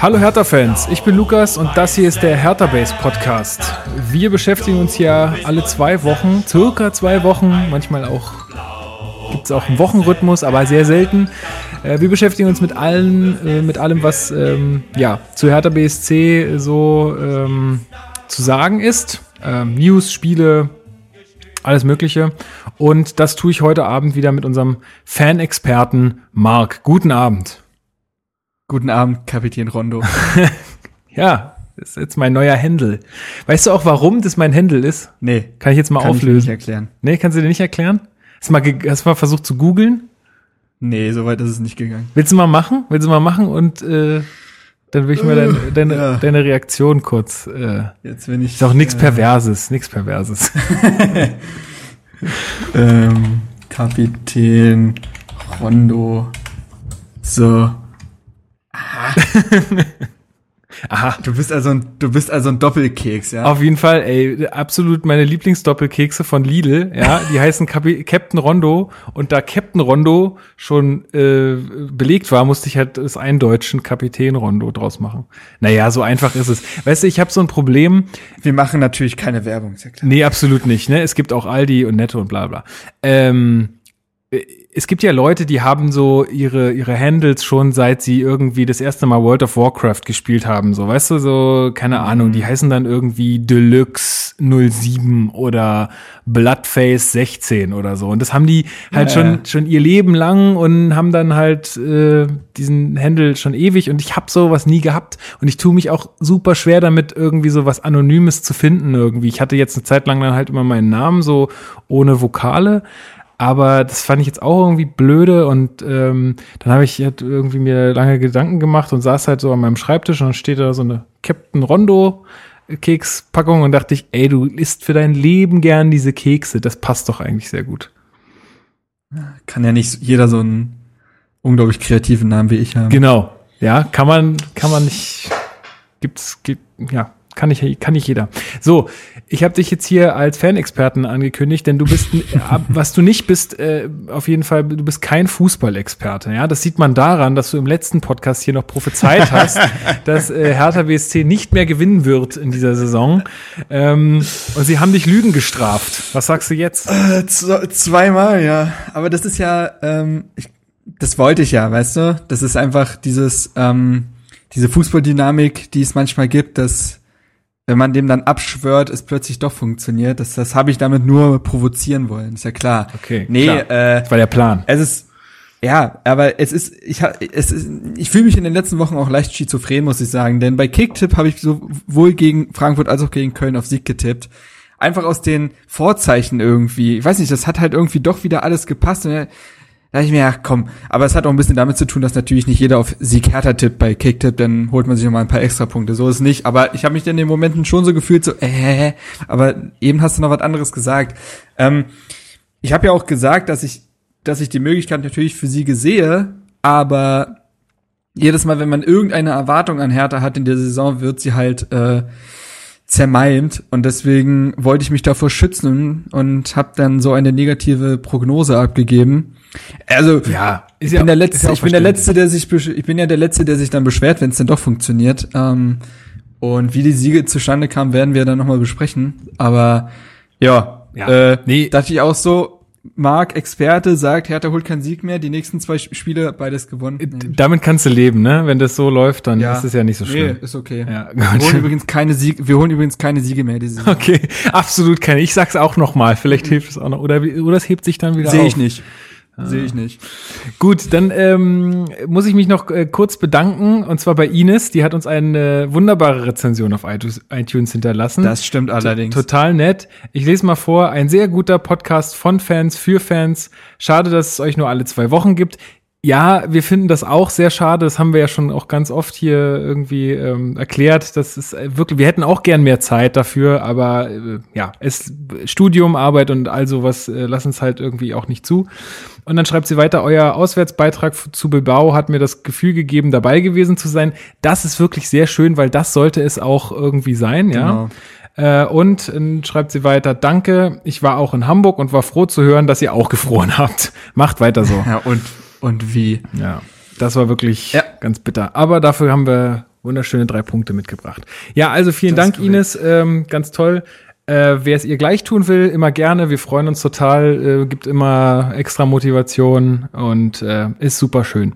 Hallo Hertha-Fans, ich bin Lukas und das hier ist der Hertha Base Podcast. Wir beschäftigen uns ja alle zwei Wochen, circa zwei Wochen, manchmal auch gibt es auch einen Wochenrhythmus, aber sehr selten. Äh, wir beschäftigen uns mit allen, äh, mit allem, was ähm, ja zu Hertha BSC so ähm, zu sagen ist. Ähm, News, Spiele, alles Mögliche. Und das tue ich heute Abend wieder mit unserem Fan-Experten Marc. Guten Abend. Guten Abend, Kapitän Rondo. ja, das ist jetzt mein neuer Händel. Weißt du auch, warum das mein Händel ist? Nee. Kann ich jetzt mal kann auflösen? Ich nicht erklären. Nee, kannst du dir nicht erklären? Hast du mal, hast du mal versucht zu googeln? Nee, soweit ist es nicht gegangen. Willst du mal machen? Willst du mal machen und äh, dann will ich mal dein, deine, ja. deine Reaktion kurz. Äh, Jetzt bin ich. Ist auch nichts äh, Perverses, nichts Perverses. ähm, Kapitän Rondo. So. Aha. Aha. Du bist also ein, du bist also ein Doppelkeks, ja? Auf jeden Fall, ey, absolut meine Lieblingsdoppelkekse von Lidl, ja, die heißen Capi Captain Rondo und da Captain Rondo schon äh, belegt war, musste ich halt das eindeutschen Kapitän Rondo draus machen. Naja, so einfach ist es. Weißt du, ich habe so ein Problem. Wir machen natürlich keine Werbung, ist ja klar. Nee, absolut nicht, ne? Es gibt auch Aldi und Netto und bla bla. Ähm, es gibt ja Leute, die haben so ihre, ihre Handles schon seit sie irgendwie das erste Mal World of Warcraft gespielt haben. So, weißt du, so, keine Ahnung, die heißen dann irgendwie Deluxe 07 oder Bloodface 16 oder so. Und das haben die halt ja, schon, schon ihr Leben lang und haben dann halt äh, diesen Handle schon ewig. Und ich habe sowas nie gehabt. Und ich tue mich auch super schwer damit, irgendwie so was Anonymes zu finden irgendwie. Ich hatte jetzt eine Zeit lang dann halt immer meinen Namen so ohne Vokale. Aber das fand ich jetzt auch irgendwie blöde und ähm, dann habe ich halt irgendwie mir lange Gedanken gemacht und saß halt so an meinem Schreibtisch und dann steht da so eine Captain Rondo Kekspackung und dachte ich, ey, du isst für dein Leben gern diese Kekse. Das passt doch eigentlich sehr gut. Kann ja nicht jeder so einen unglaublich kreativen Namen wie ich haben. Genau. Ja, kann man, kann man nicht, gibt's, gibt, ja, kann nicht, kann nicht jeder. So, ich habe dich jetzt hier als Fanexperten angekündigt, denn du bist, äh, was du nicht bist, äh, auf jeden Fall, du bist kein Fußballexperte. Ja, das sieht man daran, dass du im letzten Podcast hier noch prophezeit hast, dass äh, Hertha BSC nicht mehr gewinnen wird in dieser Saison. Ähm, und sie haben dich Lügen gestraft. Was sagst du jetzt? Äh, zweimal, ja. Aber das ist ja, ähm, ich, das wollte ich ja, weißt du? Das ist einfach dieses, ähm, diese Fußballdynamik, die es manchmal gibt, dass wenn man dem dann abschwört, es plötzlich doch funktioniert. Das, das habe ich damit nur provozieren wollen, ist ja klar. Okay. Nee, klar. Äh, das war der Plan. Es ist ja, aber es ist, ich es ist, ich fühle mich in den letzten Wochen auch leicht schizophren, muss ich sagen, denn bei Kicktipp habe ich sowohl gegen Frankfurt als auch gegen Köln auf Sieg getippt. Einfach aus den Vorzeichen irgendwie. Ich weiß nicht, das hat halt irgendwie doch wieder alles gepasst. Und da ich mir, ach komm, aber es hat auch ein bisschen damit zu tun, dass natürlich nicht jeder auf Sieg Hertha tippt bei Kicktipp, dann holt man sich nochmal ein paar extra Punkte. So ist nicht. Aber ich habe mich in den Momenten schon so gefühlt, so, äh, aber eben hast du noch was anderes gesagt. Ähm, ich habe ja auch gesagt, dass ich, dass ich die Möglichkeit natürlich für Siege sehe, aber jedes Mal, wenn man irgendeine Erwartung an Hertha hat in der Saison, wird sie halt äh, zermalmt und deswegen wollte ich mich davor schützen und habe dann so eine negative Prognose abgegeben. Also ja, ich bin ja, der letzte, ja ich bin der letzte, der sich ich bin ja der letzte, der sich dann beschwert, wenn es denn doch funktioniert. Ähm, und wie die Siege zustande kamen, werden wir dann nochmal besprechen. Aber ja, ja. Äh, nee. dachte ich auch so, Marc, Experte, sagt, Hertha holt keinen Sieg mehr, die nächsten zwei Spiele beides gewonnen. Äh, damit kannst du leben, ne? Wenn das so läuft, dann ja. ist es ja nicht so schlimm. Nee, ist okay. Ja, wir holen übrigens keine Siege, wir holen übrigens keine Siege mehr diese Saison. Okay, absolut keine. Ich sag's auch noch mal, vielleicht hilft es auch noch oder oder es hebt sich dann wieder Sehe ich nicht. Ah. Sehe ich nicht. Gut, dann ähm, muss ich mich noch äh, kurz bedanken und zwar bei Ines. Die hat uns eine wunderbare Rezension auf iTunes hinterlassen. Das stimmt allerdings. T total nett. Ich lese mal vor. Ein sehr guter Podcast von Fans für Fans. Schade, dass es euch nur alle zwei Wochen gibt. Ja, wir finden das auch sehr schade. Das haben wir ja schon auch ganz oft hier irgendwie ähm, erklärt. Das ist äh, wirklich, wir hätten auch gern mehr Zeit dafür, aber äh, ja, es Studium, Arbeit und all sowas äh, lassen es halt irgendwie auch nicht zu. Und dann schreibt sie weiter, euer Auswärtsbeitrag zu Bilbao hat mir das Gefühl gegeben, dabei gewesen zu sein. Das ist wirklich sehr schön, weil das sollte es auch irgendwie sein, ja. Genau. Äh, und äh, schreibt sie weiter, danke, ich war auch in Hamburg und war froh zu hören, dass ihr auch gefroren habt. Macht weiter so. Ja, und und wie. Ja, das war wirklich ja. ganz bitter. Aber dafür haben wir wunderschöne drei Punkte mitgebracht. Ja, also vielen das Dank, Ines. Ähm, ganz toll. Äh, Wer es ihr gleich tun will, immer gerne. Wir freuen uns total. Äh, gibt immer extra Motivation und äh, ist super schön.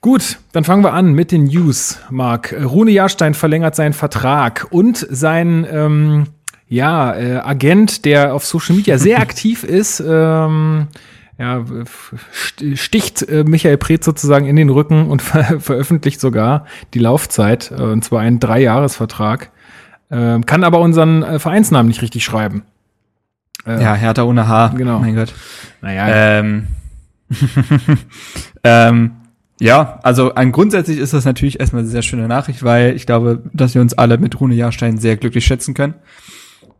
Gut, dann fangen wir an mit den News, Marc. Rune Jahrstein verlängert seinen Vertrag und sein ähm, ja, äh, Agent, der auf Social Media sehr aktiv ist, ähm, ja, sticht äh, Michael Preetz sozusagen in den Rücken und ver veröffentlicht sogar die Laufzeit, äh, und zwar einen Dreijahresvertrag. Äh, kann aber unseren äh, Vereinsnamen nicht richtig schreiben. Ja, Hertha ohne H. Genau. Mein Gott. Naja. Ähm. ähm, ja, also ein grundsätzlich ist das natürlich erstmal eine sehr schöne Nachricht, weil ich glaube, dass wir uns alle mit Rune Jahrstein sehr glücklich schätzen können.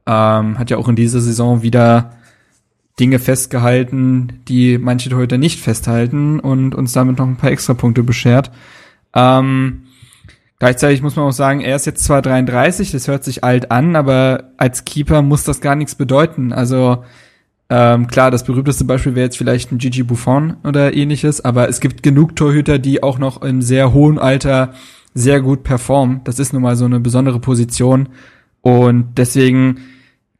Ähm, hat ja auch in dieser Saison wieder Dinge festgehalten, die manche heute nicht festhalten und uns damit noch ein paar extra Punkte beschert. Ähm, gleichzeitig muss man auch sagen, er ist jetzt zwar 33, das hört sich alt an, aber als Keeper muss das gar nichts bedeuten. Also ähm, klar, das berühmteste Beispiel wäre jetzt vielleicht ein Gigi Buffon oder ähnliches, aber es gibt genug Torhüter, die auch noch im sehr hohen Alter sehr gut performen. Das ist nun mal so eine besondere Position und deswegen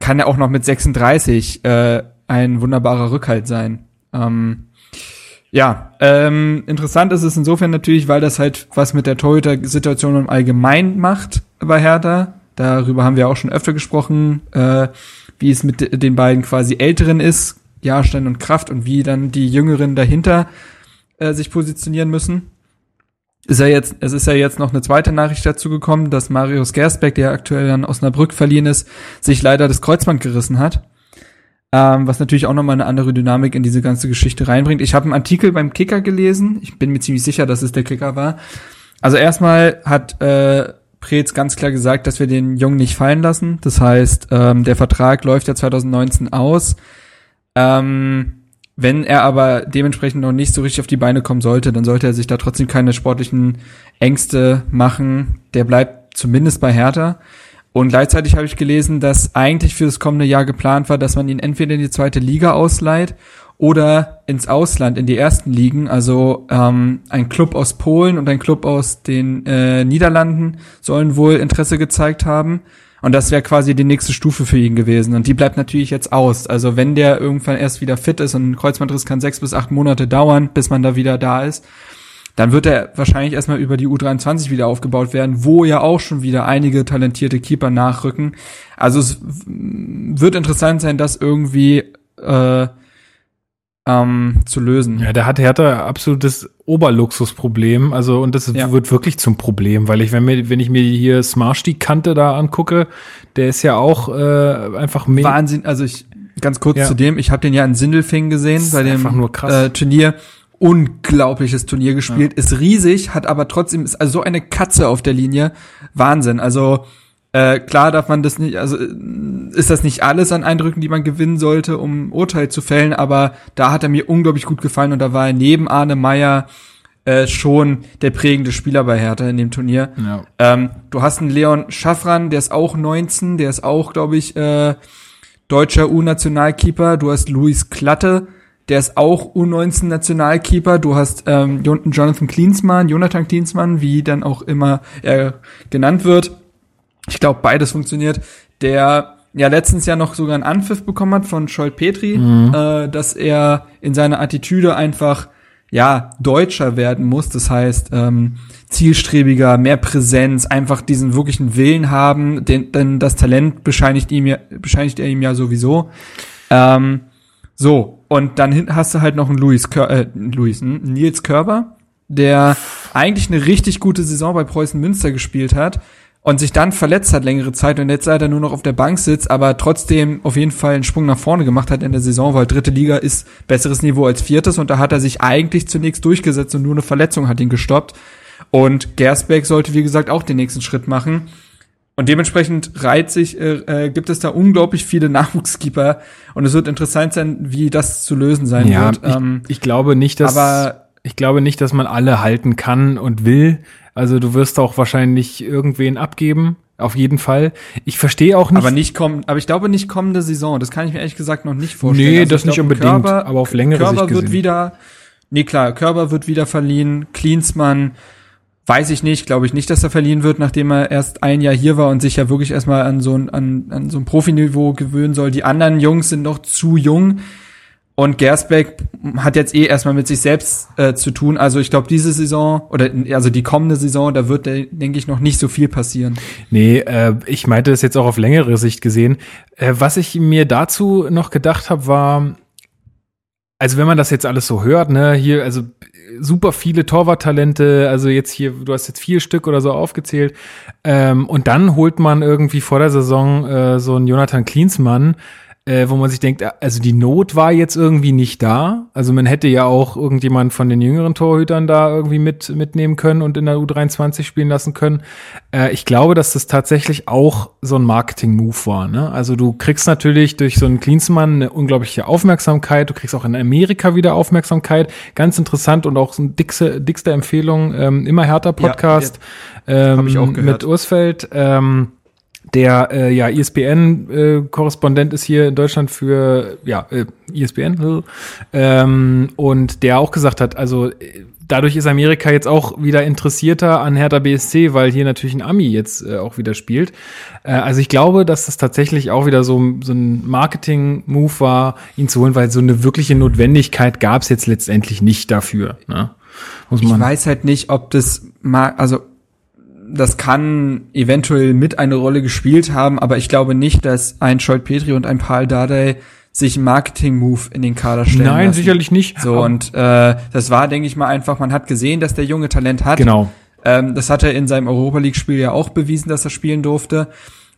kann er auch noch mit 36 äh, ein wunderbarer Rückhalt sein. Ähm, ja, ähm, interessant ist es insofern natürlich, weil das halt was mit der Torhüter-Situation im Allgemeinen macht bei Hertha. Darüber haben wir auch schon öfter gesprochen. Äh, wie es mit den beiden quasi Älteren ist, Jahrstein und Kraft, und wie dann die Jüngeren dahinter äh, sich positionieren müssen. Ist ja jetzt, es ist ja jetzt noch eine zweite Nachricht dazu gekommen, dass Marius Gersbeck, der aktuell aus Osnabrück verliehen ist, sich leider das Kreuzband gerissen hat. Ähm, was natürlich auch nochmal eine andere Dynamik in diese ganze Geschichte reinbringt. Ich habe einen Artikel beim Kicker gelesen. Ich bin mir ziemlich sicher, dass es der Kicker war. Also erstmal hat äh, Preetz ganz klar gesagt, dass wir den Jungen nicht fallen lassen. Das heißt, ähm, der Vertrag läuft ja 2019 aus. Ähm, wenn er aber dementsprechend noch nicht so richtig auf die Beine kommen sollte, dann sollte er sich da trotzdem keine sportlichen Ängste machen. Der bleibt zumindest bei Hertha. Und gleichzeitig habe ich gelesen, dass eigentlich für das kommende Jahr geplant war, dass man ihn entweder in die zweite Liga ausleiht oder ins Ausland, in die ersten Ligen. Also ähm, ein Club aus Polen und ein Club aus den äh, Niederlanden sollen wohl Interesse gezeigt haben. Und das wäre quasi die nächste Stufe für ihn gewesen. Und die bleibt natürlich jetzt aus. Also wenn der irgendwann erst wieder fit ist und ein Kreuzbandriss kann sechs bis acht Monate dauern, bis man da wieder da ist, dann wird er wahrscheinlich erstmal über die U23 wieder aufgebaut werden, wo ja auch schon wieder einige talentierte Keeper nachrücken. Also es wird interessant sein, das irgendwie äh, ähm, zu lösen. Ja, der hat Hertha absolutes Oberluxusproblem. Also, und das ja. wird wirklich zum Problem, weil ich, wenn mir, wenn ich mir hier Smarsh die Kante da angucke, der ist ja auch äh, einfach mehr. Wahnsinn, also ich, ganz kurz ja. zu dem, ich habe den ja in Sindelfing gesehen bei dem äh, Turnier. Unglaubliches Turnier gespielt, ja. ist riesig, hat aber trotzdem, ist also so eine Katze auf der Linie. Wahnsinn. Also, äh, klar darf man das nicht, also äh, ist das nicht alles an Eindrücken, die man gewinnen sollte, um Urteil zu fällen, aber da hat er mir unglaublich gut gefallen und da war er neben Arne Meyer äh, schon der prägende Spieler bei Hertha in dem Turnier. Ja. Ähm, du hast einen Leon Schaffran, der ist auch 19, der ist auch, glaube ich, äh, deutscher U-Nationalkeeper. Du hast Luis Klatte, der ist auch U19-Nationalkeeper. Du hast ähm, Jonathan Klinsmann, Jonathan Klinsmann, wie dann auch immer er genannt wird ich glaube, beides funktioniert. Der ja letztens ja noch sogar einen Anpfiff bekommen hat von Scholl Petri, mhm. äh, dass er in seiner Attitüde einfach ja deutscher werden muss. Das heißt ähm, zielstrebiger, mehr Präsenz, einfach diesen wirklichen Willen haben. Den, denn das Talent bescheinigt ihm ja, bescheinigt er ihm ja sowieso. Ähm, so und dann hast du halt noch einen Louis, Kör äh, Louis hm? Nils Körber, der eigentlich eine richtig gute Saison bei Preußen Münster gespielt hat und sich dann verletzt hat längere Zeit und jetzt leider nur noch auf der Bank sitzt, aber trotzdem auf jeden Fall einen Sprung nach vorne gemacht hat in der Saison, weil dritte Liga ist besseres Niveau als viertes und da hat er sich eigentlich zunächst durchgesetzt und nur eine Verletzung hat ihn gestoppt. Und Gersbeck sollte, wie gesagt, auch den nächsten Schritt machen. Und dementsprechend reiht sich, äh, äh, gibt es da unglaublich viele Nachwuchskeeper und es wird interessant sein, wie das zu lösen sein ja, wird. Ich, ähm, ich glaube nicht, dass aber ich glaube nicht, dass man alle halten kann und will. Also du wirst auch wahrscheinlich irgendwen abgeben. Auf jeden Fall. Ich verstehe auch nicht. Aber nicht kommen, aber ich glaube nicht kommende Saison. Das kann ich mir ehrlich gesagt noch nicht vorstellen. Nee, also das nicht glaube, unbedingt. Körper, aber auf längere Körper Sicht gesehen. wird wieder, nee klar, Körper wird wieder verliehen. Klinsmann, weiß ich nicht, glaube ich nicht, dass er verliehen wird, nachdem er erst ein Jahr hier war und sich ja wirklich erstmal an so ein, an, an so ein Profiniveau gewöhnen soll. Die anderen Jungs sind noch zu jung. Und Gersbeck hat jetzt eh erstmal mit sich selbst äh, zu tun. Also ich glaube, diese Saison oder also die kommende Saison, da wird, denke ich, noch nicht so viel passieren. Nee, äh, ich meinte das jetzt auch auf längere Sicht gesehen. Äh, was ich mir dazu noch gedacht habe, war, also wenn man das jetzt alles so hört, ne, hier, also super viele Torwarttalente, also jetzt hier, du hast jetzt vier Stück oder so aufgezählt, ähm, und dann holt man irgendwie vor der Saison äh, so einen Jonathan Klinsmann, äh, wo man sich denkt, also die Not war jetzt irgendwie nicht da. Also man hätte ja auch irgendjemand von den jüngeren Torhütern da irgendwie mit mitnehmen können und in der U23 spielen lassen können. Äh, ich glaube, dass das tatsächlich auch so ein Marketing-Move war. Ne? Also du kriegst natürlich durch so einen Klinsmann eine unglaubliche Aufmerksamkeit. Du kriegst auch in Amerika wieder Aufmerksamkeit. Ganz interessant und auch so eine dickste, dickste Empfehlung, ähm, immer härter Podcast ja, ja. Ähm, ich auch gehört. mit Ursfeld. Ähm, der äh, ja ISBN-Korrespondent äh, ist hier in Deutschland für ja äh, ISBN ähm, und der auch gesagt hat, also äh, dadurch ist Amerika jetzt auch wieder interessierter an Hertha BSC, weil hier natürlich ein Ami jetzt äh, auch wieder spielt. Äh, also ich glaube, dass das tatsächlich auch wieder so, so ein Marketing-Move war, ihn zu holen, weil so eine wirkliche Notwendigkeit gab es jetzt letztendlich nicht dafür. Ne? Muss man ich weiß halt nicht, ob das also das kann eventuell mit eine Rolle gespielt haben, aber ich glaube nicht, dass ein Scholt Petri und ein Paul Dardai sich einen Marketing-Move in den Kader stellen. Nein, lassen. sicherlich nicht. So, und äh, das war, denke ich mal, einfach, man hat gesehen, dass der junge Talent hat. Genau. Ähm, das hat er in seinem Europa League-Spiel ja auch bewiesen, dass er spielen durfte.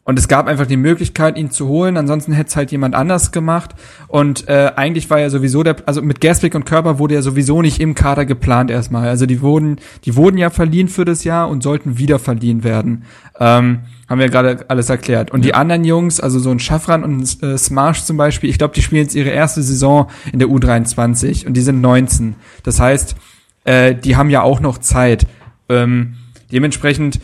Und es gab einfach die Möglichkeit, ihn zu holen. Ansonsten hätte es halt jemand anders gemacht. Und äh, eigentlich war ja sowieso der, also mit Gersbeck und Körper wurde ja sowieso nicht im Kader geplant erstmal. Also die wurden, die wurden ja verliehen für das Jahr und sollten wieder verliehen werden. Ähm, haben wir gerade alles erklärt. Und ja. die anderen Jungs, also so ein Schaffran und äh, Smarsh zum Beispiel, ich glaube, die spielen jetzt ihre erste Saison in der U23 und die sind 19. Das heißt, äh, die haben ja auch noch Zeit. Ähm, dementsprechend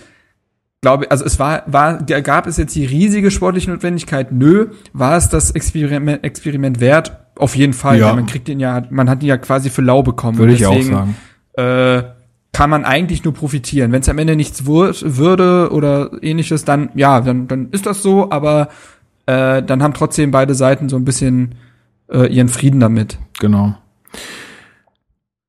glaube, also es war, war, gab es jetzt die riesige sportliche Notwendigkeit? Nö. War es das Experiment, Experiment wert? Auf jeden Fall. Ja. Man kriegt ihn ja, man hat ihn ja quasi für lau bekommen. Würde deswegen, ich auch sagen. Äh, kann man eigentlich nur profitieren. Wenn es am Ende nichts würde oder ähnliches, dann ja, dann, dann ist das so, aber äh, dann haben trotzdem beide Seiten so ein bisschen äh, ihren Frieden damit. Genau.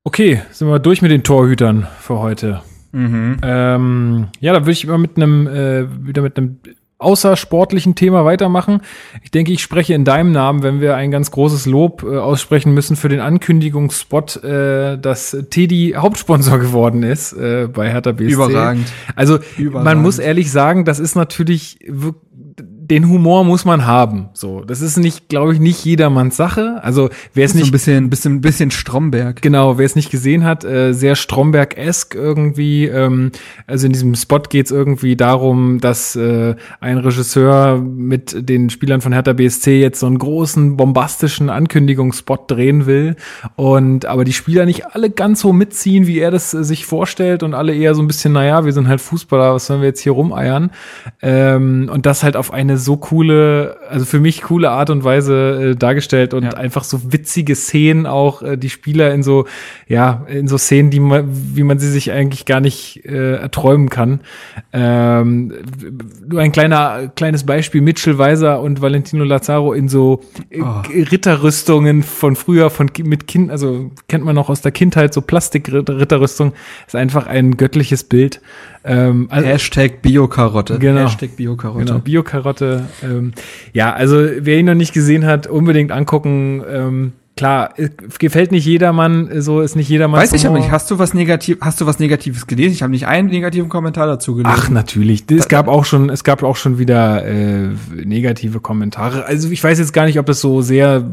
Okay, sind wir durch mit den Torhütern für heute. Mhm. Ähm, ja, da würde ich immer mit einem äh, wieder mit einem außersportlichen Thema weitermachen. Ich denke, ich spreche in deinem Namen, wenn wir ein ganz großes Lob äh, aussprechen müssen für den Ankündigungsspot, äh, dass Teddy Hauptsponsor geworden ist äh, bei Hertha BSC. Überragend. Also Überragend. man muss ehrlich sagen, das ist natürlich wirklich den Humor muss man haben. So, das ist nicht, glaube ich, nicht jedermanns Sache. Also wer es nicht so ein bisschen, bisschen, bisschen Stromberg. Genau, wer es nicht gesehen hat, äh, sehr Stromberg-esk irgendwie. Ähm, also in diesem Spot geht es irgendwie darum, dass äh, ein Regisseur mit den Spielern von Hertha BSC jetzt so einen großen bombastischen Ankündigungsspot drehen will und aber die Spieler nicht alle ganz so mitziehen, wie er das äh, sich vorstellt und alle eher so ein bisschen, naja, wir sind halt Fußballer, was sollen wir jetzt hier rumeiern? Ähm, und das halt auf eine so coole, also für mich coole Art und Weise äh, dargestellt und ja. einfach so witzige Szenen auch, äh, die Spieler in so, ja, in so Szenen, die man, wie man sie sich eigentlich gar nicht äh, erträumen kann. Ähm, nur ein kleiner, kleines Beispiel, Mitchell Weiser und Valentino Lazaro in so äh, oh. Ritterrüstungen von früher, von mit Kind, also kennt man noch aus der Kindheit, so Plastikritterrüstung, ist einfach ein göttliches Bild. Ähm, also, Hashtag Biokarotte. Genau. Hashtag Biokarotte. Genau, Biokarotte. Ähm, ja, also wer ihn noch nicht gesehen hat, unbedingt angucken. Ähm, klar, gefällt nicht jedermann, so ist nicht jedermann. Weiß ich aber nicht, hast du was negativ, hast du was Negatives gelesen? Ich habe nicht einen negativen Kommentar dazu gelesen. Ach, natürlich. Es gab auch schon, es gab auch schon wieder äh, negative Kommentare. Also ich weiß jetzt gar nicht, ob das so sehr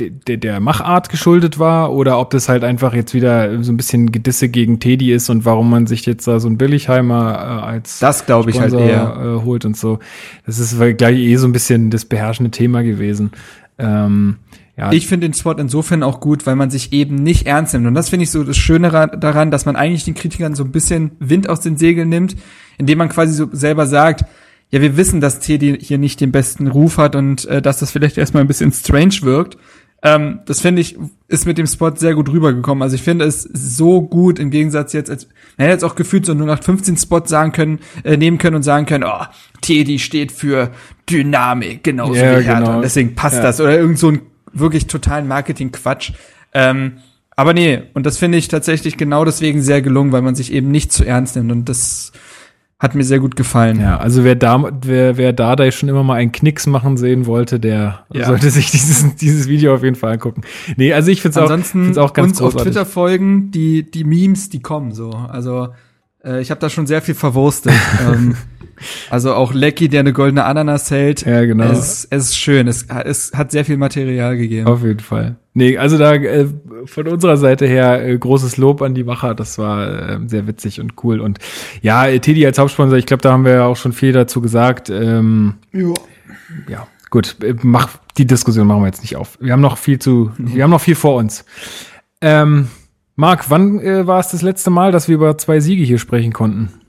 der, der Machart geschuldet war oder ob das halt einfach jetzt wieder so ein bisschen Gedisse gegen Teddy ist und warum man sich jetzt da so ein Billigheimer äh, als das glaube ich halt eher äh, holt und so. Das ist gleich eh so ein bisschen das beherrschende Thema gewesen. Ähm, ja. Ich finde den Spot insofern auch gut, weil man sich eben nicht ernst nimmt. Und das finde ich so das Schöne daran, dass man eigentlich den Kritikern so ein bisschen Wind aus den Segeln nimmt, indem man quasi so selber sagt, ja, wir wissen, dass Teddy hier nicht den besten Ruf hat und äh, dass das vielleicht erstmal ein bisschen strange wirkt. Ähm, das finde ich, ist mit dem Spot sehr gut rübergekommen. Also ich finde es so gut im Gegensatz jetzt, als man hätte jetzt auch gefühlt so nur nach 15 Spot sagen können, äh, nehmen können und sagen können, oh, Teddy steht für Dynamik, genauso Ja, wie Hertha. genau. Und deswegen passt Ja. das. Oder irgend so ein wirklich totalen Marketing-Quatsch. Ähm, aber nee, und das finde ich tatsächlich genau deswegen sehr gelungen, weil man sich eben nicht zu ernst nimmt. Und das hat mir sehr gut gefallen. Ja, also wer da, wer, wer Dardai schon immer mal einen Knicks machen sehen wollte, der Ja. sollte sich dieses, dieses Video auf jeden Fall angucken. Nee, also ich find's auch, Ansonsten find's auch ganz uns auf großartig. Twitter folgen, die, die Memes, die kommen so. Also äh, ich habe da schon sehr viel verwurstet. ähm, also auch Lecky, der eine goldene Ananas hält. Ja, genau. Es, es ist schön. Es, es hat sehr viel Material gegeben. Auf jeden Fall. Nee, also da äh, von unserer Seite her äh, großes Lob an die Macher. Das war äh, sehr witzig und cool. Und ja, Teddy als Hauptsponsor, ich glaube, da haben wir ja auch schon viel dazu gesagt. Ähm, Ja. ja, gut, äh, mach die Diskussion machen wir jetzt nicht auf. Wir haben noch viel zu, wir haben noch viel vor uns. Ähm, Marc, wann äh, war es das letzte Mal, dass wir über zwei Siege hier sprechen konnten?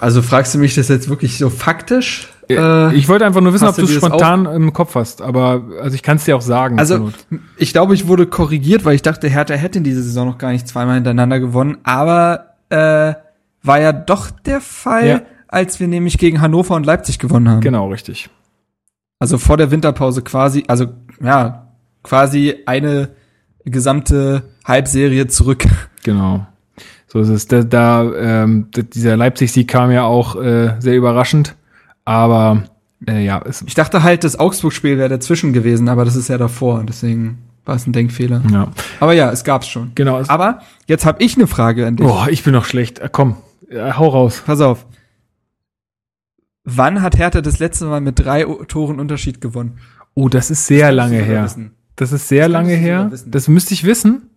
Also fragst du mich das jetzt wirklich so faktisch? Äh, ich wollte einfach nur wissen, ob du es spontan im Kopf hast. Aber also ich kann es dir auch sagen. Also, ich glaube, ich wurde korrigiert, weil ich dachte, Hertha hätte in dieser Saison noch gar nicht zweimal hintereinander gewonnen. Aber äh, war ja doch der Fall, Ja. als wir nämlich gegen Hannover und Leipzig gewonnen haben. genau richtig. Also vor der Winterpause quasi, also ja, quasi eine gesamte Halbserie zurück. Genau. So ist es. Da, da ähm, dieser Leipzig-Sieg kam ja auch äh, sehr überraschend. Aber äh, ja, es, Ich dachte halt, das Augsburg-Spiel wäre dazwischen gewesen, aber das ist ja davor, deswegen war es ein Denkfehler. ja. Aber ja, es gab's schon. Genau. Aber jetzt habe ich eine Frage an dich. boah, ich bin noch schlecht. Äh, komm, äh, hau raus. Pass auf. Wann hat Hertha das letzte Mal mit drei Toren Unterschied gewonnen? Oh, das ist sehr Das lange her. wissen. Das ist sehr Das lange her. Das müsste ich wissen.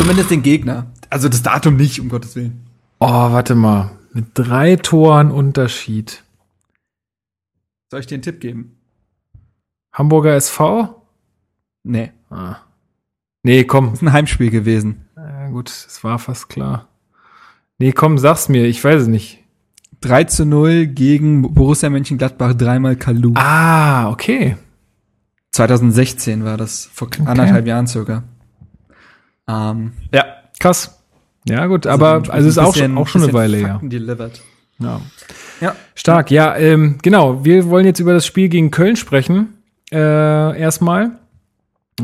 Zumindest den Gegner. Also das Datum nicht, um Gottes Willen. Oh, warte mal. Mit drei Toren Unterschied. Soll ich dir einen Tipp geben? Hamburger SV? Nee. Ah. Nee, komm. ist ein Heimspiel gewesen. Ja, gut, es war fast klar. Nee, komm, sag's mir. Ich weiß es nicht. 3 zu 0 gegen Borussia Mönchengladbach, dreimal Kalu. Ah, okay. 2016 war das, vor anderthalb Jahren circa. Ähm, ja. Krass. Ja, gut, aber also ist auch, schon- auch schon eine Weile her. Delivered. Ja. Ja. Stark, ja, ähm, genau. Wir wollen jetzt über das Spiel gegen Köln sprechen. Äh, erstmal.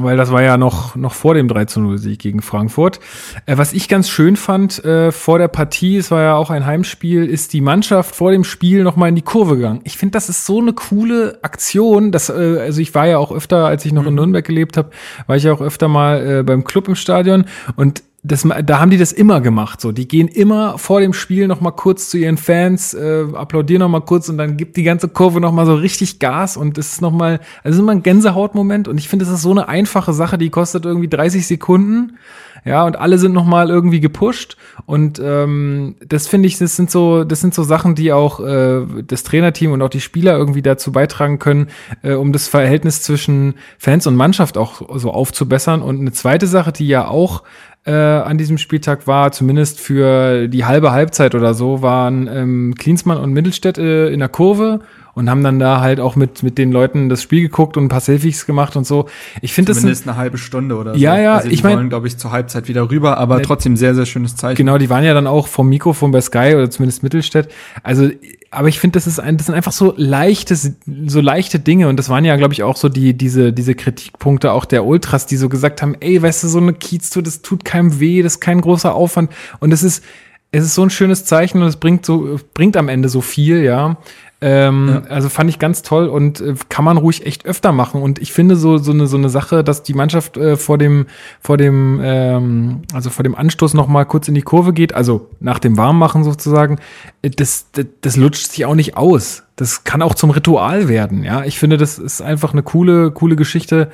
Weil das war ja noch, noch vor dem 3 zu 0 Sieg gegen Frankfurt. Äh, was ich ganz schön fand äh, vor der Partie, es war ja auch ein Heimspiel, ist die Mannschaft vor dem Spiel nochmal in die Kurve gegangen. Ich finde, das ist so eine coole Aktion. Das, äh, also ich war ja auch öfter, als ich noch in Nürnberg gelebt habe, war ich ja auch öfter mal äh, beim Club im Stadion und das, da haben die das immer gemacht. So, die gehen immer vor dem Spiel noch mal kurz zu ihren Fans, äh, applaudieren noch mal kurz und dann gibt die ganze Kurve noch mal so richtig Gas und es ist noch mal, also immer ein Gänsehautmoment und ich finde, das ist so eine einfache Sache, die kostet irgendwie 30 Sekunden, ja und alle sind noch mal irgendwie gepusht und ähm, das finde ich, das sind so, das sind so Sachen, die auch äh, das Trainerteam und auch die Spieler irgendwie dazu beitragen können, äh, um das Verhältnis zwischen Fans und Mannschaft auch so aufzubessern und eine zweite Sache, die ja auch äh, an diesem Spieltag war, zumindest für die halbe Halbzeit oder so, waren ähm, Klinsmann und Mittelstädt äh, in der Kurve und haben dann da halt auch mit, mit den Leuten das Spiel geguckt und ein paar Selfies gemacht und so. Ich finde das Zumindest eine halbe Stunde oder so. Ja, ja, also die ich mein- wollen, glaube ich, zur Halbzeit wieder rüber, aber Ne- trotzdem sehr, sehr schönes Zeichen. genau, die waren ja dann auch vom Mikrofon bei Sky oder zumindest Mittelstädt. Also, aber ich finde, das ist ein, das sind einfach so leichte, so leichte Dinge und das waren ja, glaube ich, auch so die, diese, diese Kritikpunkte auch der Ultras, die so gesagt haben, ey, weißt du, so eine Kieztour, das tut keinem weh, das ist kein großer Aufwand und es ist, es ist so ein schönes Zeichen und es bringt so, bringt am Ende so viel, ja. Ähm, Also fand ich ganz toll und äh, kann man ruhig echt öfter machen. Und ich finde so so eine so eine Sache, dass die Mannschaft äh, vor dem vor dem ähm, also vor dem Anstoß noch mal kurz in die Kurve geht, also nach dem Warmmachen sozusagen, äh, das, das das lutscht sich auch nicht aus. Das kann auch zum Ritual werden. Ja, ich finde, das ist einfach eine coole coole Geschichte.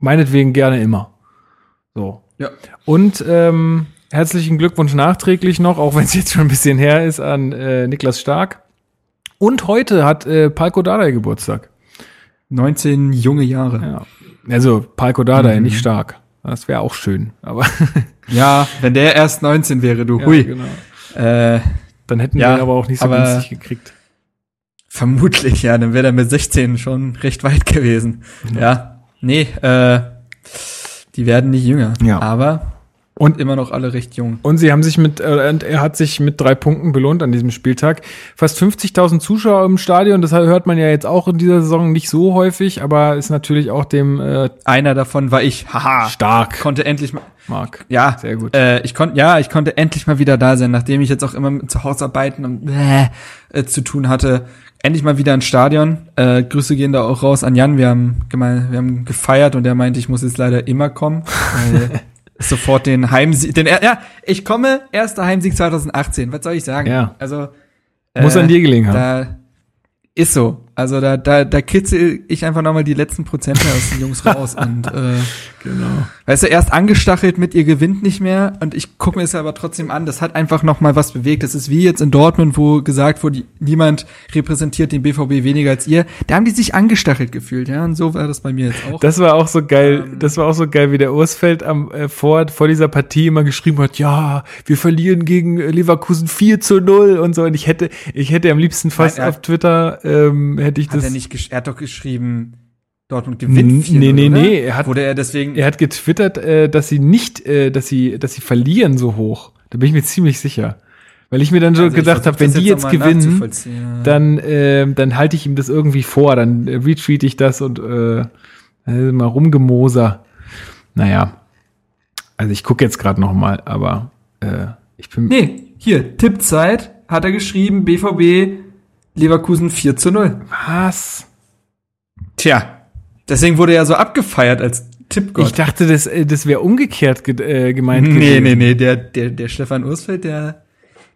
Meinetwegen gerne immer. So. Ja. Und ähm, herzlichen Glückwunsch nachträglich noch, auch wenn es jetzt schon ein bisschen her ist, an äh, Niklas Stark. Und heute hat äh, Palko Dardai Geburtstag. 19 junge Jahre. Ja. Also Palko Dardai, Mhm. nicht stark. Das wäre auch schön. Aber Ja, wenn der erst 19 wäre, du, ja, hui. genau. Äh, Dann hätten Ja, wir ihn aber auch nicht so günstig gekriegt. Vermutlich, ja, dann wäre er mit 16 schon recht weit gewesen. Ja, ja nee, äh, die werden nicht jünger. Ja. Aber und immer noch alle recht jung. Und sie haben sich mit, äh, er hat sich mit drei Punkten belohnt an diesem Spieltag. Fast 50.000 Zuschauer im Stadion, das hört man ja jetzt auch in dieser Saison nicht so häufig, aber ist natürlich auch dem äh, einer davon war ich. Haha. Stark. Konnte endlich mal. Mark. Ja, sehr gut. Äh, ich konnte, ja, ich konnte endlich mal wieder da sein, nachdem ich jetzt auch immer mit Zuhausarbeiten und äh, zu tun hatte. Endlich mal wieder ins Stadion. Äh, Grüße gehen da auch raus an Jan. Wir haben gemein, wir haben gefeiert und er meinte, ich muss jetzt leider immer kommen. Weil sofort den Heimsieg, den, ja, ich komme, erster Heimsieg 2018, was soll ich sagen? Ja. Also, muss äh, an dir gelegen haben. Da ist so. Also da, da, da kitzel ich einfach nochmal die letzten Prozente aus den Jungs raus und äh, genau. Weißt du, erst angestachelt mit ihr gewinnt nicht mehr und ich gucke mir es aber trotzdem an. Das hat einfach nochmal was bewegt. Das ist wie jetzt in Dortmund, wo gesagt wurde, niemand repräsentiert den BVB weniger als ihr. Da haben die sich angestachelt gefühlt, ja. Und so war das bei mir jetzt auch. Das war auch so geil. Ähm, das war auch so geil, wie der Ursfeld am äh, vor vor dieser Partie immer geschrieben hat, ja, wir verlieren gegen Leverkusen 4 zu 0 und so. Und ich hätte, ich hätte am liebsten fast Nein, auf Twitter ähm, hätte ich hat das. Er, nicht, er hat doch geschrieben, Dortmund gewinnt 4 Nee, nee, nee, er hat wurde er deswegen Er hat getwittert, äh, dass sie nicht äh, dass sie dass sie verlieren so hoch. Da bin ich mir ziemlich sicher. Weil ich mir dann so also gedacht habe, wenn die jetzt, jetzt gewinnen, dann äh, dann halte ich ihm das irgendwie vor, dann äh, retweet ich das und äh, mal rumgemoser. Naja. Also ich gucke jetzt gerade noch mal, aber äh, ich bin Nee, hier Tippzeit hat er geschrieben, BVB Leverkusen 4 zu 0. Was? Tja, deswegen wurde er so abgefeiert als Tippgott. Ich dachte, das, äh, das wäre umgekehrt ge äh, gemeint. Nee, gewesen. nee, nee, der, der, der Stefan Ursfeld, der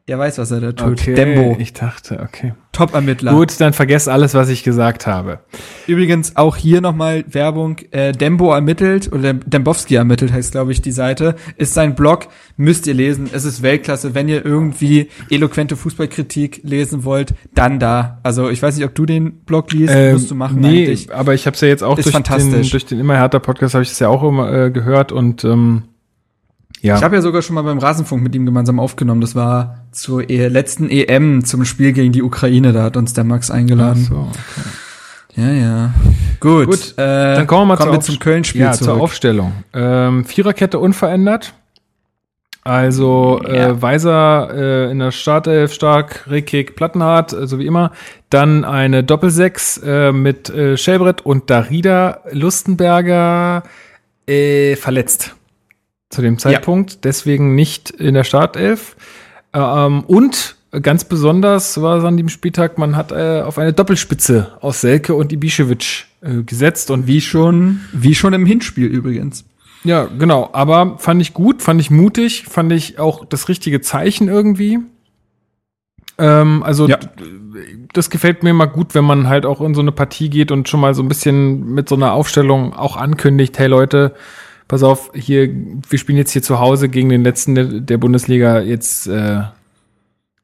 der weiß, was er da tut. Okay, Dembo. Ich dachte, okay. Top-Ermittler. Gut, dann vergesst alles, was ich gesagt habe. Übrigens auch hier nochmal Werbung. Äh, Dembo ermittelt, oder Dembowski ermittelt heißt, glaube ich, die Seite. Ist sein Blog, müsst ihr lesen. Es ist Weltklasse. Wenn ihr irgendwie eloquente Fußballkritik lesen wollt, dann da. Also ich weiß nicht, ob du den Blog liest, ähm, musst du machen nee, eigentlich. aber ich habe es ja jetzt auch ist durch, den, durch den Immer härter Podcast habe ich es ja auch immer äh, gehört und ähm, ja. Ich habe ja sogar schon mal beim Rasenfunk mit ihm gemeinsam aufgenommen. Das war zur e letzten EM zum Spiel gegen die Ukraine. Da hat uns der Max eingeladen. Ach so, okay. Ja, ja. Gut. Gut äh, dann kommen wir mal kommen wir zum Köln-Spiel ja, zur Aufstellung. Ähm, Viererkette unverändert. Also ja. äh, Weiser äh, in der Startelf stark, Rickig, Plattenhardt, äh, so wie immer. Dann eine Doppelsechs äh, mit äh, Schelbrett und Darida Lustenberger äh, verletzt zu dem Zeitpunkt, ja. deswegen nicht in der Startelf. Ähm, und ganz besonders war es an dem Spieltag, man hat äh, auf eine Doppelspitze aus Selke und Ibišević äh, gesetzt und wie schon, wie schon im Hinspiel übrigens. Ja, genau. Aber fand ich gut, fand ich mutig, fand ich auch das richtige Zeichen irgendwie. Ähm, also ja. das gefällt mir mal gut, wenn man halt auch in so eine Partie geht und schon mal so ein bisschen mit so einer Aufstellung auch ankündigt, hey Leute, pass auf, hier, wir spielen jetzt hier zu Hause gegen den letzten der, Bundesliga, jetzt äh,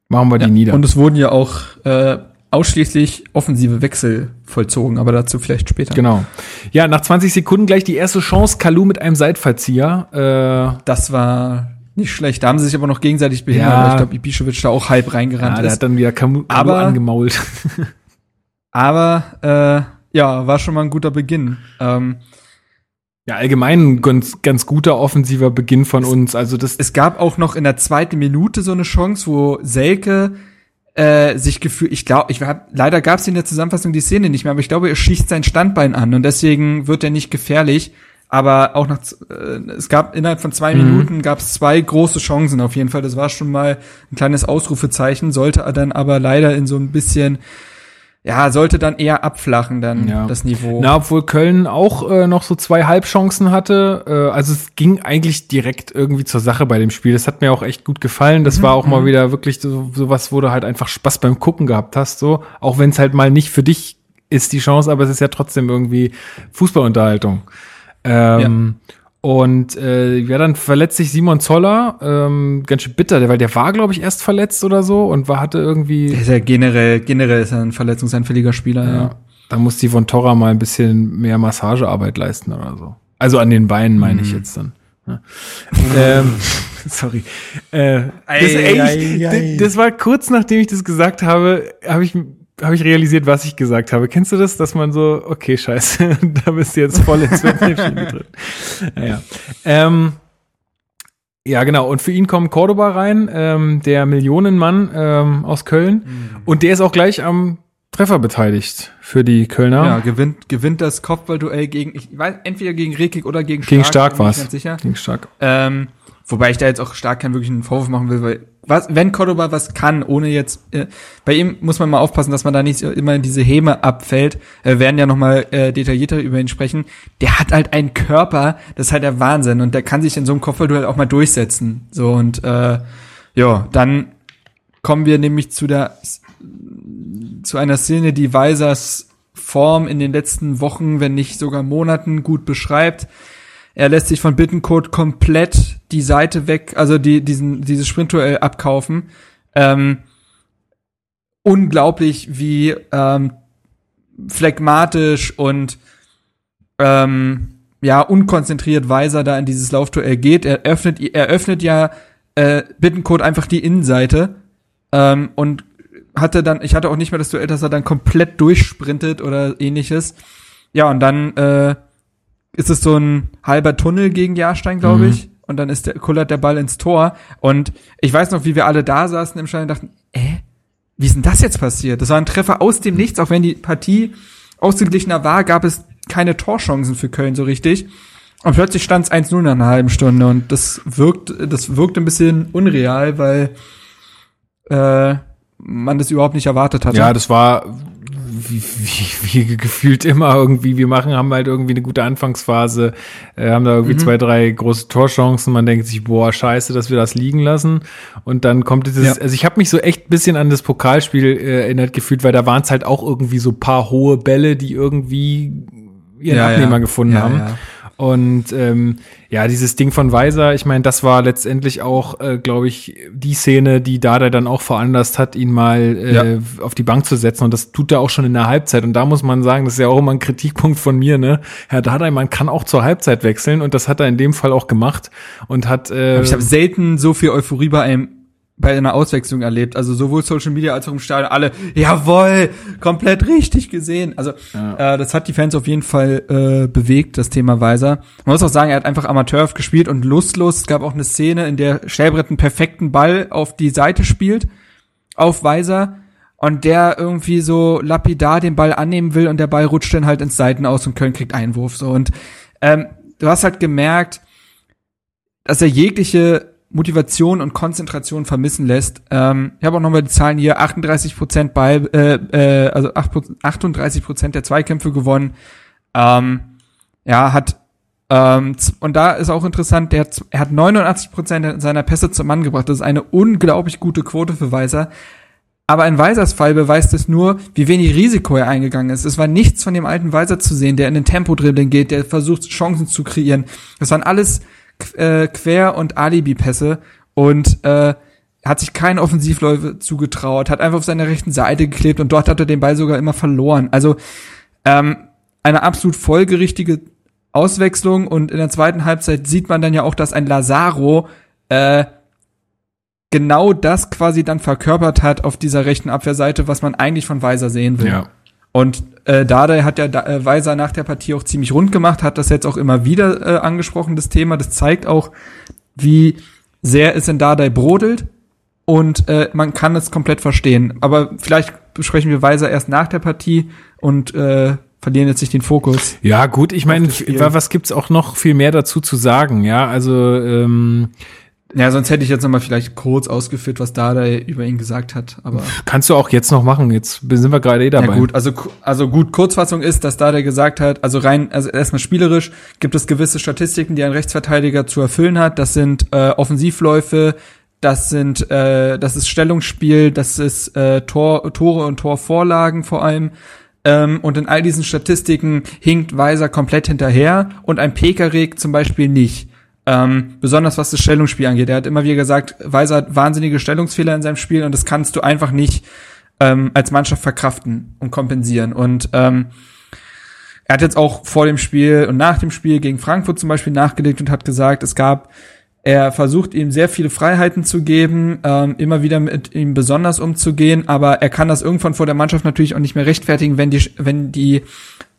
machen wir die ja, nieder. Und es wurden ja auch äh, ausschließlich offensive Wechsel vollzogen, aber dazu vielleicht später. Genau. Ja, nach 20 Sekunden gleich die erste Chance, Kalu mit einem Seitfallzieher. Äh, das war nicht schlecht. Da haben sie sich aber noch gegenseitig behindert. Ja, ich glaube, Ibišević da auch halb reingerannt ja, der ist. hat dann wieder Kalu aber, angemault. aber äh, ja, war schon mal ein guter Beginn. Ähm, ja, allgemein ganz, ganz guter offensiver Beginn von es, uns. Also das es gab auch noch in der zweiten Minute so eine Chance, wo Selke äh, sich gefühlt, ich glaube, ich hab, leider gab es in der Zusammenfassung die Szene nicht mehr, aber ich glaube, er schießt sein Standbein an und deswegen wird er nicht gefährlich. Aber auch nach, äh, es gab innerhalb von zwei mhm. Minuten gab es zwei große Chancen auf jeden Fall. Das war schon mal ein kleines Ausrufezeichen, sollte er dann aber leider in so ein bisschen ja, sollte dann eher abflachen dann ja. das Niveau. Na, obwohl Köln auch äh, noch so zwei Halbchancen hatte. Äh, also es ging eigentlich direkt irgendwie zur Sache bei dem Spiel. Das hat mir auch echt gut gefallen. Das mhm, war auch mal mhm. wieder wirklich so, so was, wo du halt einfach Spaß beim Gucken gehabt hast. So, auch wenn es halt mal nicht für dich ist die Chance, aber es ist ja trotzdem irgendwie Fußballunterhaltung. Ähm, ja. Und äh, ja, dann verletzt sich Simon Zoller, ähm, ganz schön bitter, weil der war, glaube ich, erst verletzt oder so und war hatte irgendwie. Der ist ja generell, generell ist er ein verletzungsanfälliger Spieler, ja. ja. Da muss die von Torra mal ein bisschen mehr Massagearbeit leisten oder so. Also an den Beinen meine ich mhm. jetzt dann. Ja. ähm, sorry. Äh, das, ei, ei, ei, das war kurz nachdem ich das gesagt habe, habe ich habe ich realisiert, was ich gesagt habe. Kennst du das, dass man so, okay, scheiße, da bist du jetzt voll ins Fettnäpfchen drin. Naja. Ähm, ja, genau. Und für ihn kommt Cordoba rein, ähm, der Millionenmann ähm, aus Köln. Mhm. Und der ist auch gleich am Treffer beteiligt für die Kölner. Ja, gewinnt, gewinnt das Kopfballduell gegen, ich weiß, entweder gegen Rekik oder gegen Stark. Gegen Stark war es. Gegen Stark. Ähm, wobei ich da jetzt auch Stark keinen wirklichen Vorwurf machen will, weil was, wenn Cordoba was kann, ohne jetzt, äh, bei ihm muss man mal aufpassen, dass man da nicht immer in diese Häme abfällt. Wir werden ja nochmal äh, detaillierter über ihn sprechen. Der hat halt einen Körper, das ist halt der Wahnsinn und der kann sich in so einem Kopfballduell auch mal durchsetzen. So und äh, ja, dann kommen wir nämlich zu der zu einer Szene, die Weisers Form in den letzten Wochen, wenn nicht sogar Monaten gut beschreibt. Er lässt sich von Bittencode komplett die Seite weg, also die, diesen, dieses Sprintduell abkaufen. Ähm, unglaublich, wie ähm, phlegmatisch und ähm, ja, unkonzentriert Weiser da in dieses Laufduell geht. Er öffnet, er öffnet ja äh, Bittencode einfach die Innenseite ähm, und hatte dann, ich hatte auch nicht mehr das Duell, dass er dann komplett durchsprintet oder ähnliches. Ja, und dann äh, ist es so ein halber Tunnel gegen Jahrstein, glaube mhm. ich. Und dann ist der, kullert der Ball ins Tor. Und ich weiß noch, wie wir alle da saßen im Stein und dachten, äh, wie ist denn das jetzt passiert? Das war ein Treffer aus dem Nichts, auch wenn die Partie ausgeglichener war, gab es keine Torchancen für Köln so richtig. Und plötzlich stand es 1-0 nach einer halben Stunde und das wirkt, das wirkt ein bisschen unreal, weil äh, man das überhaupt nicht erwartet hatte. Ja, das war wie, wie, wie gefühlt immer irgendwie. Wir machen, haben halt irgendwie eine gute Anfangsphase, äh, haben da irgendwie mhm. zwei, drei große Torchancen. Man denkt sich, boah, scheiße, dass wir das liegen lassen. Und dann kommt dieses, ja. also ich habe mich so echt bisschen an das Pokalspiel äh, erinnert gefühlt, weil da waren es halt auch irgendwie so paar hohe Bälle, die irgendwie ihren ja, Abnehmer ja. gefunden haben. Und ähm, ja, dieses Ding von Weiser, ich meine, das war letztendlich auch, äh, glaube ich, die Szene, die Dada dann auch veranlasst hat, ihn mal äh, ja. auf die Bank zu setzen. Und das tut er auch schon in der Halbzeit. Und da muss man sagen, das ist ja auch immer ein Kritikpunkt von mir, ne? Herr Dada, man kann auch zur Halbzeit wechseln und das hat er in dem Fall auch gemacht und hat. Äh, ich habe selten so viel Euphorie bei einem bei einer Auswechslung erlebt. Also sowohl Social Media als auch im Stadion alle, jawoll, komplett richtig gesehen. Also ja. äh, das hat die Fans auf jeden Fall äh, bewegt, das Thema Weiser. Man muss auch sagen, er hat einfach Amateur gespielt und lustlos. Es gab auch eine Szene, in der Stellbrett einen perfekten Ball auf die Seite spielt, auf Weiser. Und der irgendwie so lapidar den Ball annehmen will und der Ball rutscht dann halt ins Seiten aus und Köln kriegt Einwurf. So Und ähm, du hast halt gemerkt, dass er jegliche Motivation und Konzentration vermissen lässt. Ähm, ich habe auch nochmal die Zahlen hier, 38 Prozent bei, äh, äh, also 38 Prozent der Zweikämpfe gewonnen. Ähm, ja, hat ähm, und da ist auch interessant, der hat, er hat 89 Prozent seiner Pässe zum Mann gebracht. Das ist eine unglaublich gute Quote für Weiser. Aber in Weisers Fall beweist es nur, wie wenig Risiko er eingegangen ist. Es war nichts von dem alten Weiser zu sehen, der in den Tempo-Dribbling geht, der versucht, Chancen zu kreieren. Das waren alles äh, Quer- und Alibi-Pässe und äh, hat sich keinen Offensivläufe zugetraut, hat einfach auf seiner rechten Seite geklebt und dort hat er den Ball sogar immer verloren. Also ähm, eine absolut folgerichtige Auswechslung und in der zweiten Halbzeit sieht man dann ja auch, dass ein Lazaro äh, genau das quasi dann verkörpert hat auf dieser rechten Abwehrseite, was man eigentlich von Weiser sehen will. Ja. Und äh, Dardai hat ja äh, Weiser nach der Partie auch ziemlich rund gemacht, hat das jetzt auch immer wieder äh, angesprochen, das Thema. Das zeigt auch, wie sehr es in Dardai brodelt und äh, man kann es komplett verstehen. Aber vielleicht besprechen wir Weiser erst nach der Partie und äh, verlieren jetzt nicht den Fokus. Ja, gut, ich meine, was gibt's auch noch viel mehr dazu zu sagen, ja? Also ähm, ja, sonst hätte ich jetzt nochmal vielleicht kurz ausgeführt, was Dada über ihn gesagt hat. Aber kannst du auch jetzt noch machen. Jetzt sind wir gerade eh dabei. Ja gut, also also gut. Kurzfassung ist, dass Dada gesagt hat, also rein, also erstmal spielerisch gibt es gewisse Statistiken, die ein Rechtsverteidiger zu erfüllen hat. Das sind äh, Offensivläufe, das sind, äh, das ist Stellungsspiel, das ist äh, Tor, Tore und Torvorlagen vor allem. Ähm, und in all diesen Statistiken hinkt Weiser komplett hinterher und ein Pekarik zum Beispiel nicht. Ähm, besonders was das Stellungsspiel angeht. Er hat immer wieder gesagt, Weiser hat wahnsinnige Stellungsfehler in seinem Spiel und das kannst du einfach nicht ähm, als Mannschaft verkraften und kompensieren. Und ähm, er hat jetzt auch vor dem Spiel und nach dem Spiel gegen Frankfurt zum Beispiel nachgelegt und hat gesagt, es gab Er versucht ihm sehr viele Freiheiten zu geben, ähm, immer wieder mit ihm besonders umzugehen, aber er kann das irgendwann vor der Mannschaft natürlich auch nicht mehr rechtfertigen, wenn die, wenn die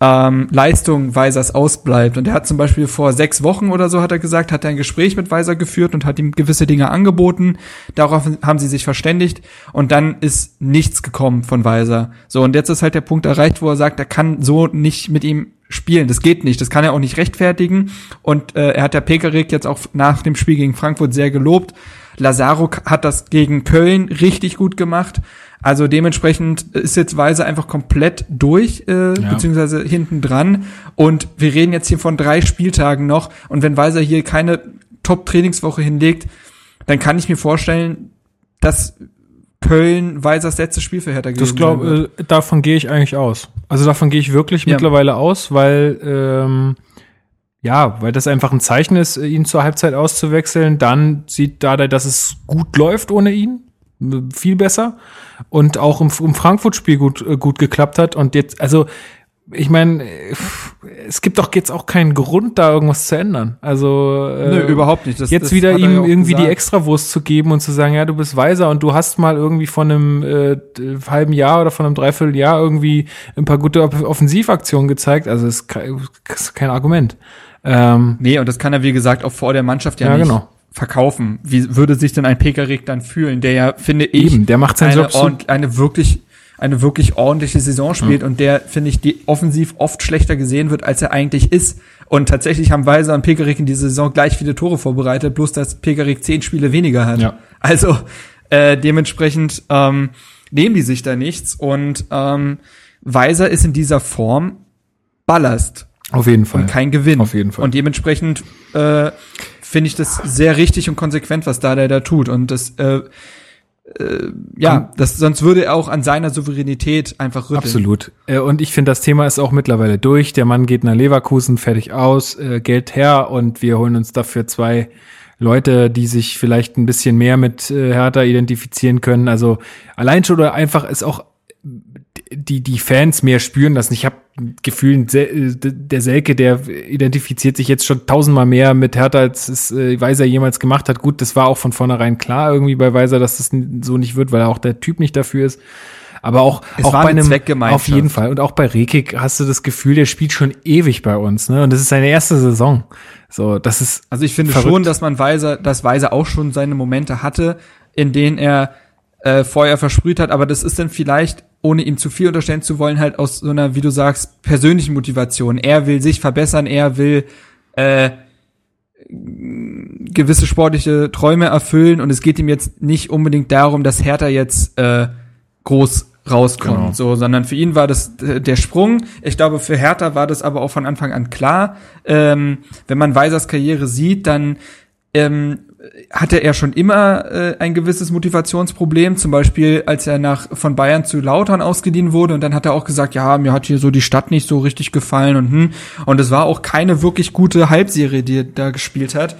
ähm, Leistung Weisers ausbleibt. Und er hat zum Beispiel vor sechs Wochen oder so, hat er gesagt, hat er ein Gespräch mit Weiser geführt und hat ihm gewisse Dinge angeboten. Darauf haben sie sich verständigt und dann ist nichts gekommen von Weiser. So, und jetzt ist halt der Punkt erreicht, wo er sagt, er kann so nicht mit ihm spielen. Das geht nicht. Das kann er auch nicht rechtfertigen. Und äh, er hat der Pekarik jetzt auch nach dem Spiel gegen Frankfurt sehr gelobt. Lazaro hat das gegen Köln richtig gut gemacht. Also dementsprechend ist jetzt Weise einfach komplett durch, äh, ja. beziehungsweise hinten dran. Und wir reden jetzt hier von drei Spieltagen noch. Und wenn Weiser hier keine Top-Trainingswoche hinlegt, dann kann ich mir vorstellen, dass Köln Weisers letztes Spiel für Hertha gewesen Das glaub, äh, davon gehe ich eigentlich aus. Also davon gehe ich wirklich ja. mittlerweile aus, weil ähm, ja, weil das einfach ein Zeichen ist, ihn zur Halbzeit auszuwechseln. Dann sieht Dada, dass es gut läuft ohne ihn, viel besser und auch im, im Frankfurt-Spiel gut äh, gut geklappt hat. Und jetzt, also ich meine, es gibt doch jetzt auch keinen Grund, da irgendwas zu ändern. Also äh, Nö, überhaupt nicht. Das, jetzt das wieder ihm irgendwie gesagt. die Extrawurst zu geben und zu sagen, ja, du bist weiser und du hast mal irgendwie von einem äh, halben Jahr oder von einem Dreivierteljahr irgendwie ein paar gute Offensivaktionen gezeigt. Also ist kein, ist kein Argument. Ähm, nee, und das kann er, wie gesagt, auch vor der Mannschaft ja, ja nicht. Genau verkaufen. Wie würde sich denn ein Pekarik dann fühlen, der ja, finde ich, Eben, der macht seinen eine, Job eine wirklich eine wirklich ordentliche Saison spielt mhm. und der, finde ich, die offensiv oft schlechter gesehen wird, als er eigentlich ist. Und tatsächlich haben Weiser und Pekarik in dieser Saison gleich viele Tore vorbereitet, bloß dass Pekarik zehn Spiele weniger hat. Ja. Also äh, dementsprechend ähm, nehmen die sich da nichts und ähm, Weiser ist in dieser Form Ballast. Auf jeden Fall. Und kein Gewinn. Auf jeden Fall. Und dementsprechend äh, finde ich das sehr richtig und konsequent, was da der da tut. Und das äh, äh, ja, das, sonst würde er auch an seiner Souveränität einfach rütteln. Absolut. Äh, und ich finde, das Thema ist auch mittlerweile durch. Der Mann geht nach Leverkusen, fertig aus, äh, Geld her und wir holen uns dafür zwei Leute, die sich vielleicht ein bisschen mehr mit äh, Hertha identifizieren können. Also allein schon oder einfach ist auch die, die Fans mehr spüren das. Ich habe Gefühl, der Selke, der identifiziert sich jetzt schon tausendmal mehr mit Hertha, als es äh, Weiser jemals gemacht hat. Gut, das war auch von vornherein klar irgendwie bei Weiser, dass das so nicht wird, weil auch der Typ nicht dafür ist. Aber auch, es auch bei einem, auf jeden Fall. Und auch bei Rekik hast du das Gefühl, der spielt schon ewig bei uns, ne? Und das ist seine erste Saison. So, das ist. Also ich finde verrückt. schon, dass man Weiser, dass Weiser auch schon seine Momente hatte, in denen er äh, Feuer versprüht hat, aber das ist dann vielleicht, ohne ihm zu viel unterstellen zu wollen, halt aus so einer, wie du sagst, persönlichen Motivation. Er will sich verbessern, er will äh, gewisse sportliche Träume erfüllen und es geht ihm jetzt nicht unbedingt darum, dass Hertha jetzt äh, groß rauskommt, genau. so, sondern für ihn war das äh, der Sprung. Ich glaube, für Hertha war das aber auch von Anfang an klar. Ähm, wenn man Weisers Karriere sieht, dann ähm, hatte er schon immer äh, ein gewisses Motivationsproblem, zum Beispiel als er nach von Bayern zu Lautern ausgeliehen wurde und dann hat er auch gesagt, ja, mir hat hier so die Stadt nicht so richtig gefallen und hm, und es war auch keine wirklich gute Halbserie, die er da gespielt hat.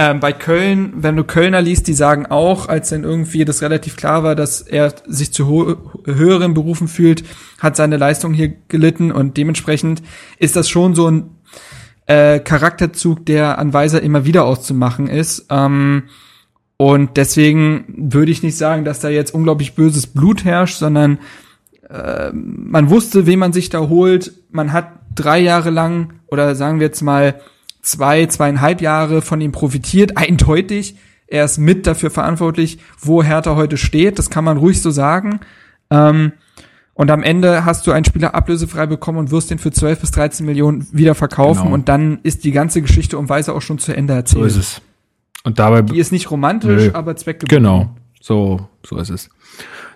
Ähm, bei Köln, wenn du Kölner liest, die sagen auch, als dann irgendwie das relativ klar war, dass er sich zu höheren Berufen fühlt, hat seine Leistung hier gelitten und dementsprechend ist das schon so ein äh, Charakterzug, der an Weiser immer wieder auszumachen ist. Ähm, und deswegen würde ich nicht sagen, dass da jetzt unglaublich böses Blut herrscht, sondern äh, man wusste, wen man sich da holt. Man hat drei Jahre lang oder sagen wir jetzt mal zwei, zweieinhalb Jahre von ihm profitiert, eindeutig. Er ist mit dafür verantwortlich, wo Hertha heute steht. Das kann man ruhig so sagen. Ähm, und am Ende hast du einen Spieler ablösefrei bekommen und wirst den für 12 bis 13 Millionen wieder verkaufen. Genau. Und dann ist die ganze Geschichte um Weise auch schon zu Ende erzählt. So ist es. Und dabei. Die ist nicht romantisch, nö. aber zweckgebunden. Genau. So, so ist es.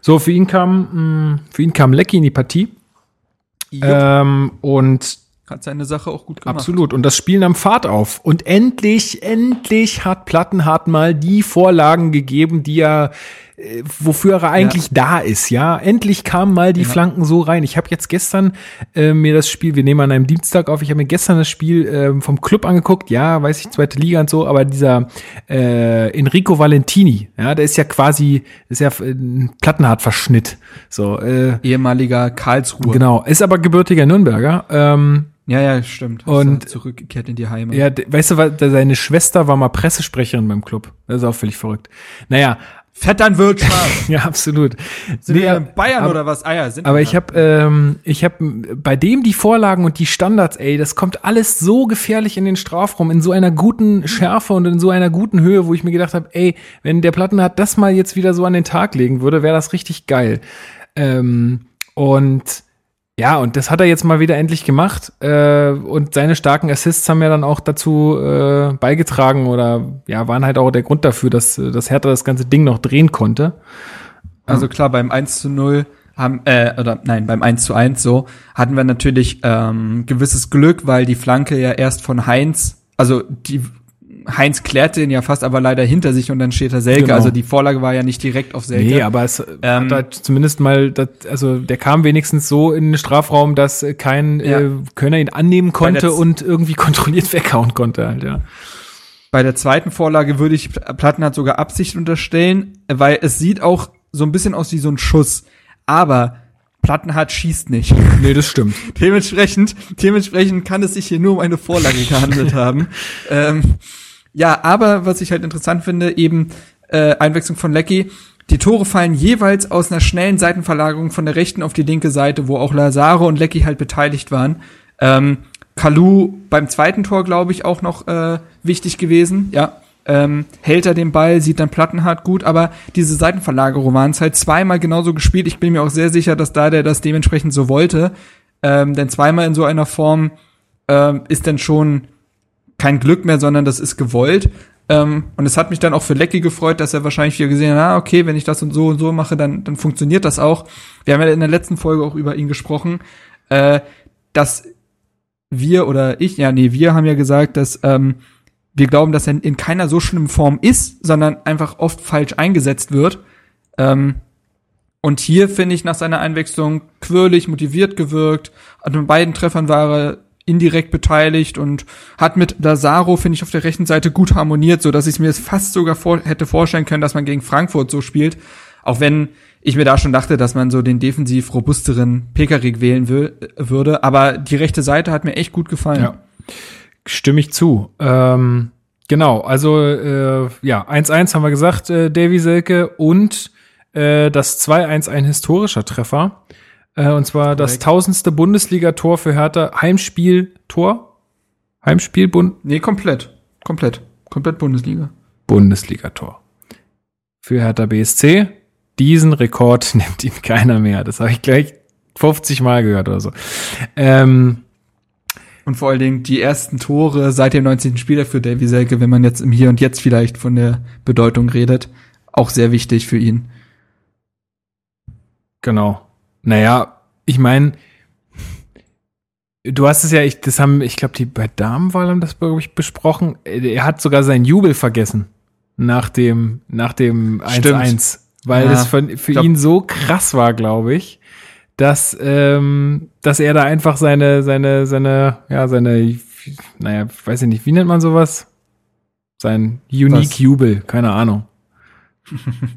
So, für ihn kam, mh, mm, für ihn kam Lecky in die Partie. Ähm, und hat seine Sache auch gut gemacht. Absolut. Und das Spiel nahm Fahrt auf. Und endlich, endlich hat Plattenhardt mal die Vorlagen gegeben, die er äh, wofür er eigentlich ja. da ist, ja. Endlich kamen mal die ja. Flanken so rein. Ich habe jetzt gestern äh, mir das Spiel, wir nehmen an einem Dienstag auf, ich habe mir gestern das Spiel äh, vom Club angeguckt, ja, weiß ich, zweite Liga und so, aber dieser äh, Enrico Valentini, ja, der ist ja quasi, ist ja ein Plattenhartverschnitt. So, äh, ehemaliger Karlsruhe. Genau, ist aber gebürtiger Nürnberger. Ähm, ja, ja, stimmt. Und zurückgekehrt in die Heimat. Ja, weißt du, seine Schwester war mal Pressesprecherin beim Club. Das ist auch völlig verrückt. Naja, Vetternwirtschaft. ja, absolut. Sind nee, wir in Bayern aber, oder was? Ah ja, sind Aber ich habe ähm, ich habe bei dem die Vorlagen und die Standards, ey, das kommt alles so gefährlich in den Strafraum in so einer guten Schärfe und in so einer guten Höhe, wo ich mir gedacht habe, ey, wenn der Plattenhardt das mal jetzt wieder so an den Tag legen würde, wäre das richtig geil. Ähm, und ja, und das hat er jetzt mal wieder endlich gemacht. Äh, und seine starken Assists haben ja dann auch dazu äh, beigetragen oder ja, waren halt auch der Grund dafür, dass, dass Hertha das ganze Ding noch drehen konnte. Also klar, beim 1 zu 0 haben, äh, oder nein, beim 1 zu 1 so, hatten wir natürlich ähm, gewisses Glück, weil die Flanke ja erst von Heinz, also die Heinz klärte ihn ja fast aber leider hinter sich und dann steht er Selke. Genau. Also die Vorlage war ja nicht direkt auf Selke. Nee, aber es ähm, hat halt zumindest mal, das, also der kam wenigstens so in den Strafraum, dass kein ja. äh, Könner ihn annehmen konnte und irgendwie kontrolliert weghauen konnte halt, ja. Bei der zweiten Vorlage würde ich Plattenhardt sogar Absicht unterstellen, weil es sieht auch so ein bisschen aus wie so ein Schuss. Aber Plattenhardt schießt nicht. Nee, das stimmt. dementsprechend, dementsprechend kann es sich hier nur um eine Vorlage gehandelt haben. Ähm, ja, aber was ich halt interessant finde, eben äh, Einwechslung von Lecky. Die Tore fallen jeweils aus einer schnellen Seitenverlagerung von der rechten auf die linke Seite, wo auch Lazaro und Lecky halt beteiligt waren. Ähm, Kalu beim zweiten Tor, glaube ich, auch noch äh, wichtig gewesen. Ja, ähm, hält er den Ball, sieht dann Plattenhart gut, aber diese Seitenverlagerung waren es halt zweimal genauso gespielt. Ich bin mir auch sehr sicher, dass da der das dementsprechend so wollte. Ähm, denn zweimal in so einer Form ähm, ist dann schon kein Glück mehr, sondern das ist gewollt. Ähm, und es hat mich dann auch für Lecky gefreut, dass er wahrscheinlich wieder gesehen hat, ah, okay, wenn ich das und so und so mache, dann, dann funktioniert das auch. Wir haben ja in der letzten Folge auch über ihn gesprochen, äh, dass wir oder ich, ja, nee, wir haben ja gesagt, dass ähm, wir glauben, dass er in keiner so schlimmen Form ist, sondern einfach oft falsch eingesetzt wird. Ähm, und hier finde ich nach seiner Einwechslung quirlig, motiviert gewirkt. An den beiden Treffern war er indirekt beteiligt und hat mit Lazaro, finde ich, auf der rechten Seite gut harmoniert, so dass ich mir es fast sogar vor, hätte vorstellen können, dass man gegen Frankfurt so spielt. Auch wenn ich mir da schon dachte, dass man so den defensiv robusteren Pekarik wählen will, würde. Aber die rechte Seite hat mir echt gut gefallen. Ja. Stimme ich zu. Ähm, genau, also äh, ja, 1-1 haben wir gesagt, äh, Davy Selke und äh, das 2-1 ein historischer Treffer. Äh, und zwar das tausendste Bundesligator für Hertha. Heimspiel-Tor? Heimspiel, Bund? Nee, komplett. Komplett. Komplett Bundesliga. Bundesligator. Für Hertha BSC. Diesen Rekord nimmt ihm keiner mehr. Das habe ich gleich 50 Mal gehört oder so. Ähm, und vor allen Dingen die ersten Tore seit dem 19. Spieler für Davy Selke, wenn man jetzt im Hier und Jetzt vielleicht von der Bedeutung redet, auch sehr wichtig für ihn. Genau. Naja, ich meine, du hast es ja, ich, das haben, ich glaube, die bei Damenwahl haben das, glaube ich, besprochen. Er hat sogar seinen Jubel vergessen nach dem, nach dem 1-1. Weil ja, das für, für glaub, ihn so krass war, glaube ich, dass, ähm, dass er da einfach seine, seine, seine, ja, seine, naja, weiß ich nicht, wie nennt man sowas? Sein Unique Was? Jubel, keine Ahnung.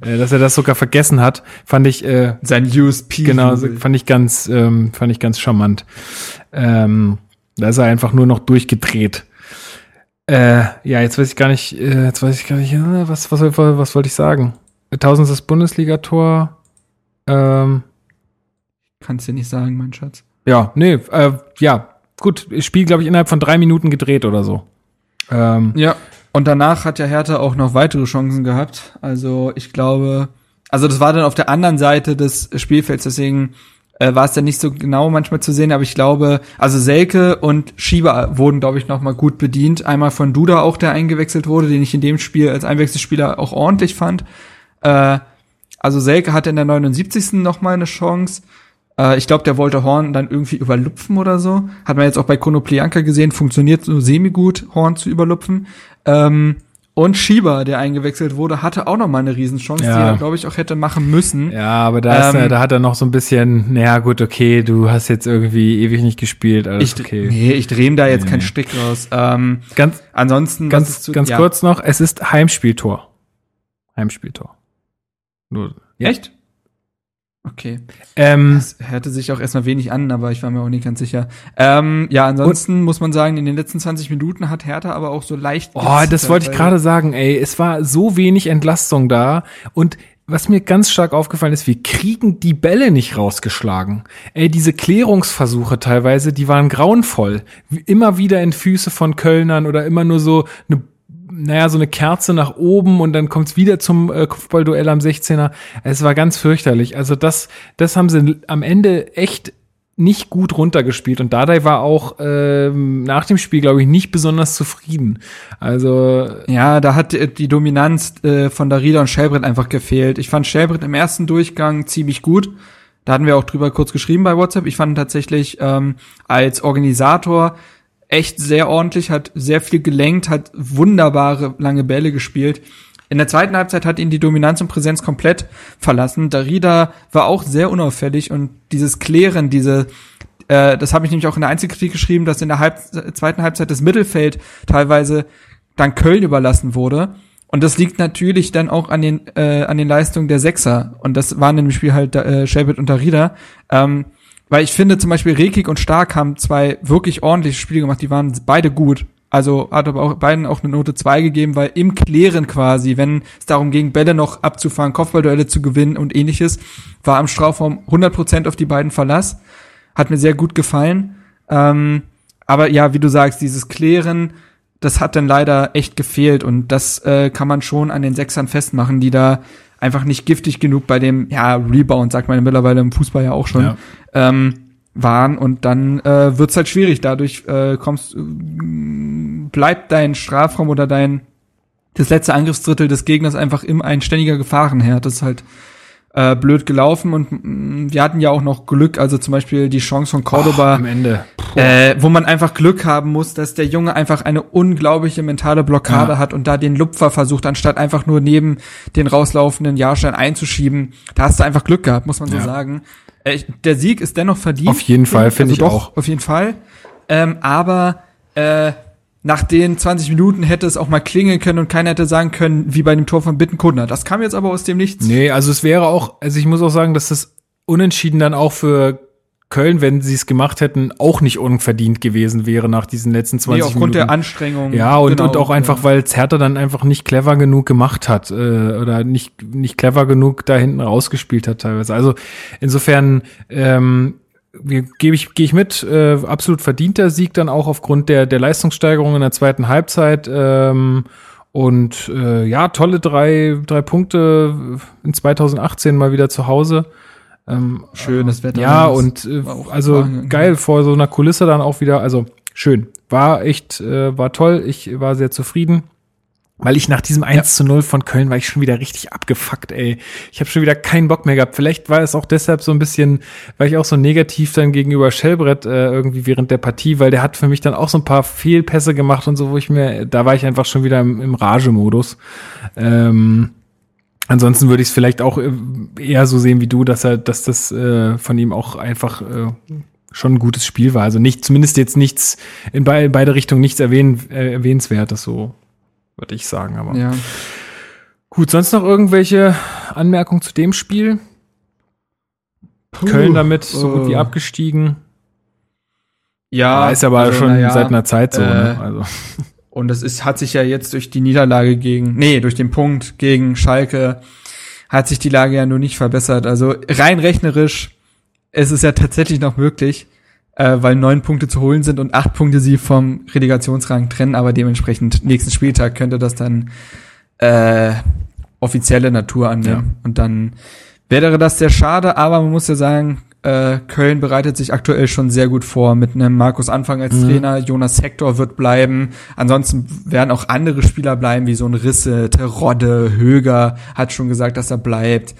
Äh, dass er das sogar vergessen hat, fand ich äh, sein USP. Genau, fand ich ganz, ähm, fand ich ganz charmant. Ähm, da ist er einfach nur noch durchgedreht. Äh, ja, jetzt weiß ich gar nicht, äh, jetzt weiß ich gar nicht, äh, was, was, was, was wollte ich sagen? Tausendstes Bundesligator. Ähm, Kannst du nicht sagen, mein Schatz. Ja, nee, äh, ja, gut. Spiel, glaube ich, innerhalb von drei Minuten gedreht oder so. Ähm, ja, und danach hat ja Hertha auch noch weitere Chancen gehabt. Also ich glaube, also das war dann auf der anderen Seite des Spielfelds, deswegen äh, war es dann nicht so genau manchmal zu sehen, aber ich glaube, also Selke und Schieber wurden, glaube ich, nochmal gut bedient. Einmal von Duda auch, der eingewechselt wurde, den ich in dem Spiel als Einwechselspieler auch ordentlich fand. Äh, also Selke hatte in der 79. nochmal eine Chance. Äh, ich glaube, der wollte Horn dann irgendwie überlupfen oder so. Hat man jetzt auch bei Konoplianka gesehen, funktioniert so semi-gut, Horn zu überlupfen. Ähm, Und Schieber, der eingewechselt wurde, hatte auch noch mal eine Riesenchance, Ja. die er, glaube ich, auch hätte machen müssen. Ja, aber da, ist, Ähm, er- da hat er noch so ein bisschen, naja, gut, okay, du hast jetzt irgendwie ewig nicht gespielt, alles Ich, okay. Nee, ich drehe ihm da jetzt Nee, keinen nee. Strick raus. Ähm, Ganz, ansonsten, ganz, ist zu- ganz ja. kurz noch, es ist Heimspieltor. Heimspieltor. Nur, ja. Echt? Okay. Ähm, Das hörte sich auch erstmal wenig an, aber ich war mir auch nicht ganz sicher. Ähm, ja, ansonsten muss man sagen, in den letzten 20 Minuten hat Hertha aber auch so leicht. Oh, das wollte ich gerade sagen, ey. Es war so wenig Entlastung da. Und was mir ganz stark aufgefallen ist, wir kriegen die Bälle nicht rausgeschlagen. Ey, diese Klärungsversuche teilweise, die waren grauenvoll. Immer wieder in Füße von Kölnern oder immer nur so eine, naja, so eine Kerze nach oben und dann kommt's wieder zum äh, Kopfballduell am 16er. Es war ganz fürchterlich. Also das, das haben sie am Ende echt nicht gut runtergespielt und Dardai war auch ähm, nach dem Spiel, glaube ich, nicht besonders zufrieden. Also Ja, da hat äh, die Dominanz äh, von Darida und Shelbrett einfach gefehlt. Ich fand Shelbrett im ersten Durchgang ziemlich gut. Da hatten wir auch drüber kurz geschrieben bei WhatsApp. Ich fand tatsächlich ähm, als Organisator echt sehr ordentlich, hat sehr viel gelenkt, hat wunderbare lange Bälle gespielt. In der zweiten Halbzeit hat ihn die Dominanz und Präsenz komplett verlassen. Darida war auch sehr unauffällig und dieses Klären, diese äh, das habe ich nämlich auch in der Einzelkritik geschrieben, dass in der Halb zweiten Halbzeit das Mittelfeld teilweise dann Köln überlassen wurde. Und das liegt natürlich dann auch an den, äh, an den Leistungen der Sechser. Und das waren dem Spiel halt äh, Shelbert und Darida. Ähm, weil ich finde zum Beispiel Rekik und Stark haben zwei wirklich ordentliche Spiele gemacht. Die waren beide gut. Also hat aber auch beiden auch eine Note 2 gegeben, weil im Klären quasi, wenn es darum ging, Bälle noch abzufahren, Kopfballduelle zu gewinnen und ähnliches, war am Strafraum 100% auf die beiden Verlass. Hat mir sehr gut gefallen. Ähm, aber ja, wie du sagst, dieses Klären, das hat dann leider echt gefehlt und das äh, kann man schon an den Sechsern festmachen, die da einfach nicht giftig genug bei dem, ja, Rebound, sagt man mittlerweile im Fußball ja auch schon, Ja. ähm, waren und dann äh, wird's halt schwierig. Dadurch äh, kommst, äh, bleibt dein Strafraum oder dein das letzte Angriffsdrittel des Gegners einfach immer ein ständiger Gefahrenherd. Das ist halt äh, blöd gelaufen und mm, wir hatten ja auch noch Glück, also zum Beispiel die Chance von Cordoba, am Ende. äh, wo man einfach Glück haben muss, dass der Junge einfach eine unglaubliche mentale Blockade Ja. hat und da den Lupfer versucht, anstatt einfach nur neben den rauslaufenden Jahrstein einzuschieben. Da hast du einfach Glück gehabt, muss man so Ja. sagen. Äh, der Sieg ist dennoch verdient. Auf jeden Fall, finde ich doch, auch. Auf jeden Fall. Ähm, aber äh, nach den 20 Minuten hätte es auch mal klingeln können und keiner hätte sagen können, wie bei dem Tor von Bittenkundner. Das kam jetzt aber aus dem Nichts. Nee, also es wäre auch, also ich muss auch sagen, dass das Unentschieden dann auch für Köln, wenn sie es gemacht hätten, auch nicht unverdient gewesen wäre nach diesen letzten 20 Nee, aufgrund Minuten. der Anstrengung. Ja, und, Genau, und auch einfach, ja. weil Zerter dann einfach nicht clever genug gemacht hat äh, oder nicht, nicht clever genug da hinten rausgespielt hat teilweise. Also insofern ähm, gebe ich, gehe ich mit, äh, absolut verdienter Sieg dann auch aufgrund der, der Leistungssteigerung in der zweiten Halbzeit. Ähm, und äh, ja, tolle drei, drei Punkte in 2018 mal wieder zu Hause. Ähm, Schönes Wetter. ja, und äh, also geil vor so einer Kulisse dann auch wieder. Also schön. War echt, äh, war toll. Ich war sehr zufrieden. Weil ich nach diesem 1 zu 0 von Köln war ich schon wieder richtig abgefuckt, ey. Ich habe schon wieder keinen Bock mehr gehabt. Vielleicht war es auch deshalb so ein bisschen, weil ich auch so negativ dann gegenüber Schellbrett äh, irgendwie während der Partie, weil der hat für mich dann auch so ein paar Fehlpässe gemacht und so, wo ich mir, da war ich einfach schon wieder im, im Rage-Modus. Ähm, Ansonsten würde ich es vielleicht auch äh, eher so sehen wie du, dass er, dass das äh, von ihm auch einfach äh, schon ein gutes Spiel war. Also nicht, zumindest jetzt nichts in be beide Richtungen nichts erwähnen, äh, erwähnenswertes, so würde ich sagen. Aber Ja. gut, sonst noch irgendwelche Anmerkungen zu dem Spiel? Köln damit so gut wie äh, abgestiegen. Ja, ist aber also, schon ja, seit einer Zeit so. äh, ne? Also Und es ist, hat sich ja jetzt durch die Niederlage gegen, nee, durch den Punkt gegen Schalke, hat sich die Lage ja nur nicht verbessert. Also rein rechnerisch, es ist ja tatsächlich noch möglich, äh, weil neun Punkte zu holen sind und acht Punkte sie vom Relegationsrang trennen, aber dementsprechend nächsten Spieltag könnte das dann äh, offizielle Natur annehmen. Und dann wäre das sehr schade, aber man muss ja sagen, äh, Köln bereitet sich aktuell schon sehr gut vor mit einem Markus Anfang als Mhm. Trainer, Jonas Hector wird bleiben. Ansonsten werden auch andere Spieler bleiben, wie so ein Risse, Terodde, Höger hat schon gesagt, dass er bleibt.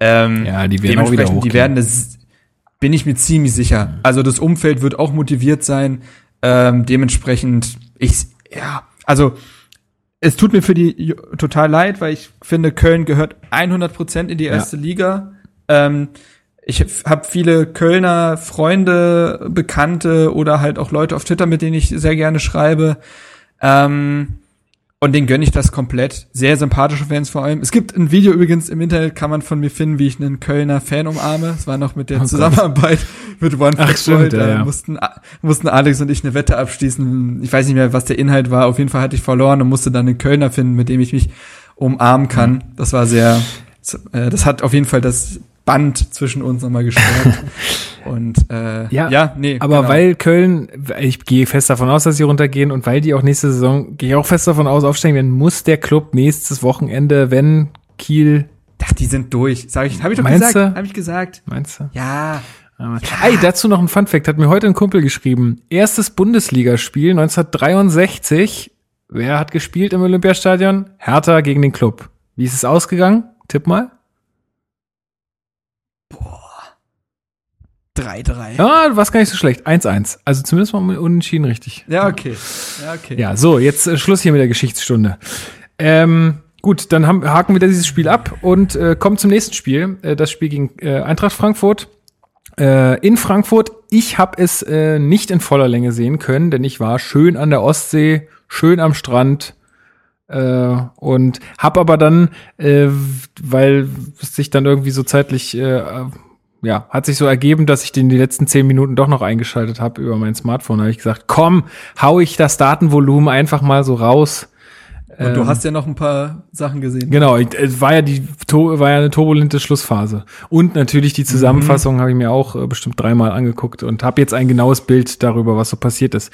Ähm, Ja, die werden auch wieder dementsprechend, die hochgehen. werden das, bin ich mir ziemlich sicher. Also das Umfeld wird auch motiviert sein. Ähm, dementsprechend, ich, ja, also es tut mir für die total leid, weil ich finde, Köln gehört 100 Prozent in die erste ja. Liga. Ähm, ich habe viele Kölner Freunde, Bekannte oder halt auch Leute auf Twitter, mit denen ich sehr gerne schreibe. Ähm, und den gönne ich das komplett. Sehr sympathische Fans vor allem. Es gibt ein Video übrigens im Internet, kann man von mir finden, wie ich einen Kölner Fan umarme. Es war noch mit der oh Zusammenarbeit Gott. mit One Ach, stimmt, Da ja. mussten, mussten Alex und ich eine Wette abschließen. Ich weiß nicht mehr, was der Inhalt war. Auf jeden Fall hatte ich verloren und musste dann einen Kölner finden, mit dem ich mich umarmen kann. Mhm. Das war sehr, äh, das hat auf jeden Fall das Band zwischen uns nochmal gestärkt. und äh, ja, ja, nee. Aber genau. weil Köln, ich gehe fest davon aus, dass sie runtergehen und weil die auch nächste Saison, gehe ich auch fest davon aus, aufsteigen werden, muss der Club nächstes Wochenende, wenn Kiel. Ach, die sind durch. Sag ich, habe ich doch Meinst gesagt. Habe ich gesagt. Meinst du? Ja. ja. Ey, dazu noch ein Funfact, hat mir heute ein Kumpel geschrieben. Erstes Bundesligaspiel 1963. Wer hat gespielt im Olympiastadion? Hertha gegen den Club. Wie ist es ausgegangen? Tipp mal. 3-3. Ja, du warst gar nicht so schlecht. 1-1. Also zumindest mal unentschieden richtig. Ja, okay. Ja, okay. Ja, so, jetzt äh, Schluss hier mit der Geschichtsstunde. Ähm, gut, dann haben, haken wir dieses Spiel ab und äh, kommen zum nächsten Spiel. Äh, das Spiel gegen äh, Eintracht Frankfurt. Äh, in Frankfurt. Ich habe es äh, nicht in voller Länge sehen können, denn ich war schön an der Ostsee, schön am Strand. Äh, und hab aber dann, äh, weil es sich dann irgendwie so zeitlich äh, ja, hat sich so ergeben, dass ich den die letzten zehn Minuten doch noch eingeschaltet habe über mein Smartphone. Da habe ich gesagt, komm, hau ich das Datenvolumen einfach mal so raus. Und du ähm, hast ja noch ein paar Sachen gesehen. Genau, es war ja die war ja eine turbulente Schlussphase. Und natürlich die Zusammenfassung mhm. habe ich mir auch äh, bestimmt dreimal angeguckt und habe jetzt ein genaues Bild darüber, was so passiert ist.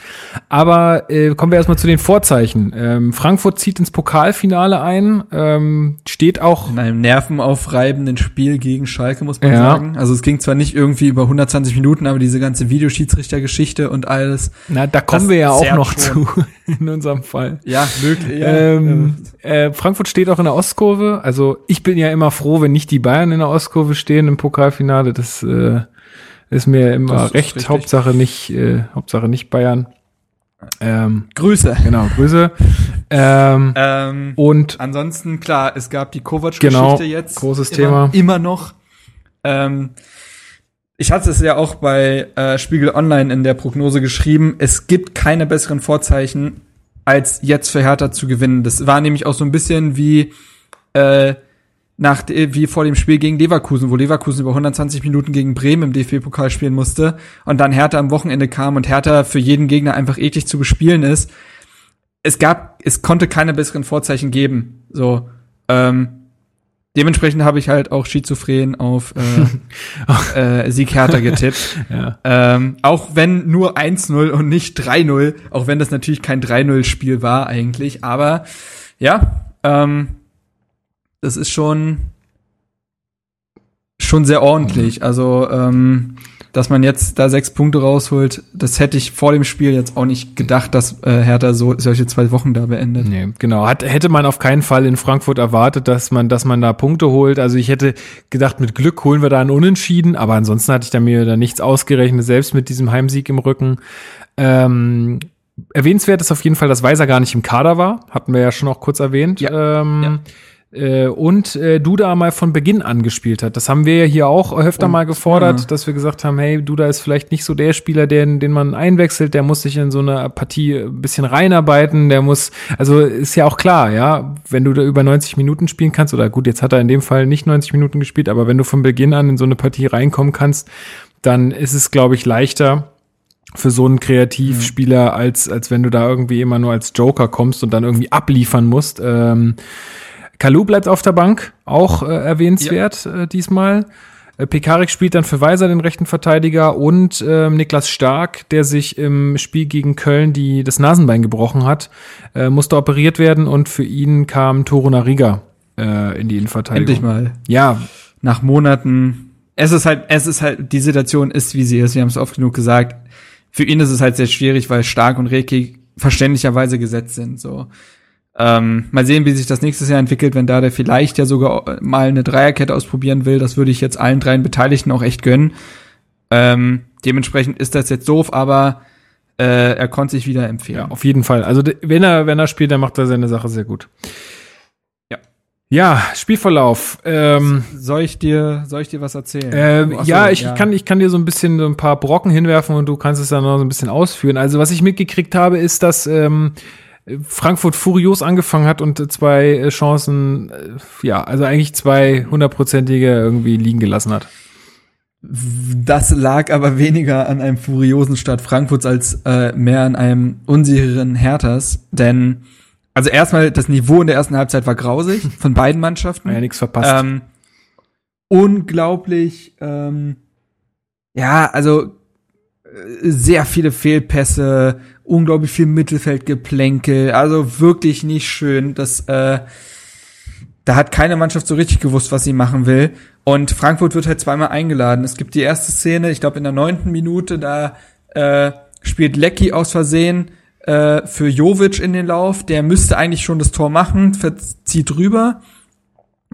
Aber äh, kommen wir erstmal zu den Vorzeichen. Ähm, Frankfurt zieht ins Pokalfinale ein, ähm, steht auch in einem nervenaufreibenden Spiel gegen Schalke, muss man ja. sagen. Also es ging zwar nicht irgendwie über 120 Minuten, aber diese ganze Videoschiedsrichtergeschichte und alles. Na, da kommen wir ja auch noch schon. zu in unserem Fall. Ja, möglich. Ja. Ähm, äh, Frankfurt steht auch in der Ostkurve. Also ich bin ja immer froh, wenn nicht die Bayern in der Ostkurve stehen im Pokalfinale. Das äh, ist mir immer ist recht. Hauptsache nicht, äh, Hauptsache nicht Bayern. Ähm, Grüße. Genau, Grüße. Ähm, ähm, und ansonsten, klar, es gab die Kovac-Geschichte genau, jetzt. Großes immer, Thema. Immer noch. Ähm, ich hatte es ja auch bei äh, Spiegel Online in der Prognose geschrieben, es gibt keine besseren Vorzeichen, als jetzt für Hertha zu gewinnen. Das war nämlich auch so ein bisschen wie äh, nach wie vor dem Spiel gegen Leverkusen, wo Leverkusen über 120 Minuten gegen Bremen im DFB-Pokal spielen musste und dann Hertha am Wochenende kam und Hertha für jeden Gegner einfach eklig zu bespielen ist. Es gab, es konnte keine besseren Vorzeichen geben. So, ähm, dementsprechend habe ich halt auch schizophren auf äh, äh, Sieg Hertha getippt. ja. ähm, auch wenn nur 1-0 und nicht 3-0, auch wenn das natürlich kein 3-0-Spiel war eigentlich, aber ja, ähm, das ist schon schon sehr ordentlich. Also ähm, dass man jetzt da sechs Punkte rausholt, das hätte ich vor dem Spiel jetzt auch nicht gedacht, dass äh, Hertha so solche zwei Wochen da beendet. Nee, genau. Hat, hätte man auf keinen Fall in Frankfurt erwartet, dass man, dass man da Punkte holt. Also ich hätte gedacht, mit Glück holen wir da einen Unentschieden, aber ansonsten hatte ich da mir da nichts ausgerechnet, selbst mit diesem Heimsieg im Rücken. Ähm, erwähnenswert ist auf jeden Fall, dass Weiser gar nicht im Kader war. Hatten wir ja schon auch kurz erwähnt. Ja. Ähm, ja äh, und äh, Duda mal von Beginn an gespielt hat. Das haben wir ja hier auch öfter und, mal gefordert, ja. dass wir gesagt haben, hey, Duda ist vielleicht nicht so der Spieler, den, den man einwechselt, der muss sich in so eine Partie ein bisschen reinarbeiten, der muss, also ist ja auch klar, ja, wenn du da über 90 Minuten spielen kannst, oder gut, jetzt hat er in dem Fall nicht 90 Minuten gespielt, aber wenn du von Beginn an in so eine Partie reinkommen kannst, dann ist es, glaube ich, leichter, für so einen Kreativspieler, mhm. als, als wenn du da irgendwie immer nur als Joker kommst und dann irgendwie abliefern musst. Ähm, Kalu bleibt auf der Bank, auch äh, erwähnenswert ja. äh, diesmal. Äh, Pekarik spielt dann für Weiser den rechten Verteidiger und äh, Niklas Stark, der sich im Spiel gegen Köln die, das Nasenbein gebrochen hat, äh, musste operiert werden und für ihn kam Toro Nariga äh, in die Innenverteidigung. Endlich mal. Ja. Nach Monaten. Es ist halt, es ist halt, die Situation ist, wie sie ist. Wir haben es oft genug gesagt. Für ihn ist es halt sehr schwierig, weil Stark und Reki verständlicherweise gesetzt sind. So. Ähm, mal sehen, wie sich das nächstes Jahr entwickelt, wenn da der vielleicht ja sogar mal eine Dreierkette ausprobieren will. Das würde ich jetzt allen dreien Beteiligten auch echt gönnen. Ähm, dementsprechend ist das jetzt doof, aber äh, er konnte sich wieder empfehlen. Ja, auf jeden Fall. Also wenn er, wenn er spielt, dann macht er seine Sache sehr gut. Ja. Ja, Spielverlauf. Ähm, soll ich dir, soll ich dir was erzählen? Äh, Achso, ja, ich ja. kann, ich kann dir so ein bisschen so ein paar Brocken hinwerfen und du kannst es dann noch so ein bisschen ausführen. Also was ich mitgekriegt habe, ist, dass ähm, Frankfurt furios angefangen hat und zwei äh, Chancen, äh, ja, also eigentlich zwei hundertprozentige irgendwie liegen gelassen hat. Das lag aber weniger an einem furiosen Start Frankfurts als äh, mehr an einem unsicheren Herthas, denn also erstmal das Niveau in der ersten Halbzeit war grausig von beiden Mannschaften. Ja, nichts verpasst. Ähm, unglaublich, ähm, ja, also äh, sehr viele Fehlpässe, unglaublich viel Mittelfeldgeplänkel, also wirklich nicht schön. Das, äh, da hat keine Mannschaft so richtig gewusst, was sie machen will. Und Frankfurt wird halt zweimal eingeladen. Es gibt die erste Szene, ich glaube in der neunten Minute, da äh, spielt Lecky aus Versehen äh, für Jovic in den Lauf. Der müsste eigentlich schon das Tor machen, zieht rüber.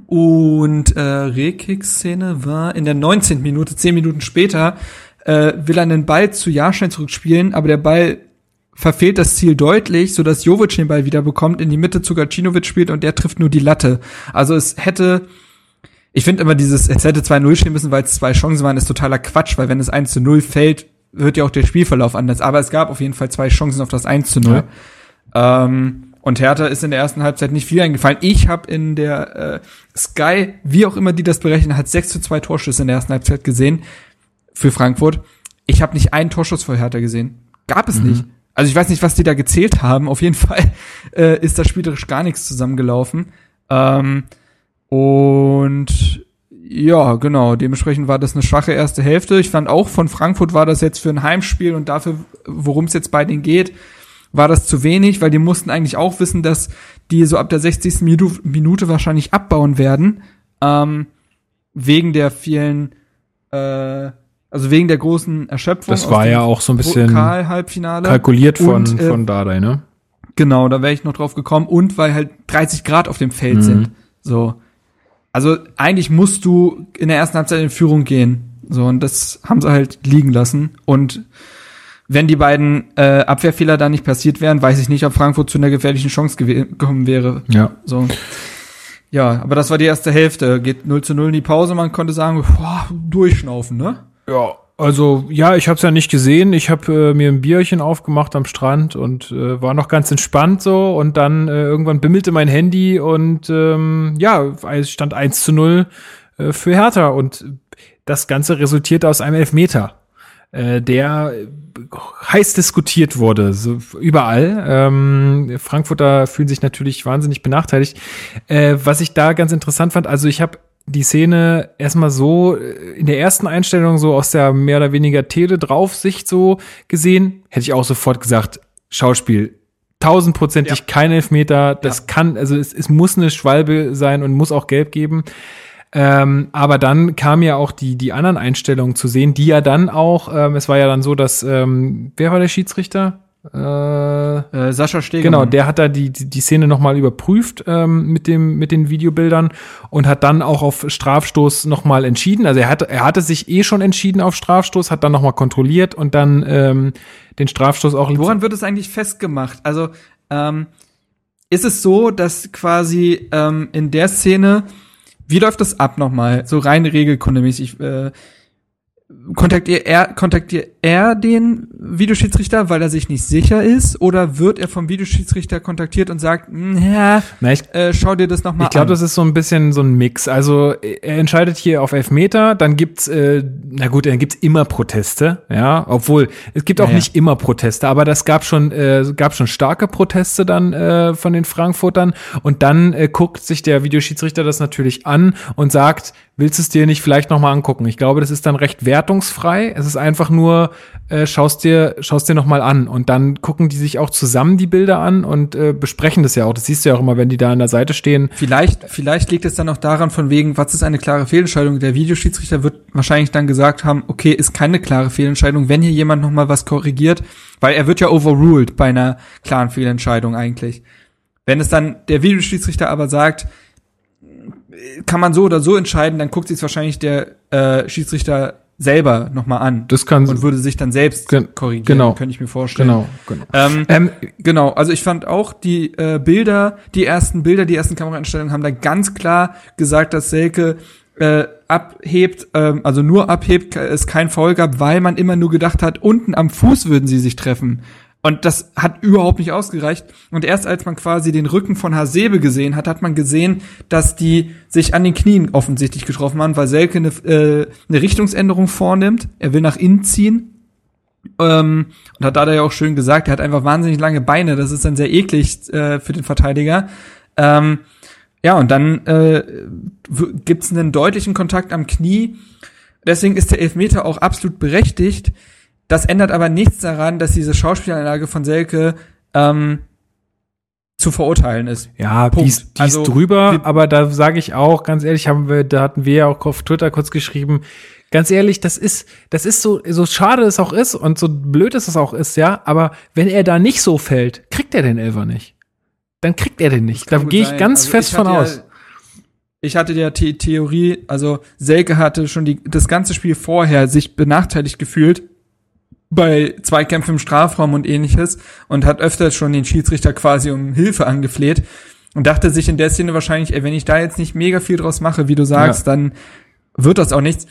Und äh, Rekicks-Szene war in der 19. Minute, zehn Minuten später, äh, will er einen Ball zu Jahrstein zurückspielen, aber der Ball verfehlt das Ziel deutlich, so dass Jovic den Ball wieder bekommt, in die Mitte zu Gacinovic spielt und der trifft nur die Latte. Also es hätte, ich finde immer dieses, es hätte 2-0 stehen müssen, weil es zwei Chancen waren, ist totaler Quatsch, weil wenn es 1 0 fällt, wird ja auch der Spielverlauf anders. Aber es gab auf jeden Fall zwei Chancen auf das 1 0. Ja. Ähm, und Hertha ist in der ersten Halbzeit nicht viel eingefallen. Ich habe in der äh, Sky, wie auch immer die das berechnen, hat 6 zu 2 Torschüsse in der ersten Halbzeit gesehen für Frankfurt. Ich habe nicht einen Torschuss vor Hertha gesehen. Gab es mhm. nicht. Also ich weiß nicht, was die da gezählt haben. Auf jeden Fall äh, ist da spielerisch gar nichts zusammengelaufen. Ähm, und ja, genau, dementsprechend war das eine schwache erste Hälfte. Ich fand auch von Frankfurt war das jetzt für ein Heimspiel und dafür, worum es jetzt bei denen geht, war das zu wenig, weil die mussten eigentlich auch wissen, dass die so ab der 60. Minute wahrscheinlich abbauen werden, ähm, wegen der vielen äh, also wegen der großen Erschöpfung. Das war ja auch so ein bisschen kalkuliert von, und, äh, von Dardai, ne? Genau, da wäre ich noch drauf gekommen. Und weil halt 30 Grad auf dem Feld mhm. sind. So. Also eigentlich musst du in der ersten Halbzeit in Führung gehen. So, und das haben sie halt liegen lassen. Und wenn die beiden äh, Abwehrfehler da nicht passiert wären, weiß ich nicht, ob Frankfurt zu einer gefährlichen Chance gekommen wäre. Ja. So. Ja, aber das war die erste Hälfte. Geht 0 zu 0 in die Pause. Man konnte sagen, boah, durchschnaufen, ne? Ja, also ja, ich habe es ja nicht gesehen. Ich habe äh, mir ein Bierchen aufgemacht am Strand und äh, war noch ganz entspannt so. Und dann äh, irgendwann bimmelte mein Handy und ähm, ja, es stand 1 zu 0 äh, für Hertha. Und das Ganze resultierte aus einem Elfmeter, äh, der heiß diskutiert wurde, so überall. Ähm, Frankfurter fühlen sich natürlich wahnsinnig benachteiligt. Äh, was ich da ganz interessant fand, also ich habe die Szene erstmal so äh, in der ersten Einstellung so aus der mehr oder weniger Tele-Draufsicht so gesehen, hätte ich auch sofort gesagt, Schauspiel, tausendprozentig ja. kein Elfmeter, das ja. kann, also es, es muss eine Schwalbe sein und muss auch gelb geben. Ähm, aber dann kam ja auch die, die anderen Einstellungen zu sehen, die ja dann auch, ähm, es war ja dann so, dass, ähm, wer war der Schiedsrichter? Äh, äh, Sascha Steger. Genau, der hat da die, die, die Szene nochmal überprüft ähm, mit, dem, mit den Videobildern und hat dann auch auf Strafstoß nochmal entschieden. Also er, hat, er hatte sich eh schon entschieden auf Strafstoß, hat dann nochmal kontrolliert und dann ähm, den Strafstoß auch. Woran wird es eigentlich festgemacht? Also ähm, ist es so, dass quasi ähm, in der Szene, wie läuft das ab nochmal? So rein regelkundemäßig. Äh, kontaktiert er, kontaktiert er den Videoschiedsrichter, weil er sich nicht sicher ist, oder wird er vom Videoschiedsrichter kontaktiert und sagt, hm, ja, ich, äh, schau dir das nochmal an? Ich glaube, das ist so ein bisschen so ein Mix. Also er entscheidet hier auf Elfmeter, dann gibt's, äh, na gut, dann gibt's immer Proteste, ja, obwohl es gibt auch ja, nicht immer Proteste, aber das gab schon, äh, gab schon starke Proteste dann äh, von den Frankfurtern und dann äh, guckt sich der Videoschiedsrichter das natürlich an und sagt, willst du es dir nicht vielleicht nochmal angucken? Ich glaube, das ist dann recht wertungsfrei. Es ist einfach nur, äh, schaust dir, schaust dir nochmal an und dann gucken die sich auch zusammen die Bilder an und äh, besprechen das ja auch. Das siehst du ja auch immer, wenn die da an der Seite stehen. Vielleicht, vielleicht liegt es dann auch daran von wegen, was ist eine klare Fehlentscheidung? Der Videoschiedsrichter wird wahrscheinlich dann gesagt haben, okay, ist keine klare Fehlentscheidung, wenn hier jemand nochmal was korrigiert, weil er wird ja overruled bei einer klaren Fehlentscheidung eigentlich. Wenn es dann der Videoschiedsrichter aber sagt, kann man so oder so entscheiden, dann guckt sich wahrscheinlich der äh, Schiedsrichter selber nochmal an. Das kann und würde sich dann selbst Gen korrigieren, genau. könnte ich mir vorstellen. Genau, genau. Ähm, Ähm, genau, also ich fand auch die äh, Bilder, die ersten Bilder, die ersten Kameraeinstellungen haben da ganz klar gesagt, dass Selke äh, abhebt, ähm, also nur abhebt, es kein Foul gab, weil man immer nur gedacht hat, unten am Fuß würden sie sich treffen. Und das hat überhaupt nicht ausgereicht. Und erst als man quasi den Rücken von Hasebe gesehen hat, hat man gesehen, dass die sich an den Knien offensichtlich getroffen haben, weil Selke eine, äh, eine Richtungsänderung vornimmt. Er will nach innen ziehen. Ähm, und hat da ja auch schön gesagt, er hat einfach wahnsinnig lange Beine. Das ist dann sehr eklig äh, für den Verteidiger. Ähm, ja, und dann äh, gibt's einen deutlichen Kontakt am Knie. Deswegen ist der Elfmeter auch absolut berechtigt. Das ändert aber nichts daran, dass diese Schauspielanlage von Selke ähm, zu verurteilen ist. Ja, Punkt. die ist, die Also, ist drüber, aber da sage ich auch, ganz ehrlich, haben wir, da hatten wir ja auch auf Twitter kurz geschrieben, ganz ehrlich, das ist, das ist so, so schade es auch ist und so blöd es auch ist, ja, aber wenn er da nicht so fällt, kriegt er den Elfer nicht. Dann kriegt er den nicht. Da gehe ich ganz Also fest ich von hatte aus. Ja, ich hatte ja die Theorie, also Selke hatte schon die, das ganze Spiel vorher sich benachteiligt gefühlt bei Zweikämpfen im Strafraum und ähnliches und hat öfter schon den Schiedsrichter quasi um Hilfe angefleht und dachte sich in der Szene wahrscheinlich, ey, wenn ich da jetzt nicht mega viel draus mache, wie du sagst, Ja. dann wird das auch nichts.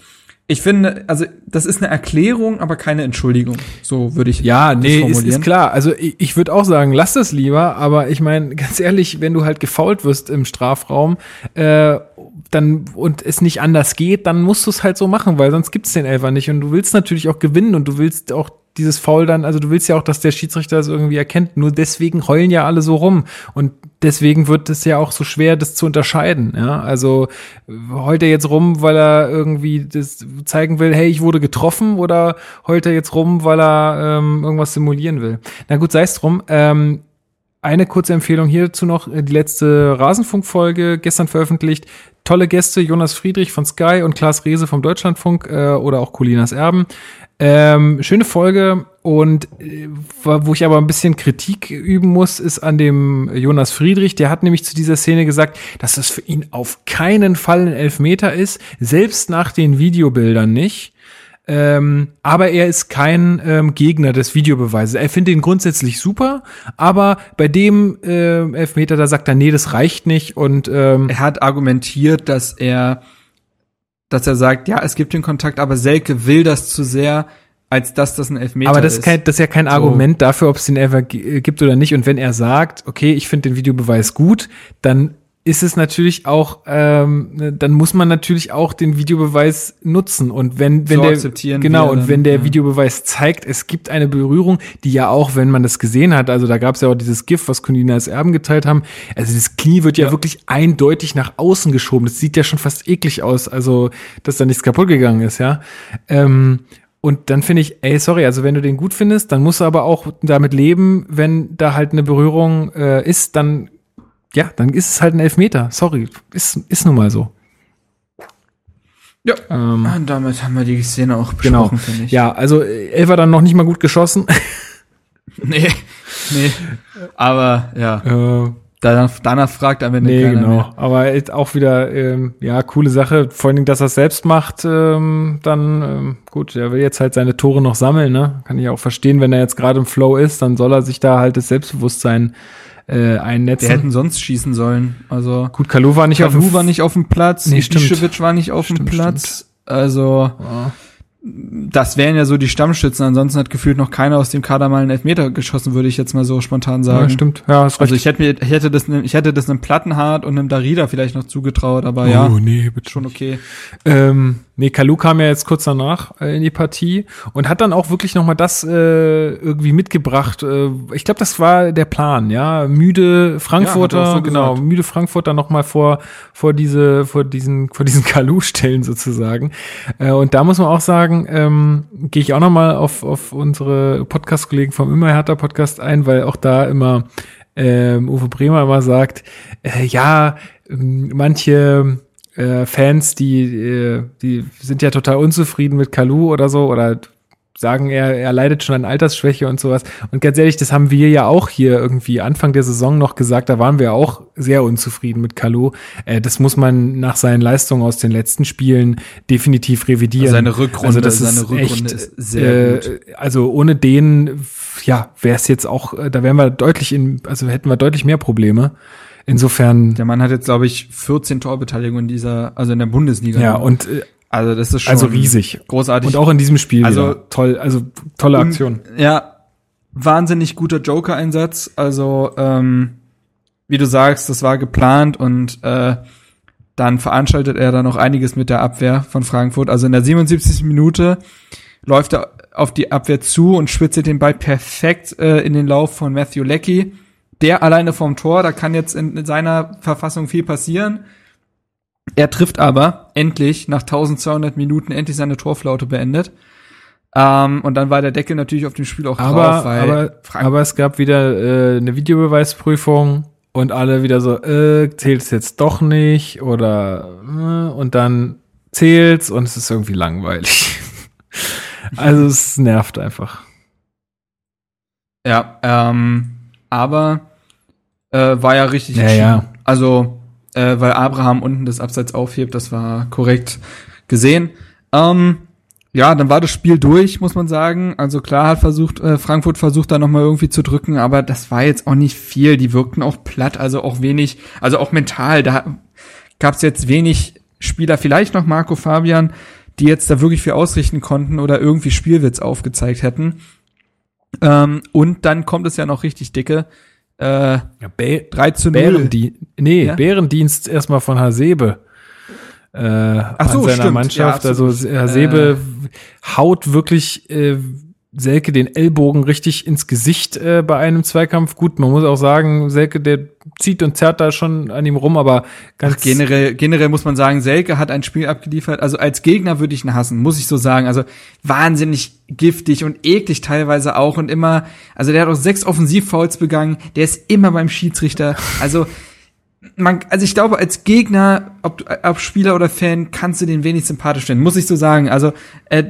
Ich finde, also das ist eine Erklärung, aber keine Entschuldigung. So würde ich Ja, das nee, ist, formulieren. ist klar. Also ich, ich würde auch sagen, lass das lieber, aber ich meine, ganz ehrlich, wenn du halt gefault wirst im Strafraum äh, dann und es nicht anders geht, dann musst du es halt so machen, weil sonst gibt's den Elfer nicht. Und du willst natürlich auch gewinnen und du willst auch dieses Foul dann, also du willst ja auch, dass der Schiedsrichter das irgendwie erkennt. Nur deswegen heulen ja alle so rum. Und deswegen wird es ja auch so schwer, das zu unterscheiden. Ja, also heult er jetzt rum, weil er irgendwie das zeigen will, hey, ich wurde getroffen, oder heult er jetzt rum, weil er ähm, irgendwas simulieren will? Na gut, sei es drum. Ähm, eine kurze Empfehlung hierzu noch, die letzte Rasenfunk-Folge gestern veröffentlicht. Tolle Gäste, Jonas Friedrich von Sky und Klaas Rehse vom Deutschlandfunk äh, oder auch Colinas Erben. Ähm, schöne Folge und äh, wo ich aber ein bisschen Kritik üben muss, ist an dem Jonas Friedrich. Der hat nämlich zu dieser Szene gesagt, dass das für ihn auf keinen Fall ein Elfmeter ist, selbst nach den Videobildern nicht. Ähm, aber er ist kein ähm, Gegner des Videobeweises. Er findet ihn grundsätzlich super, aber bei dem ähm, Elfmeter, da sagt er, nee, das reicht nicht und ähm, er hat argumentiert, dass er, dass er sagt, ja, es gibt den Kontakt, aber Selke will das zu sehr, als dass das ein Elfmeter aber das ist, ist. kein, das ist ja kein Argument dafür, ob es den Elfer g- gibt oder nicht. Und wenn er sagt, okay, ich finde den Videobeweis gut, dann ist es natürlich auch, ähm, dann muss man natürlich auch den Videobeweis nutzen. Und wenn, wenn So der genau, er und dann- wenn der ja. Videobeweis zeigt, es gibt eine Berührung, die ja auch, wenn man das gesehen hat, also da gab es ja auch dieses GIF, was Kunina als Erben geteilt haben, also das Knie wird ja, Ja. wirklich eindeutig nach außen geschoben. Das sieht ja schon fast eklig aus, also dass da nichts kaputt gegangen ist, ja. Ähm, und dann finde ich, ey, sorry, also wenn du den gut findest, dann musst du aber auch damit leben, wenn da halt eine Berührung äh, ist, dann, ja, dann ist es halt ein Elfmeter. Sorry, ist, ist nun mal so. Ja. Ähm, Und damit haben wir die Szene auch genau. besprochen, finde ich. Ja, also äh, Elfer dann noch nicht mal gut geschossen. Nee, nee. Aber ja, äh, danach, danach fragt am Ende nee, keiner genau. mehr. Aber auch wieder, ähm, ja, coole Sache. Vor allen Dingen, dass er es selbst macht, ähm, dann, ähm, gut, er will jetzt halt seine Tore noch sammeln, ne? Kann ich auch verstehen, wenn er jetzt gerade im Flow ist, dann soll er sich da halt das Selbstbewusstsein äh, einnetzen. Wir hätten sonst schießen sollen. Also Gut, Kalu war nicht auf Kalu dem war nicht auf dem Platz, Nee, stimmt. Ibišević war nicht auf dem Stimmt, Platz. Also Ja. Das wären ja so die Stammstützen. Ansonsten hat gefühlt noch keiner aus dem Kader mal einen Elfmeter geschossen, würde ich jetzt mal so spontan sagen. Ja, stimmt. Ja, recht. Also ich hätte mir, ich hätte das, ich hätte das einem Plattenhart und einem Darida vielleicht noch zugetraut, aber ja, Oh, nee, bitte schon okay. Ähm, nee, Kalu kam ja jetzt kurz danach äh, in die Partie und hat dann auch wirklich noch mal das äh, irgendwie mitgebracht. Äh, ich glaube, das war der Plan, ja. Müde Frankfurter, Ja, so genau, gesagt. müde Frankfurter noch mal vor vor diese vor diesen vor diesen Kalu stellen sozusagen. Äh, und da muss man auch sagen, ähm, gehe ich auch noch mal auf auf unsere Podcast Kollegen vom immer härter Podcast ein, weil auch da immer ähm, Uwe Bremer immer sagt, äh, ja, ähm, manche äh, Fans, die, äh, die sind ja total unzufrieden mit Kalu oder so oder sagen, er, er leidet schon an Altersschwäche und sowas. Und ganz ehrlich, das haben wir ja auch hier irgendwie Anfang der Saison noch gesagt, da waren wir auch sehr unzufrieden mit Kalu. Äh, das muss man nach seinen Leistungen aus den letzten Spielen definitiv revidieren. Seine Rückrunde, also das seine ist Rückrunde echt, ist sehr äh, gut. Also ohne den, ja, wäre es jetzt auch, äh, da wären wir deutlich in, also hätten wir deutlich mehr Probleme. Insofern, Der Mann hat jetzt, glaube ich, 14 Torbeteiligungen in dieser, also in der Bundesliga. ja, und äh, also das ist schon also riesig. großartig. Und auch in diesem Spiel Also- wieder. toll, also tolle Und- Aktion. Ja, wahnsinnig guter Joker-Einsatz. Also, ähm, wie du sagst, das war geplant und äh, dann veranstaltet er da noch einiges mit der Abwehr von Frankfurt. Also in der 77. Minute läuft er auf die Abwehr zu und spitzelt den Ball perfekt äh, in den Lauf von Matthew Leckie. Der alleine vom Tor, da kann jetzt in, in seiner Verfassung viel passieren. Er trifft aber endlich nach 1200 Minuten endlich seine Torflaute beendet. Ähm, und dann war der Deckel natürlich auf dem Spiel auch Aber, drauf, weil aber, Frank aber es gab wieder äh, eine Videobeweisprüfung und alle wieder so, äh, zählt's jetzt doch nicht oder äh, und dann zählt's und es ist irgendwie langweilig. also es nervt einfach. ja, ähm, aber äh, war ja richtig Ja, ja. Also, äh, weil Abraham unten das Abseits aufhebt, das war korrekt gesehen. Ähm, ja, dann war das Spiel durch, muss man sagen. Also klar hat versucht, äh, Frankfurt versucht da nochmal irgendwie zu drücken, aber das war jetzt auch nicht viel. Die wirkten auch platt, also auch wenig, also auch mental. Da gab es jetzt wenig Spieler, vielleicht noch Marco Fabian, die jetzt da wirklich viel ausrichten konnten oder irgendwie Spielwitz aufgezeigt hätten. Ähm, und dann kommt es ja noch richtig dicke. Äh, Ja, Bä 3 zu 0. Bärendi nee, Ja? Bärendienst erstmal von Hasebe. Äh, Ach so, an seiner stimmt. Mannschaft. Ja, also. Hasebe haut wirklich äh, Selke den Ellbogen richtig ins Gesicht äh, bei einem Zweikampf. Gut, man muss auch sagen, Selke, der zieht und zerrt da schon an ihm rum, aber ganz Generell, generell muss man sagen, Selke hat ein Spiel abgeliefert. Also als Gegner würde ich ihn hassen, muss ich so sagen. Also wahnsinnig giftig und eklig teilweise auch und immer, also der hat auch sechs Offensivfouls begangen, der ist immer beim Schiedsrichter. Also man, also ich glaube, als Gegner, ob, ob Spieler oder Fan, kannst du den wenig sympathisch finden, muss ich so sagen. Also, äh,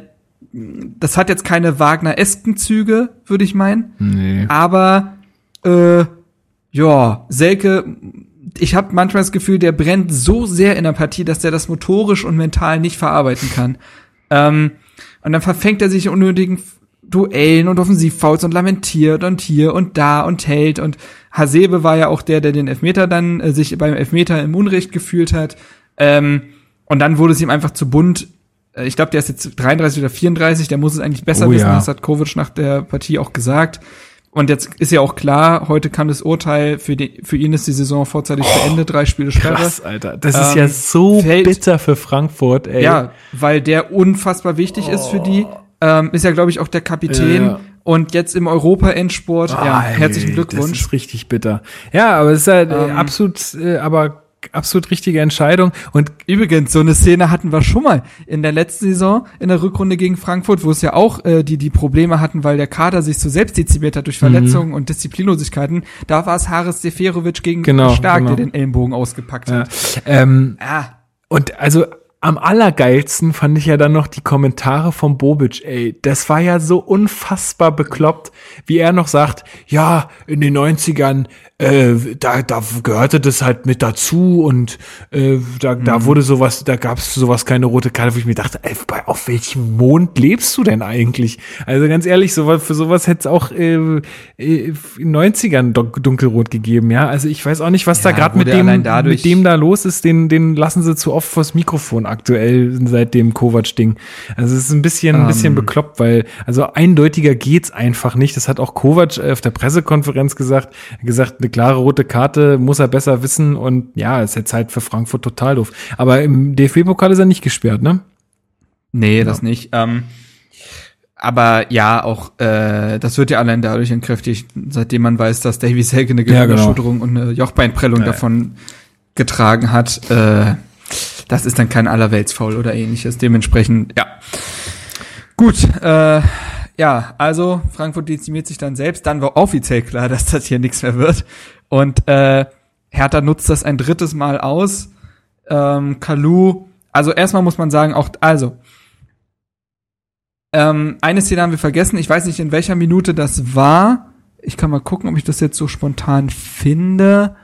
das hat jetzt keine Wagner-esken Züge, würde ich meinen. nee. Aber äh, ja, Selke, ich habe manchmal das Gefühl, der brennt so sehr in der Partie, dass der das motorisch und mental nicht verarbeiten kann. Ähm, und dann verfängt er sich in unnötigen Duellen und Offensivfouls und lamentiert und hier und da und hält. Und Hasebe war ja auch der, der den Elfmeter dann äh, sich beim Elfmeter im Unrecht gefühlt hat. Ähm, und dann wurde es ihm einfach zu bunt. Äh, Ich glaube, der ist jetzt 33 oder 34, der muss es eigentlich besser Oh wissen, ja. das hat Kovic nach der Partie auch gesagt. Und jetzt ist ja auch klar, heute kam das Urteil, für, die, für ihn ist die Saison vorzeitig beendet, drei Spiele Sperre. Krass, Alter. Das ist Ähm, ja so fällt- bitter für Frankfurt, ey. Ja, weil der unfassbar wichtig ist für die. Ähm, ist ja, glaube ich, auch der Kapitän. Ja. Und jetzt im Europa-Endsport, ja, herzlichen Das Glückwunsch. ist richtig bitter. Ja, aber es ist halt äh, Ähm. absolut, äh, aber absolut richtige Entscheidung. Und Übrigens, so eine Szene hatten wir schon mal in der letzten Saison in der Rückrunde gegen Frankfurt, wo es ja auch äh, die die Probleme hatten, weil der Kader sich zu selbst dezimiert hat Mhm. durch Verletzungen und Disziplinlosigkeiten. Da war es Haris Seferovic gegen Genau, Stark, genau. der den Ellenbogen ausgepackt äh, hat. ähm, Ja, Und also am allergeilsten fand ich ja dann noch die Kommentare von Bobic, ey. Das war ja so unfassbar bekloppt, wie er noch sagt, ja, in den 90ern, äh, da, da gehörte das halt mit dazu und äh, da, da wurde sowas, da gab es sowas keine rote Karte, wo ich mir dachte, ey, bei, auf welchem Mond lebst du denn eigentlich? Also ganz ehrlich, sowas, für sowas hätte es auch äh, äh, in den 90ern dun- dunkelrot gegeben, ja. Also ich weiß auch nicht, was da Ja, gerade mit dem, mit dem da los ist, den, den lassen sie zu oft vors Mikrofon aktuell seit dem Kovac-Ding. Also es ist ein bisschen, ein bisschen Ähm. bekloppt, weil, also eindeutiger geht's einfach nicht. Das hat auch Kovac äh, auf der Pressekonferenz gesagt. Gesagt, eine klare rote Karte muss er besser wissen und ja, ist jetzt halt für Frankfurt total doof. Aber im DFB-Pokal ist er nicht gesperrt, ne? nee, das nicht. Ähm, aber ja, auch äh, das wird ja allein dadurch entkräftigt, seitdem man weiß, dass Davy Selke eine Ja, genau. Gehirnerschütterung und eine Jochbeinprellung Ja, ja. davon getragen hat. Äh, das ist dann kein Allerweltsfaul oder ähnliches. Dementsprechend, ja. Gut, äh, ja, also Frankfurt dezimiert sich dann selbst. Dann war offiziell klar, dass das hier nichts mehr wird. Und äh, Hertha nutzt das ein drittes Mal aus. Ähm, Kalu, also erstmal muss man sagen, auch, also, Ähm, eine Szene haben wir vergessen. Ich weiß nicht, in welcher Minute das war. Ich kann mal gucken, ob ich das jetzt so spontan finde.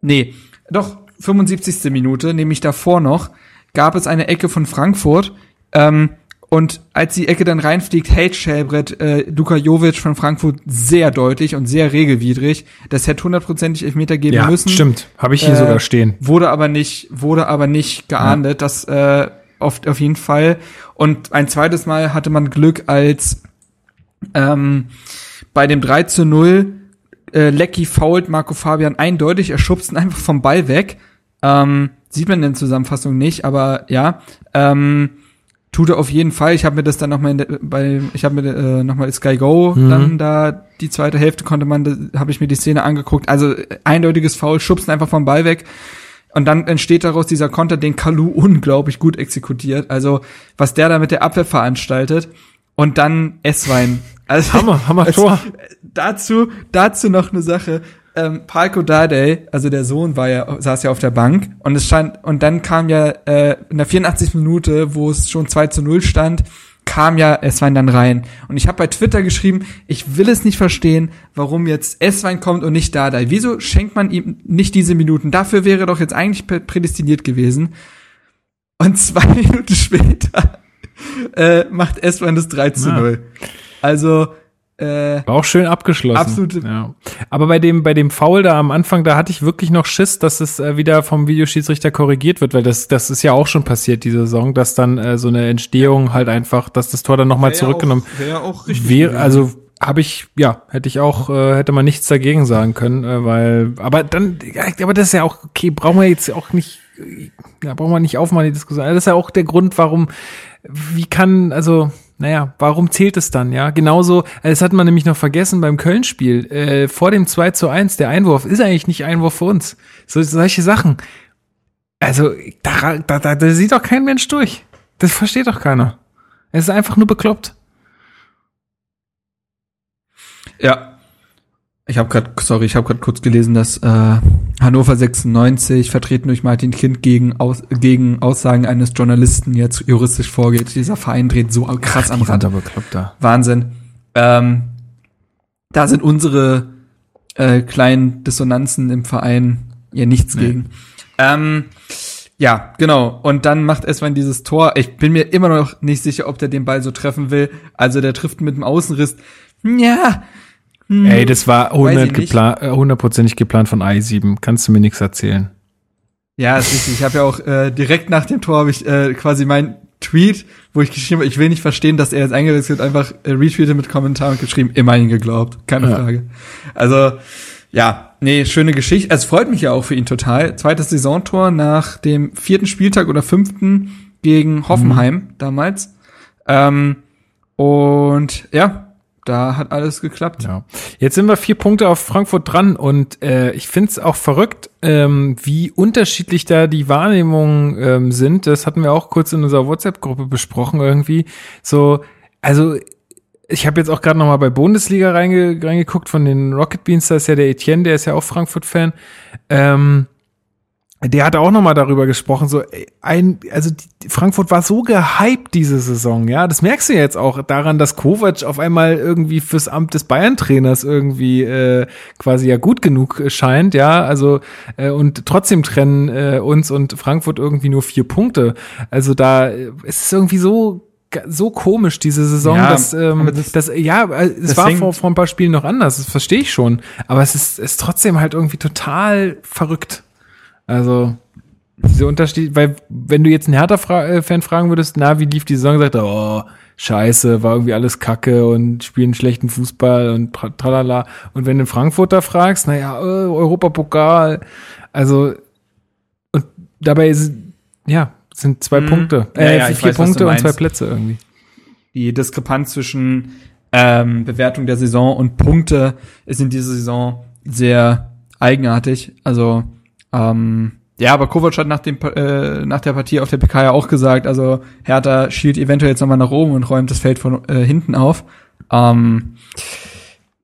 Nee, doch, 75. Minute, nämlich davor noch, gab es eine Ecke von Frankfurt. Ähm, und als die Ecke dann reinfliegt, hält Schellbrett äh, Luka Jovic von Frankfurt sehr deutlich und sehr regelwidrig. Das hätte hundertprozentig Elfmeter geben ja, müssen. stimmt. Habe ich hier Äh, sogar stehen. Wurde aber nicht, wurde aber nicht geahndet. Das äh, auf, auf jeden Fall. Und ein zweites Mal hatte man Glück, als ähm, bei dem 3 zu 0 äh, Lecky fault Marco Fabian eindeutig, er schubst ihn einfach vom Ball weg. Ähm, sieht man in der Zusammenfassung nicht, aber ja. Ähm, tut er auf jeden Fall. Ich habe mir das dann nochmal bei, ich habe mir äh, nochmal Sky Go Mhm. dann da die zweite Hälfte konnte man, habe ich mir die Szene angeguckt. Also eindeutiges Foul, schubst ihn einfach vom Ball weg. Und dann entsteht daraus dieser Konter, den Kalu unglaublich gut exekutiert. Also was der da mit der Abwehr veranstaltet. Und dann Esswein. Also, Hammer, Hammer Tor. dazu, dazu noch eine Sache. Ähm, Palko Dardai, also der Sohn war ja, saß ja auf der Bank und es stand, und dann kam ja äh, in der 84. Minute, wo es schon 2 zu 0 stand, kam ja Esswein dann rein. Und ich habe bei Twitter geschrieben, ich will es nicht verstehen, warum jetzt Esswein kommt und nicht Dardai. Wieso schenkt man ihm nicht diese Minuten? Dafür wäre doch jetzt eigentlich prä- prädestiniert gewesen. Und zwei Minuten später äh, macht Esswein das 3 zu Ja. 0. Also, äh, War auch schön abgeschlossen. Absolute- Ja. Aber bei dem, bei dem Foul da am Anfang, da hatte ich wirklich noch Schiss, dass es äh, wieder vom Videoschiedsrichter korrigiert wird, weil das, das ist ja auch schon passiert, diese Saison, dass dann äh, so eine Entstehung halt einfach, dass das Tor dann nochmal zurückgenommen Wäre auch wäre. Also habe ich, ja, hätte ich auch, äh, hätte man nichts dagegen sagen können, äh, weil, aber dann, aber das ist ja auch, okay, brauchen wir jetzt auch nicht, ja, brauchen wir nicht aufmachen, die Diskussion. Das ist ja auch der Grund, warum, wie kann, also, naja, warum zählt es dann, ja? Genauso, äh, das hat man nämlich noch vergessen beim Köln-Spiel, äh, vor dem 2 zu 1, der Einwurf ist eigentlich nicht Einwurf für uns. So, solche Sachen. Also, da, da, da, da sieht doch kein Mensch durch. Das versteht doch keiner. Es ist einfach nur bekloppt. Ja. Ich habe gerade, sorry, ich habe gerade kurz gelesen, dass äh, Hannover 96 vertreten durch Martin Kind gegen aus, gegen Aussagen eines Journalisten jetzt juristisch vorgeht. Dieser Verein dreht so krass am Die sind Rad. aber bekloppt da. Wahnsinn. Ähm, da sind unsere äh, kleinen Dissonanzen im Verein ja nichts Nee. gegen. Ähm, ja, genau. Und dann macht Eswein dieses Tor. Ich bin mir immer noch nicht sicher, ob der den Ball so treffen will. Also der trifft mit dem Außenriss. Ja. Hm, Ey, das war Weiß ich 100 nicht. geplant, äh, hundertprozentig geplant von i7. Kannst du mir nichts erzählen. Ja, ist richtig. Ich habe ja auch äh, direkt nach dem Tor habe ich äh, quasi mein Tweet, wo ich geschrieben habe, ich will nicht verstehen, dass er jetzt eingewechselt wird, einfach äh, retweetet mit Kommentar und geschrieben, immerhin geglaubt. Keine Ja. Frage. Also, ja, nee, schöne Geschichte. Es freut mich ja auch für ihn total. Zweites Saisontor nach dem vierten Spieltag oder fünften gegen Hoffenheim damals. Ähm, und ja, da hat alles geklappt. Ja. Jetzt sind wir vier Punkte auf Frankfurt dran und äh, ich find's auch verrückt, ähm, wie unterschiedlich da die Wahrnehmungen ähm, sind. Das hatten wir auch kurz in unserer WhatsApp-Gruppe besprochen irgendwie. So, also ich habe jetzt auch gerade noch mal bei Bundesliga reinge reingeguckt von den Rocket Beans, da ist ja der Etienne, der ist ja auch Frankfurt-Fan. Ähm, der hat auch noch mal darüber gesprochen, so ein, also die, Frankfurt war so gehypt diese Saison, ja, das merkst du jetzt auch daran, dass Kovac auf einmal irgendwie fürs Amt des Bayern-Trainers irgendwie äh, quasi ja gut genug scheint, ja, also äh, und trotzdem trennen äh, uns und Frankfurt irgendwie nur vier Punkte, also da äh, es ist irgendwie so so komisch diese Saison, Ja, dass ähm, das- das, ja, äh, es das war vor, vor ein paar Spielen noch anders, das verstehe ich schon, aber es ist, ist trotzdem halt irgendwie total verrückt. Also, diese Unterschied, weil wenn du jetzt einen Hertha-Fan fragen würdest, na, wie lief die Saison, sagt er, oh, scheiße, war irgendwie alles kacke und spielen schlechten Fußball und tra- tralala. Und wenn du einen Frankfurter fragst, naja, äh, Europapokal, also, und dabei ist, ja, sind zwei Mhm. Punkte, Ja, äh, ja, ich vier weiß, Punkte und zwei. Plätze irgendwie. die Diskrepanz zwischen ähm, Bewertung der Saison und Punkte ist in dieser Saison sehr eigenartig. Also ähm, ja, aber Kovac hat nach dem äh, nach der Partie auf der PK ja auch gesagt, also Hertha schielt eventuell jetzt nochmal nach oben und räumt das Feld von äh, hinten auf. Ähm,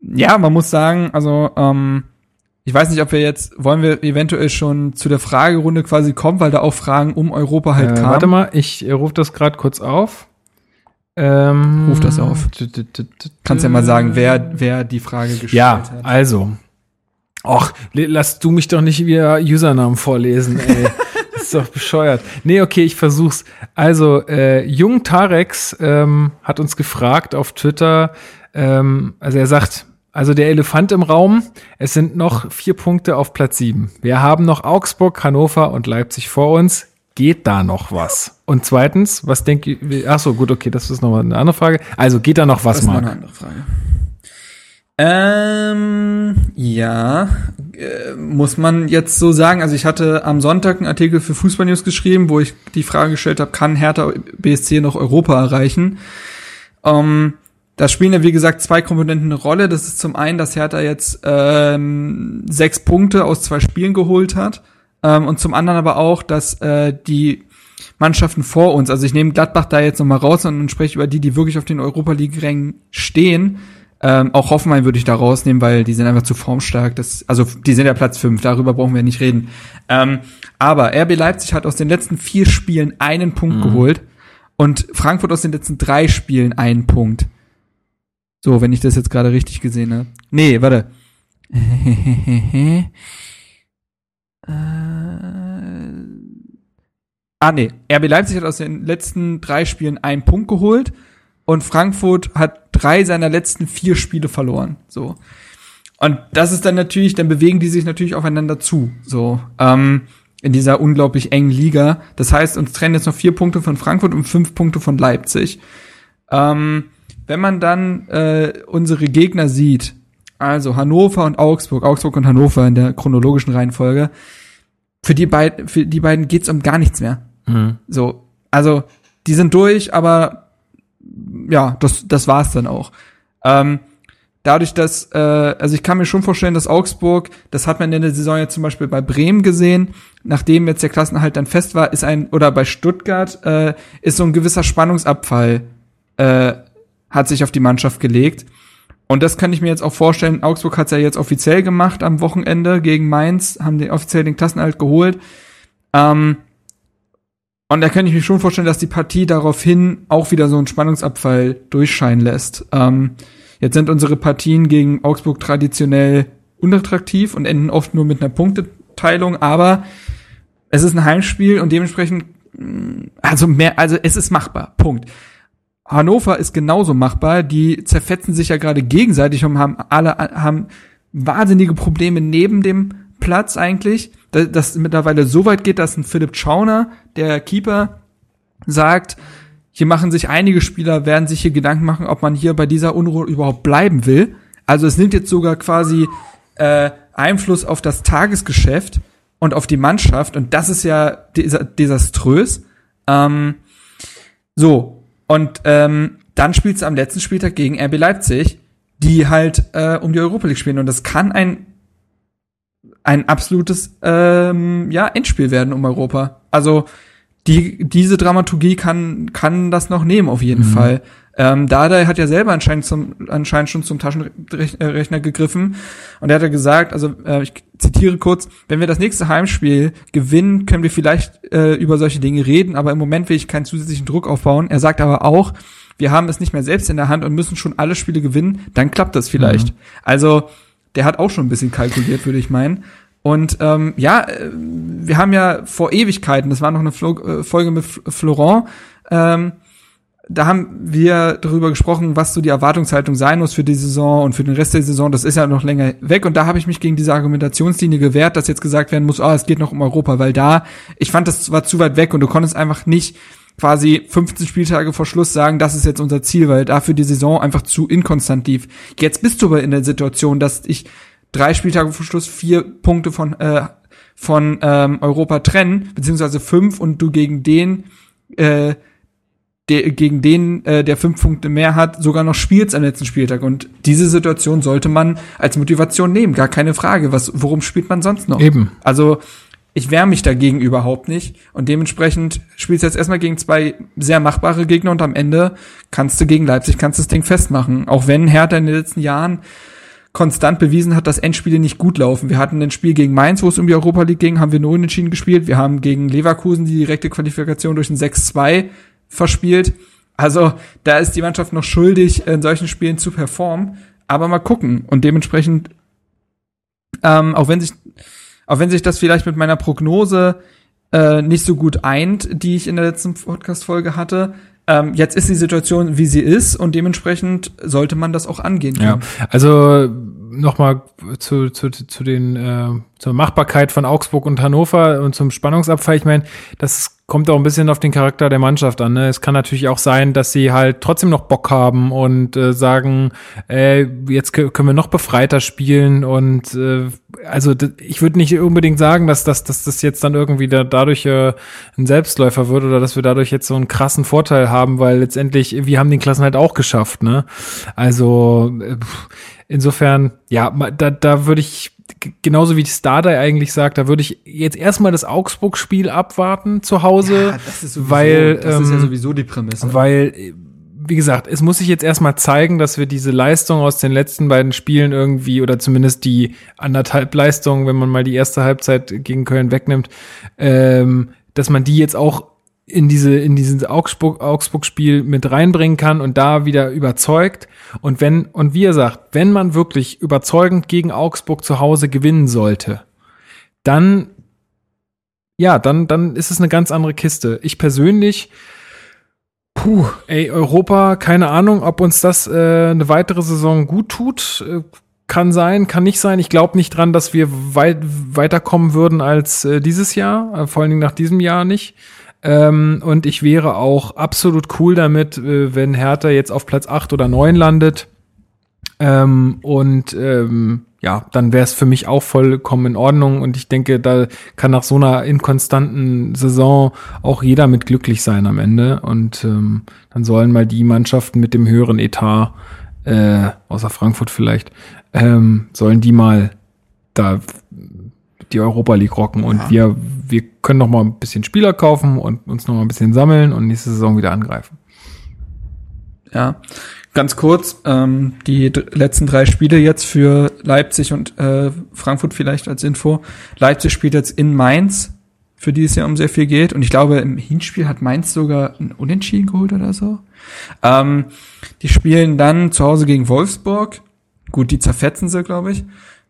ja, man muss sagen, also ähm, ich weiß nicht, ob wir jetzt wollen wir eventuell schon zu der Fragerunde quasi kommen, weil da auch Fragen um Europa halt Äh, kamen. warte mal, ich äh, rufe das gerade kurz auf. Ähm, Ruf das auf. Kannst ja mal sagen, wer, wer die Frage gestellt Ja, hat. also. Le- lass du mich doch nicht wieder Usernamen vorlesen, ey. das ist doch bescheuert. Nee, okay, ich versuch's. Also, äh, Jung Tarex ähm, hat uns gefragt auf Twitter, ähm, also er sagt, also der Elefant im Raum, es sind noch vier Punkte auf Platz sieben. Wir haben noch Augsburg, Hannover und Leipzig vor uns. Geht da noch was? Und zweitens, was denkt ihr, ach so, gut, okay, das ist nochmal eine andere Frage. Also, geht da noch was, Das ist noch eine Marc? andere Frage. Ähm, ja, äh, muss man jetzt so sagen. Also ich hatte am Sonntag einen Artikel für Fußball News geschrieben, wo ich die Frage gestellt habe, kann Hertha BSC noch Europa erreichen? Ähm, da spielen ja, wie gesagt, zwei Komponenten eine Rolle. Das ist zum einen, dass Hertha jetzt ähm, sechs Punkte aus zwei Spielen geholt hat. Ähm, und zum anderen aber auch, dass äh, die Mannschaften vor uns, also ich nehme Gladbach da jetzt nochmal raus und spreche über die, die wirklich auf den Europa League-Rängen stehen. Ähm, auch Hoffenheim würde ich da rausnehmen, weil die sind einfach zu formstark. Das, also die sind ja Platz fünf, darüber brauchen wir nicht reden. Ähm, aber RB Leipzig hat aus den letzten vier Spielen einen Punkt geholt und Frankfurt aus den letzten drei Spielen einen Punkt. So, wenn ich das jetzt gerade richtig gesehen habe. Nee, warte. äh, ah, nee. RB Leipzig hat aus den letzten drei Spielen einen Punkt geholt und Frankfurt hat drei seiner letzten vier Spiele verloren. So. Und das ist dann natürlich, dann bewegen die sich natürlich aufeinander zu. So. Ähm, in dieser unglaublich engen Liga. Das heißt, uns trennen jetzt noch vier Punkte von Frankfurt und fünf Punkte von Leipzig. Ähm, wenn man dann äh, unsere Gegner sieht, also Hannover und Augsburg, Augsburg und Hannover in der chronologischen Reihenfolge, für die beiden, für die beiden geht's um gar nichts mehr. Mhm. So, also die sind durch, aber ja, das das war's dann auch. Ähm, dadurch, dass äh, also ich kann mir schon vorstellen, dass Augsburg, das hat man in der Saison jetzt zum Beispiel bei Bremen gesehen, nachdem jetzt der Klassenhalt dann fest war, ist ein oder bei Stuttgart äh, ist so ein gewisser Spannungsabfall äh, hat sich auf die Mannschaft gelegt. Und das kann ich mir jetzt auch vorstellen. Augsburg hat's ja jetzt offiziell gemacht am Wochenende gegen Mainz, haben den offiziell den Klassenhalt geholt. Ähm, und da kann ich mir schon vorstellen, dass die Partie daraufhin auch wieder so einen Spannungsabfall durchscheinen lässt. Ähm, jetzt sind unsere Partien gegen Augsburg traditionell unattraktiv und enden oft nur mit einer Punkteteilung, aber es ist ein Heimspiel und dementsprechend, mh, also mehr, also es ist machbar. Punkt. Hannover ist genauso machbar. Die zerfetzen sich ja gerade gegenseitig und haben alle haben wahnsinnige Probleme neben dem Platz eigentlich, dass das mittlerweile so weit geht, dass ein Philipp Schauner, der Keeper, sagt, hier machen sich einige Spieler, werden sich hier Gedanken machen, ob man hier bei dieser Unruhe überhaupt bleiben will. Also es nimmt jetzt sogar quasi äh, Einfluss auf das Tagesgeschäft und auf die Mannschaft und das ist ja desa desaströs. Ähm, so, und ähm, dann spielst du am letzten Spieltag gegen RB Leipzig, die halt äh, um die Europa League spielen. Und das kann ein ein absolutes ähm, ja, Endspiel werden um Europa. Also die, diese Dramaturgie kann, kann das noch nehmen, auf jeden Fall. Ähm, Dada hat ja selber anscheinend, zum, anscheinend schon zum Taschenrechner gegriffen und er hat ja gesagt, also äh, ich zitiere kurz, wenn wir das nächste Heimspiel gewinnen, können wir vielleicht äh, über solche Dinge reden, aber im Moment will ich keinen zusätzlichen Druck aufbauen. Er sagt aber auch, wir haben es nicht mehr selbst in der Hand und müssen schon alle Spiele gewinnen, dann klappt das vielleicht. Also der hat auch schon ein bisschen kalkuliert, würde ich meinen. Und ähm, ja, äh, wir haben ja vor Ewigkeiten, das war noch eine Flo äh, Folge mit Florent, ähm, da haben wir darüber gesprochen, was so die Erwartungshaltung sein muss für die Saison und für den Rest der Saison. Das ist ja noch länger weg. Und da habe ich mich gegen diese Argumentationslinie gewehrt, dass jetzt gesagt werden muss, ah, es geht noch um Europa, weil da, ich fand, das war zu weit weg und du konntest einfach nicht quasi 15 Spieltage vor Schluss sagen, das ist jetzt unser Ziel, weil dafür die Saison einfach zu inkonstant lief. Jetzt bist du aber in der Situation, dass ich drei Spieltage vor Schluss vier Punkte von, äh, von ähm, Europa trennen, beziehungsweise fünf und du gegen den äh, der, gegen den, äh, der fünf Punkte mehr hat, sogar noch spielt am letzten Spieltag. Und diese Situation sollte man als Motivation nehmen, gar keine Frage. Was, worum spielt man sonst noch? Eben. Also ich wehre mich dagegen überhaupt nicht. Und dementsprechend spielst du jetzt erstmal gegen zwei sehr machbare Gegner und am Ende kannst du gegen Leipzig, kannst das Ding festmachen. Auch wenn Hertha in den letzten Jahren konstant bewiesen hat, dass Endspiele nicht gut laufen. Wir hatten ein Spiel gegen Mainz, wo es um die Europa League ging, haben wir nur unentschieden gespielt. Wir haben gegen Leverkusen die direkte Qualifikation durch ein 6-2 verspielt. Also da ist die Mannschaft noch schuldig, in solchen Spielen zu performen. Aber mal gucken. Und dementsprechend, ähm, auch wenn sich, auch wenn sich das vielleicht mit meiner Prognose äh, nicht so gut eint, die ich in der letzten Podcast-Folge hatte, ähm, jetzt ist die Situation, wie sie ist, und dementsprechend sollte man das auch angehen können. Ja, also nochmal zu, zu, zu den äh, zur Machbarkeit von Augsburg und Hannover und zum Spannungsabfall. Ich meine, das kommt auch ein bisschen auf den Charakter der Mannschaft an. Ne? Es kann natürlich auch sein, dass sie halt trotzdem noch Bock haben und äh, sagen, äh, jetzt können wir noch befreiter spielen und äh, also ich würde nicht unbedingt sagen, dass, dass, dass das jetzt dann irgendwie da, dadurch äh, ein Selbstläufer wird oder dass wir dadurch jetzt so einen krassen Vorteil haben, weil letztendlich wir haben den Klassen halt auch geschafft. Ne? Also äh, insofern, ja, da, da würde ich genauso wie die Stardai eigentlich sagt, da würde ich jetzt erstmal das Augsburg-Spiel abwarten zu Hause, ja, das ist sowieso, weil das ist ja ähm, sowieso die Prämisse. Weil wie gesagt, es muss sich jetzt erstmal zeigen, dass wir diese Leistung aus den letzten beiden Spielen irgendwie oder zumindest die anderthalb Leistung, wenn man mal die erste Halbzeit gegen Köln wegnimmt, ähm, dass man die jetzt auch in diese in dieses Augsburg Augsburg Spiel mit reinbringen kann und da wieder überzeugt und wenn und wie er sagt, wenn man wirklich überzeugend gegen Augsburg zu Hause gewinnen sollte, dann ja, dann dann ist es eine ganz andere Kiste. Ich persönlich Puh, ey, Europa, keine Ahnung, ob uns das äh, eine weitere Saison gut tut. Äh, kann sein, kann nicht sein. Ich glaube nicht dran, dass wir weit weiterkommen würden als äh, dieses Jahr, äh, vor allen Dingen nach diesem Jahr nicht. Ähm, und ich wäre auch absolut cool damit, äh, wenn Hertha jetzt auf Platz 8 oder 9 landet. Ähm, und ähm, ja, dann wäre es für mich auch vollkommen in Ordnung. Und ich denke, da kann nach so einer inkonstanten Saison auch jeder mit glücklich sein am Ende. Und ähm, dann sollen mal die Mannschaften mit dem höheren Etat, äh, außer Frankfurt vielleicht, ähm, sollen die mal da die Europa League rocken und ja. wir, wir können noch mal ein bisschen Spieler kaufen und uns noch mal ein bisschen sammeln und nächste Saison wieder angreifen. Ja, ganz kurz, ähm, die letzten drei Spiele jetzt für Leipzig und äh, Frankfurt vielleicht als Info. Leipzig spielt jetzt in Mainz, für die es ja um sehr viel geht. Und ich glaube, im Hinspiel hat Mainz sogar ein Unentschieden geholt oder so. Ähm, die spielen dann zu Hause gegen Wolfsburg. Gut, die zerfetzen sie, glaube ich.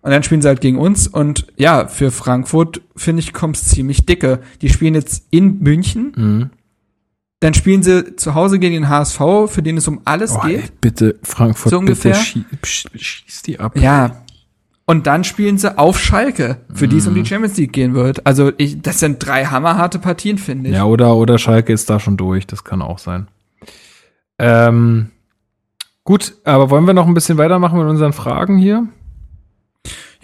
Und dann spielen sie halt gegen uns. Und ja, für Frankfurt, finde ich, kommt's ziemlich dicke. Die spielen jetzt in München. Mhm. Dann spielen sie zu Hause gegen den HSV, für den es um alles oh, geht. Ey, bitte, Frankfurt, so ungefähr. schie schieß die ab. Ja. Und dann spielen sie auf Schalke, für mhm. die es um die mhm. Champions League gehen wird. Also ich, das sind drei hammerharte Partien, finde ich. Ja, oder, oder Schalke ist da schon durch. Das kann auch sein. Ähm, gut, aber wollen wir noch ein bisschen weitermachen mit unseren Fragen hier?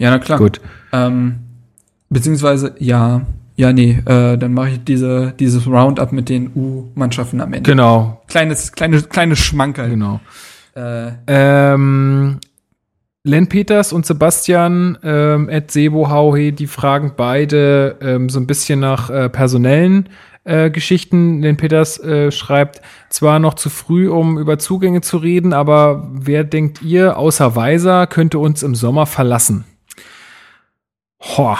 Ja, na klar. Gut. Ähm, beziehungsweise, ja, ja, nee, äh, dann mache ich diese, dieses Roundup mit den U-Mannschaften am Ende. Genau. Kleines, kleines, kleines Schmankerl. Genau. Äh, ähm, Len Peters und Sebastian ähm, Ed Sebo Hauhe, die fragen beide ähm, so ein bisschen nach äh, personellen äh, Geschichten. Len Peters äh, schreibt, zwar noch zu früh, um über Zugänge zu reden, aber wer denkt ihr, außer Weiser, könnte uns im Sommer verlassen? Hoa.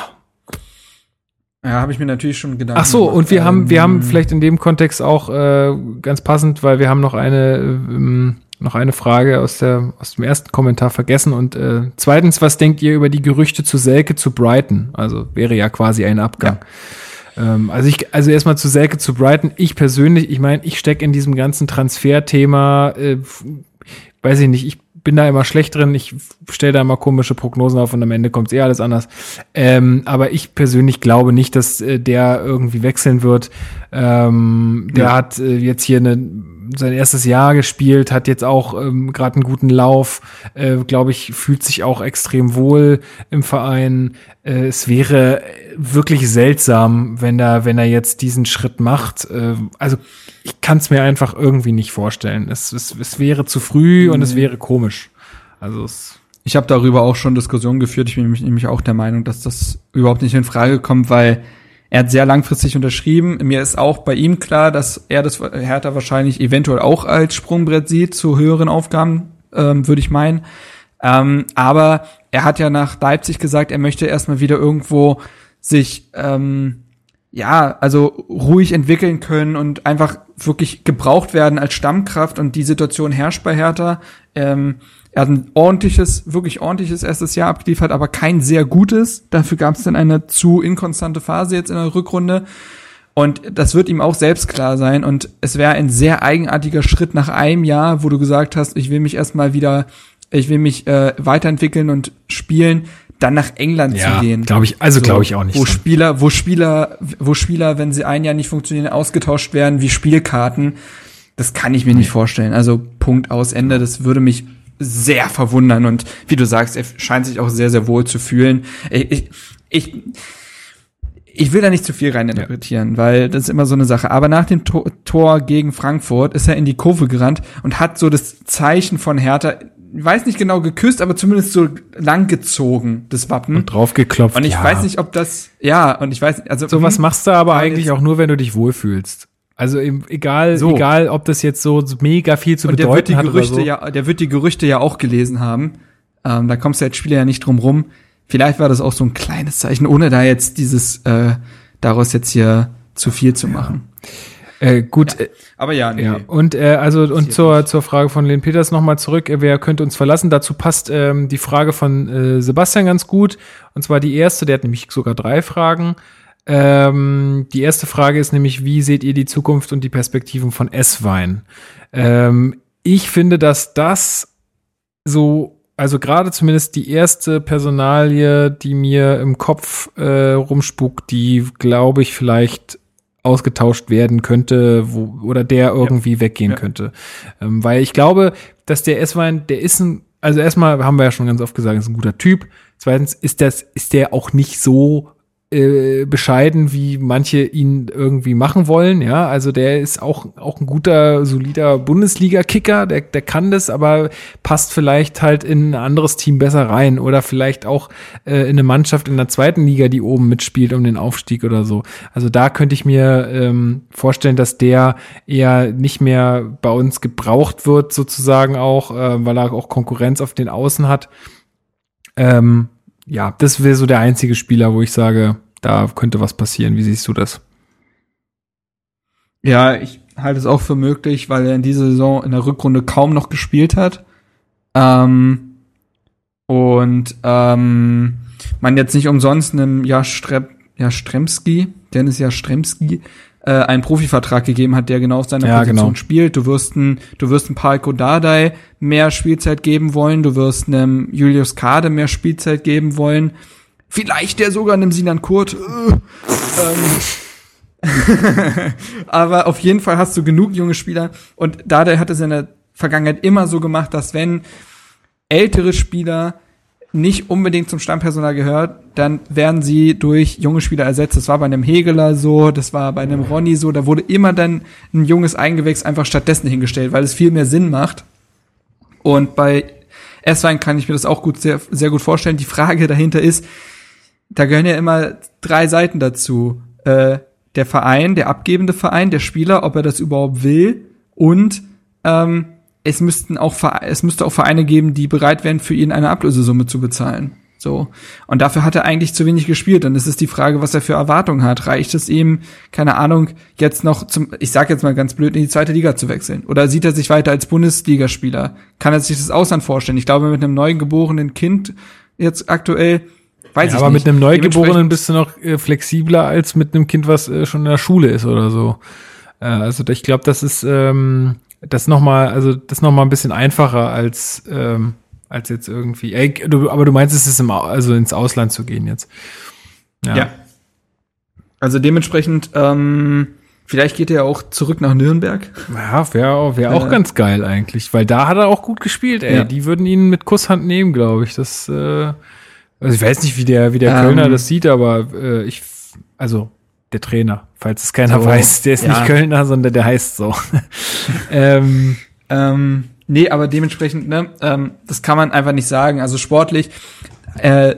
Ja, habe ich mir natürlich schon gedacht. Ach so, und wir ähm, haben, wir haben vielleicht in dem Kontext auch äh, ganz passend, weil wir haben noch eine, ähm, noch eine Frage aus der aus dem ersten Kommentar vergessen. Und äh, zweitens, was denkt ihr über die Gerüchte zu Selke zu Brighton? Also wäre ja quasi ein Abgang. Ja. Ähm, also ich, also erstmal zu Selke zu Brighton. Ich persönlich, ich meine, ich stecke in diesem ganzen Transferthema, äh, weiß ich nicht, ich bin da immer schlecht drin. Ich stelle da immer komische Prognosen auf und am Ende kommt eh alles anders. Ähm, aber ich persönlich glaube nicht, dass äh, der irgendwie wechseln wird. Ähm, der ja. hat äh, jetzt hier eine, sein erstes Jahr gespielt, hat jetzt auch ähm, gerade einen guten Lauf. Äh, glaube ich, fühlt sich auch extrem wohl im Verein. Äh, es wäre wirklich seltsam, wenn er, wenn er jetzt diesen Schritt macht. Äh, also ich kann es mir einfach irgendwie nicht vorstellen. Es, es, es wäre zu früh mhm. und es wäre komisch. Also es ich habe darüber auch schon Diskussionen geführt. Ich bin nämlich auch der Meinung, dass das überhaupt nicht in Frage kommt, weil er hat sehr langfristig unterschrieben. Mir ist auch bei ihm klar, dass er das Hertha wahrscheinlich eventuell auch als Sprungbrett sieht zu höheren Aufgaben, ähm, würde ich meinen. Ähm, aber er hat ja nach Leipzig gesagt, er möchte erstmal wieder irgendwo sich ähm, ja, also ruhig entwickeln können und einfach wirklich gebraucht werden als Stammkraft und die Situation herrscht bei Hertha. Ähm, er hat ein ordentliches, wirklich ordentliches erstes Jahr abgeliefert, aber kein sehr gutes. Dafür gab es dann eine zu inkonstante Phase jetzt in der Rückrunde. Und das wird ihm auch selbst klar sein. Und es wäre ein sehr eigenartiger Schritt nach einem Jahr, wo du gesagt hast, ich will mich erstmal wieder, ich will mich äh, weiterentwickeln und spielen, dann nach England ja, zu gehen. Glaube ich, also so, glaube ich auch nicht. Wo Spieler, wo Spieler, wo Spieler, wenn sie ein Jahr nicht funktionieren, ausgetauscht werden wie Spielkarten. Das kann ich mir nicht vorstellen. Also Punkt aus Ende. Das würde mich sehr verwundern und wie du sagst, er scheint sich auch sehr, sehr wohl zu fühlen. Ich, ich, ich will da nicht zu viel reininterpretieren, ja. weil das ist immer so eine Sache. Aber nach dem Tor, Tor gegen Frankfurt ist er in die Kurve gerannt und hat so das Zeichen von Hertha ich weiß nicht genau geküsst, aber zumindest so lang gezogen, das Wappen. Und draufgeklopft. Und ich ja. weiß nicht, ob das, ja, und ich weiß, also. So was hm, machst du aber eigentlich auch nur, wenn du dich wohlfühlst. Also egal, so. egal, ob das jetzt so mega viel zu und bedeuten hat oder so. Ja, der wird die Gerüchte ja auch gelesen haben. Ähm, da kommst du als Spieler ja nicht drum rum. Vielleicht war das auch so ein kleines Zeichen, ohne da jetzt dieses äh, daraus jetzt hier zu viel zu machen. Äh, gut, ja. Aber ja, nee. Ja. Und äh, also und zur zur Frage von Len Peters nochmal zurück. Äh, wer könnte uns verlassen? Dazu passt ähm, die Frage von äh, Sebastian ganz gut. Und zwar die erste. Der hat nämlich sogar drei Fragen. Ähm, die erste Frage ist nämlich, wie seht ihr die Zukunft und die Perspektiven von S-Wein? Ähm, ich finde, dass das so, also gerade zumindest die erste Personalie, die mir im Kopf äh, rumspukt, die glaube ich vielleicht ausgetauscht werden könnte wo, oder der irgendwie ja. weggehen ja. könnte. Ähm, weil ich glaube, dass der S-Wein, der ist ein, also erstmal haben wir ja schon ganz oft gesagt, ist ein guter Typ. Zweitens ist das, ist der auch nicht so äh, bescheiden, wie manche ihn irgendwie machen wollen. Ja, also der ist auch, auch ein guter, solider Bundesliga-Kicker, der, der kann das, aber passt vielleicht halt in ein anderes Team besser rein oder vielleicht auch äh, in eine Mannschaft in der zweiten Liga, die oben mitspielt um den Aufstieg oder so. Also da könnte ich mir ähm, vorstellen, dass der eher nicht mehr bei uns gebraucht wird, sozusagen auch, äh, weil er auch Konkurrenz auf den Außen hat. Ähm, ja, das wäre so der einzige Spieler, wo ich sage, da könnte was passieren. Wie siehst du das? Ja, ich halte es auch für möglich, weil er in dieser Saison in der Rückrunde kaum noch gespielt hat. Ähm, und ähm, man jetzt nicht umsonst einem Jastrep, Jastremski, Dennis Jastremski, äh, einen Profivertrag gegeben hat, der genau auf seiner ja, Position genau. spielt. Du wirst ein, du wirst ein Palko Dardai mehr Spielzeit geben wollen, du wirst einem Julius Kade mehr Spielzeit geben wollen. Vielleicht der sogar einem Sinan Kurt. Äh, ähm. Aber auf jeden Fall hast du genug junge Spieler und Dardai hat es in der Vergangenheit immer so gemacht, dass wenn ältere Spieler nicht unbedingt zum Stammpersonal gehört, dann werden sie durch junge Spieler ersetzt. Das war bei einem Hegeler so, das war bei einem Ronny so, da wurde immer dann ein junges Eingewächs einfach stattdessen hingestellt, weil es viel mehr Sinn macht. Und bei S-Wein kann ich mir das auch gut, sehr, sehr gut vorstellen. Die Frage dahinter ist, da gehören ja immer drei Seiten dazu. Äh, der Verein, der abgebende Verein, der Spieler, ob er das überhaupt will und ähm, es müssten auch es müsste auch Vereine geben, die bereit wären, für ihn eine Ablösesumme zu bezahlen. So. Und dafür hat er eigentlich zu wenig gespielt. Und es ist die Frage, was er für Erwartungen hat. Reicht es ihm, keine Ahnung, jetzt noch zum, ich sag jetzt mal ganz blöd, in die zweite Liga zu wechseln? Oder sieht er sich weiter als Bundesligaspieler? Kann er sich das Ausland vorstellen? Ich glaube, mit einem neugeborenen Kind jetzt aktuell, weiß ja, ich aber nicht. mit einem Neugeborenen bist du noch äh, flexibler als mit einem Kind, was äh, schon in der Schule ist oder so. Äh, also ich glaube, das ist, ähm, das noch mal, also das noch mal ein bisschen einfacher als ähm, als jetzt irgendwie. Ey, du, aber du meinst, es ist im, also ins Ausland zu gehen jetzt. Ja. ja. Also dementsprechend, ähm, vielleicht geht er auch zurück nach Nürnberg. Ja, wäre wär auch äh, ganz geil eigentlich, weil da hat er auch gut gespielt. Ey, ja. die würden ihn mit Kusshand nehmen, glaube ich. Das, äh, also ich weiß nicht, wie der wie der ähm, Kölner das sieht, aber äh, ich, also der Trainer, falls es keiner so, weiß. Der ist ja. nicht Kölner, sondern der heißt so. ähm, ähm, nee, aber dementsprechend, ne, ähm, das kann man einfach nicht sagen. Also sportlich, äh,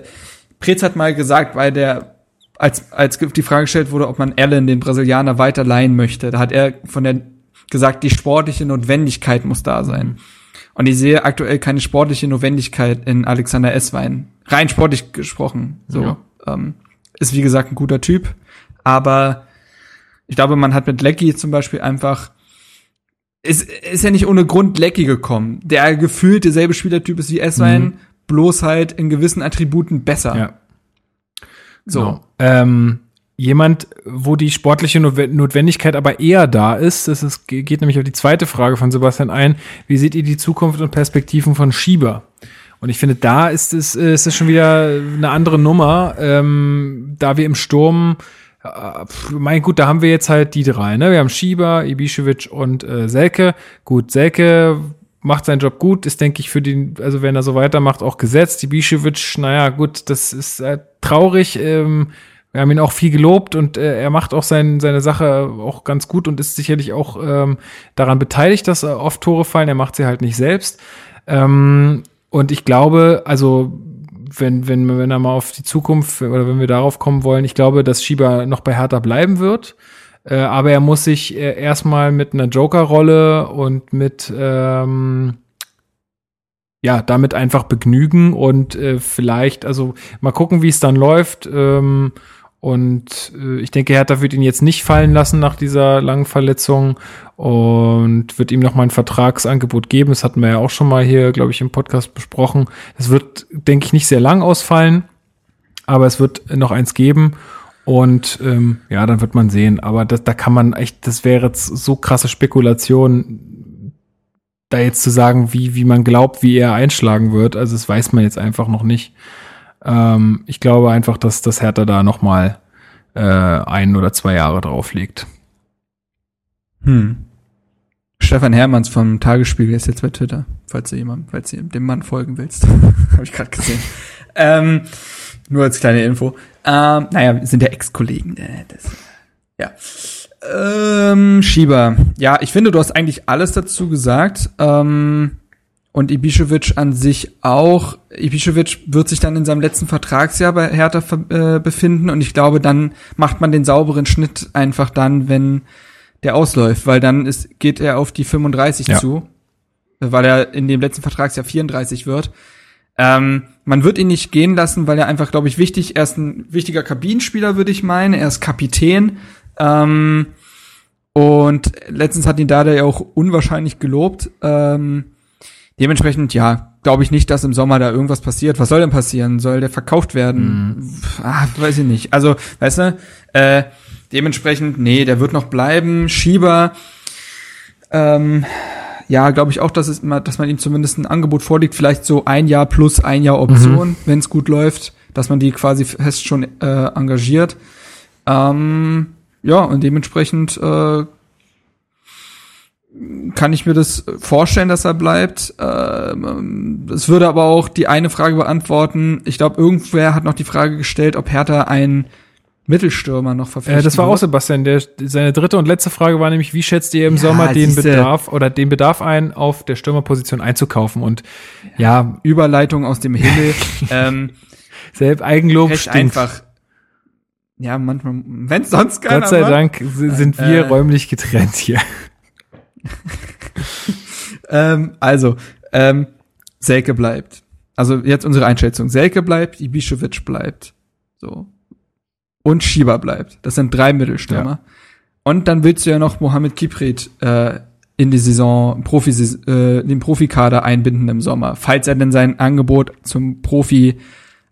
Preetz hat mal gesagt, weil der, als, als die Frage gestellt wurde, ob man Allen, den Brasilianer, weiter leihen möchte, da hat er von der gesagt, die sportliche Notwendigkeit muss da sein. Und ich sehe aktuell keine sportliche Notwendigkeit in Alexander Esswein. Rein sportlich gesprochen. So. Ja. Ähm, ist wie gesagt ein guter Typ Aber ich glaube, man hat mit Lecky zum Beispiel einfach ist, ist ja nicht ohne Grund Lecky gekommen, der gefühlt derselbe Spielertyp ist wie Esswein, mhm. bloß halt in gewissen Attributen besser. Ja. So. Genau. Ähm, jemand, wo die sportliche Notwendigkeit aber eher da ist, das ist, geht nämlich auf die zweite Frage von Sebastian ein, wie seht ihr die Zukunft und Perspektiven von Schieber? Und ich finde, da ist es, ist es schon wieder eine andere Nummer, ähm, da wir im Sturm äh, mein gut, da haben wir jetzt halt die drei, ne? Wir haben Schieber, Ibišević und äh, Selke. Gut, Selke macht seinen Job gut, ist, denke ich, für den, also wenn er so weitermacht, auch gesetzt. Ibišević, naja, gut, das ist äh, traurig. Ähm, wir haben ihn auch viel gelobt und äh, er macht auch sein, seine Sache auch ganz gut und ist sicherlich auch ähm, daran beteiligt, dass äh, oft Tore fallen. Er macht sie halt nicht selbst. Ähm, und ich glaube, also wenn, wenn, wenn er mal auf die Zukunft oder wenn wir darauf kommen wollen, ich glaube, dass Schieber noch bei Hertha bleiben wird. Äh, aber er muss sich äh, erstmal mit einer Joker-Rolle und mit ähm, ja, damit einfach begnügen und äh, vielleicht, also mal gucken, wie es dann läuft. Ähm, und äh, ich denke, Hertha wird ihn jetzt nicht fallen lassen nach dieser langen Verletzung und wird ihm noch mal ein Vertragsangebot geben. Das hatten wir ja auch schon mal hier, glaube ich, im Podcast besprochen. Es wird, denke ich, nicht sehr lang ausfallen, aber es wird noch eins geben. Und ähm, ja, dann wird man sehen. Aber das, da kann man echt, das wäre jetzt so krasse Spekulation, da jetzt zu sagen, wie, wie man glaubt, wie er einschlagen wird. Also das weiß man jetzt einfach noch nicht. Ähm, ich glaube einfach, dass das Hertha da noch mal äh, ein oder zwei Jahre drauflegt. Hm. Stefan Hermanns vom Tagesspiegel ist jetzt bei Twitter, falls du jemand, falls du dem Mann folgen willst. Habe ich gerade gesehen. ähm, nur als kleine Info. Ähm, naja, sind ja Ex-Kollegen. Äh, ja. Ähm, Schieber. Ja, ich finde, du hast eigentlich alles dazu gesagt. Ähm, und Ibišević an sich auch. Ibišević wird sich dann in seinem letzten Vertragsjahr bei Hertha äh, befinden und ich glaube, dann macht man den sauberen Schnitt einfach dann, wenn der ausläuft, weil dann ist, geht er auf die 35 ja. zu, weil er in dem letzten Vertragsjahr 34 wird. Ähm, man wird ihn nicht gehen lassen, weil er einfach, glaube ich, wichtig, er ist ein wichtiger Kabinenspieler, würde ich meinen. Er ist Kapitän. Ähm, und letztens hat ihn da ja auch unwahrscheinlich gelobt. Ähm, Dementsprechend, ja, glaube ich nicht, dass im Sommer da irgendwas passiert. Was soll denn passieren? Soll der verkauft werden? Mhm. Ah, weiß ich nicht. Also, weißt du, äh, dementsprechend, nee, der wird noch bleiben. Schieber, ähm, ja, glaube ich auch, dass, es, dass man ihm zumindest ein Angebot vorliegt, vielleicht so ein Jahr plus ein Jahr Option, mhm. wenn es gut läuft, dass man die quasi fest schon äh, engagiert. Ähm, ja, und dementsprechend äh, kann ich mir das vorstellen, dass er bleibt. Ähm, es würde aber auch die eine Frage beantworten. Ich glaube, irgendwer hat noch die Frage gestellt, ob Hertha einen Mittelstürmer noch verpflichtet. Äh, das war auch Sebastian. Der, seine dritte und letzte Frage war nämlich, wie schätzt ihr im ja, Sommer den Bedarf oder den Bedarf ein, auf der Stürmerposition einzukaufen? Und ja, Überleitung aus dem Himmel. ähm, Selbst Eigenlob stinkt. einfach. Ja, manchmal, wenn sonst keiner Gott sei Dank sind wir äh, räumlich getrennt hier. ähm, also, ähm, Selke bleibt. Also jetzt unsere Einschätzung. Selke bleibt, Ibišević bleibt. So. Und Shiba bleibt. Das sind drei Mittelstürmer. Ja. Und dann willst du ja noch Mohamed Kiprit äh, in die Saison, Profi, äh, den Profikader einbinden im Sommer, falls er denn sein Angebot zum Profi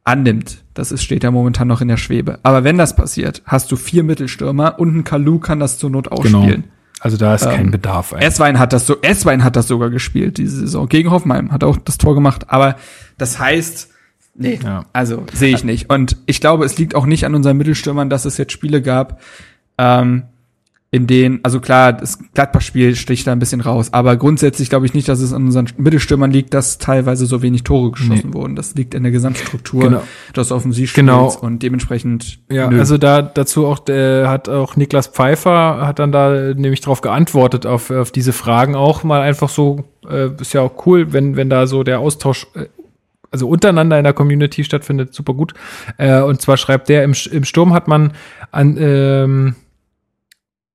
annimmt. Das ist, steht ja momentan noch in der Schwebe. Aber wenn das passiert, hast du vier Mittelstürmer und ein Kalu kann das zur Not ausspielen. Genau. Also da ist ähm, kein Bedarf. Esswein hat das so, Esswein hat das sogar gespielt diese Saison gegen Hoffenheim, hat auch das Tor gemacht. Aber das heißt, nee, ja. also sehe ich nicht. Und ich glaube, es liegt auch nicht an unseren Mittelstürmern, dass es jetzt Spiele gab, ähm, in denen, also klar, das Gladbach-Spiel sticht da ein bisschen raus, aber grundsätzlich glaube ich nicht, dass es an unseren Mittelstürmern liegt, dass teilweise so wenig Tore geschossen nee. wurden. Das liegt in der Gesamtstruktur genau. des Offensivspiels genau. und dementsprechend. Ja, nö. also da dazu auch der hat auch Niklas Pfeiffer hat dann da nämlich drauf geantwortet auf, auf diese Fragen auch mal einfach so äh, ist ja auch cool, wenn wenn da so der Austausch äh, also untereinander in der Community stattfindet, super gut. Äh, und zwar schreibt der, im, im Sturm hat man an ähm,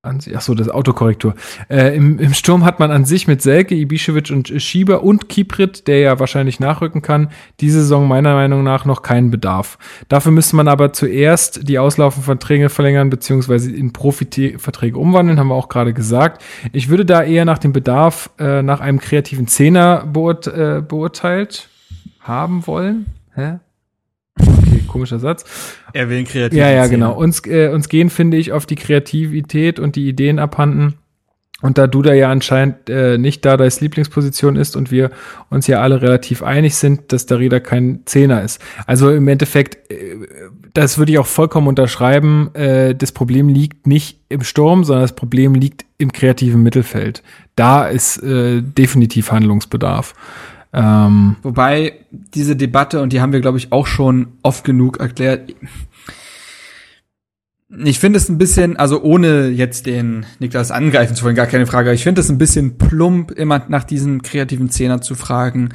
an sich, ach so, das Autokorrektur. Äh, im, Im Sturm hat man an sich mit Selke, Ibišević und Schieber und Kiprit, der ja wahrscheinlich nachrücken kann, diese Saison meiner Meinung nach noch keinen Bedarf. Dafür müsste man aber zuerst die auslaufenden Verträge verlängern beziehungsweise in Profiverträge umwandeln, haben wir auch gerade gesagt. Ich würde da eher nach dem Bedarf äh, nach einem kreativen Zehner beurt, äh, beurteilt haben wollen. Hä? Komischer Satz. Er will kreativ. Ja, ja, genau. Uns, äh, uns gehen, finde ich, auf die Kreativität und die Ideen abhanden. Und da Duda ja anscheinend äh, nicht da das Lieblingsposition ist und wir uns ja alle relativ einig sind, dass Darida kein Zehner ist. Also im Endeffekt, äh, das würde ich auch vollkommen unterschreiben, äh, das Problem liegt nicht im Sturm, sondern das Problem liegt im kreativen Mittelfeld. Da ist äh, definitiv Handlungsbedarf. Ähm, Wobei diese Debatte, und die haben wir, glaube ich, auch schon oft genug erklärt, ich finde es ein bisschen, also ohne jetzt den Niklas angreifen zu wollen, gar keine Frage, ich finde es ein bisschen plump, immer nach diesen kreativen Zehner zu fragen.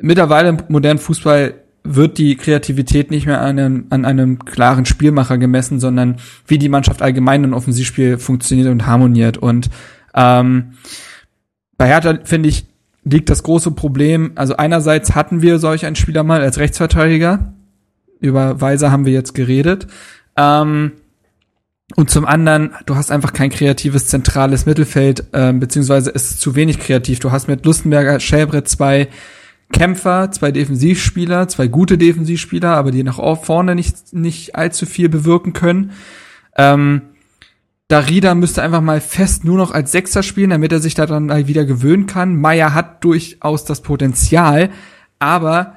Mittlerweile im modernen Fußball wird die Kreativität nicht mehr an einem, an einem klaren Spielmacher gemessen, sondern wie die Mannschaft allgemein im Offensivspiel funktioniert und harmoniert. Und ähm, bei Hertha finde ich, liegt das große Problem, also einerseits hatten wir solch einen Spieler mal als Rechtsverteidiger, über Weiser haben wir jetzt geredet, ähm, und zum anderen, du hast einfach kein kreatives zentrales Mittelfeld, ähm, beziehungsweise ist es zu wenig kreativ. Du hast mit Lustenberger, Schäbrett zwei Kämpfer, zwei Defensivspieler, zwei gute Defensivspieler, aber die nach vorne nicht, nicht allzu viel bewirken können. Ähm, Darida müsste einfach mal fest nur noch als Sechser spielen, damit er sich daran mal wieder gewöhnen kann. Meier hat durchaus das Potenzial, aber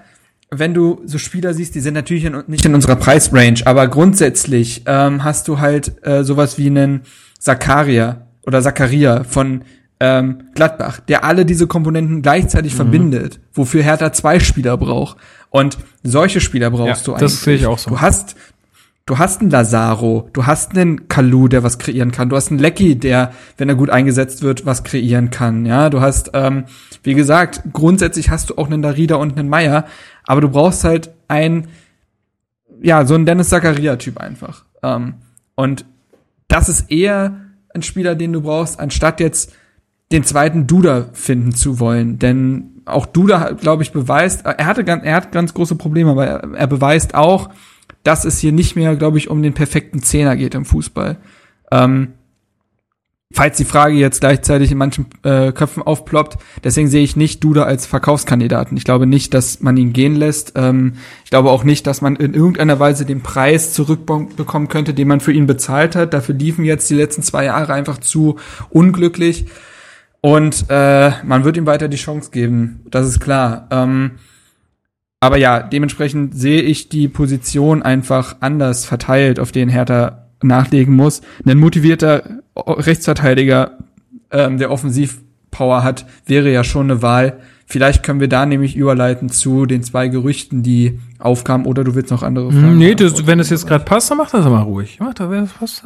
wenn du so Spieler siehst, die sind natürlich in, nicht in unserer Preisrange, aber grundsätzlich ähm, hast du halt äh, sowas wie einen Zakaria oder Zakaria von ähm, Gladbach, der alle diese Komponenten gleichzeitig mhm. verbindet, wofür Hertha zwei Spieler braucht. Und solche Spieler brauchst ja, du eigentlich. Das sehe ich auch so. Du hast Du hast einen Lazaro, du hast einen Kalu, der was kreieren kann, du hast einen Lecky, der, wenn er gut eingesetzt wird, was kreieren kann. Ja, du hast, ähm, wie gesagt, grundsätzlich hast du auch einen Darida und einen Meier, aber du brauchst halt ein, ja, so einen Dennis Zakaria-Typ einfach. Ähm, und das ist eher ein Spieler, den du brauchst, anstatt jetzt den zweiten Duda finden zu wollen. Denn auch Duda, glaube ich, beweist, er hatte ganz, er hat ganz große Probleme, aber er, er beweist auch, dass es hier nicht mehr, glaube ich, um den perfekten Zehner geht im Fußball. Ähm, falls die Frage jetzt gleichzeitig in manchen äh, Köpfen aufploppt, deswegen sehe ich nicht Duda als Verkaufskandidaten. Ich glaube nicht, dass man ihn gehen lässt. Ähm, ich glaube auch nicht, dass man in irgendeiner Weise den Preis zurückbekommen könnte, den man für ihn bezahlt hat. Dafür liefen jetzt die letzten zwei Jahre einfach zu unglücklich. Und äh, man wird ihm weiter die Chance geben. Das ist klar. Ähm, aber ja, dementsprechend sehe ich die Position einfach anders verteilt, auf den Hertha nachlegen muss. Ein motivierter Rechtsverteidiger, ähm, der Offensivpower hat, wäre ja schon eine Wahl. Vielleicht können wir da nämlich überleiten zu den zwei Gerüchten, die aufkamen, oder du willst noch andere Fragen? Nee, das, wenn es jetzt gerade passt, dann mach das mal ruhig. Mach das, wenn es passt.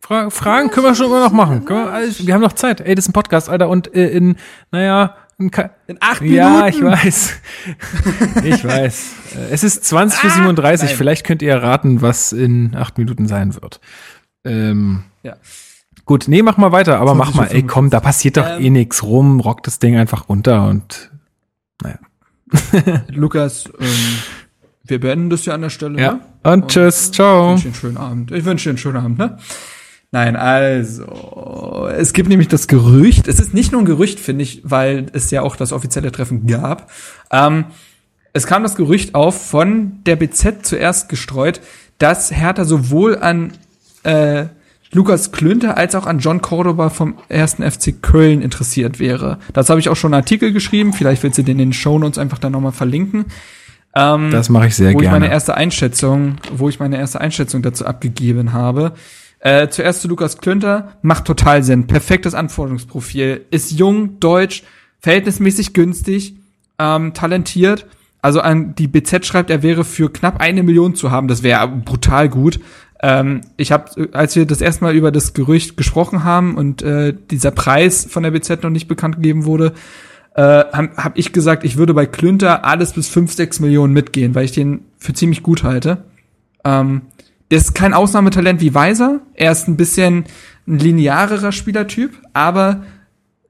Fra Fragen können wir schon immer noch machen. Wir, wir, haben noch Zeit. Ey, das ist ein Podcast, Alter. Und äh, in, naja, in, in acht Minuten? Ja, ich weiß. ich weiß. Es ist 20 Uhr 37. Ah, Vielleicht könnt ihr raten, was in acht Minuten sein wird. Ähm, ja. Gut, nee, mach mal weiter, aber mach mal. Ey, komm, da passiert doch ähm, eh nix rum. Rock das Ding einfach runter und naja. Lukas, ähm, wir beenden das ja an der Stelle. Ja. Ne? Und, und tschüss, ciao. Ich wünsche dir einen schönen Abend. Ich wünsche dir einen schönen Abend, ne? Nein, also, es gibt nämlich das Gerücht, es ist nicht nur ein Gerücht, finde ich, weil es ja auch das offizielle Treffen gab. Ähm, es kam das Gerücht auf, von der BZ zuerst gestreut, dass Hertha sowohl an äh, Lukas Klünter als auch an John Cordoba vom ersten FC Köln interessiert wäre. Das habe ich auch schon einen Artikel geschrieben, vielleicht willst du den in den Show Notes einfach dann nochmal verlinken. Ähm, das mache ich sehr wo gerne. Ich meine erste Einschätzung, wo ich meine erste Einschätzung dazu abgegeben habe. Äh, zuerst zu Lukas Klünter, macht total Sinn. Perfektes Anforderungsprofil. Ist jung, deutsch, verhältnismäßig günstig, ähm, talentiert. Also an die BZ schreibt, er wäre für knapp eine Million zu haben. Das wäre brutal gut. Ähm, ich habe, als wir das erste Mal über das Gerücht gesprochen haben und äh, dieser Preis von der BZ noch nicht bekannt gegeben wurde, äh, habe hab ich gesagt, ich würde bei Klünter alles bis fünf, sechs Millionen mitgehen, weil ich den für ziemlich gut halte. Ähm, der ist kein Ausnahmetalent wie Weiser. Er ist ein bisschen ein linearerer Spielertyp, aber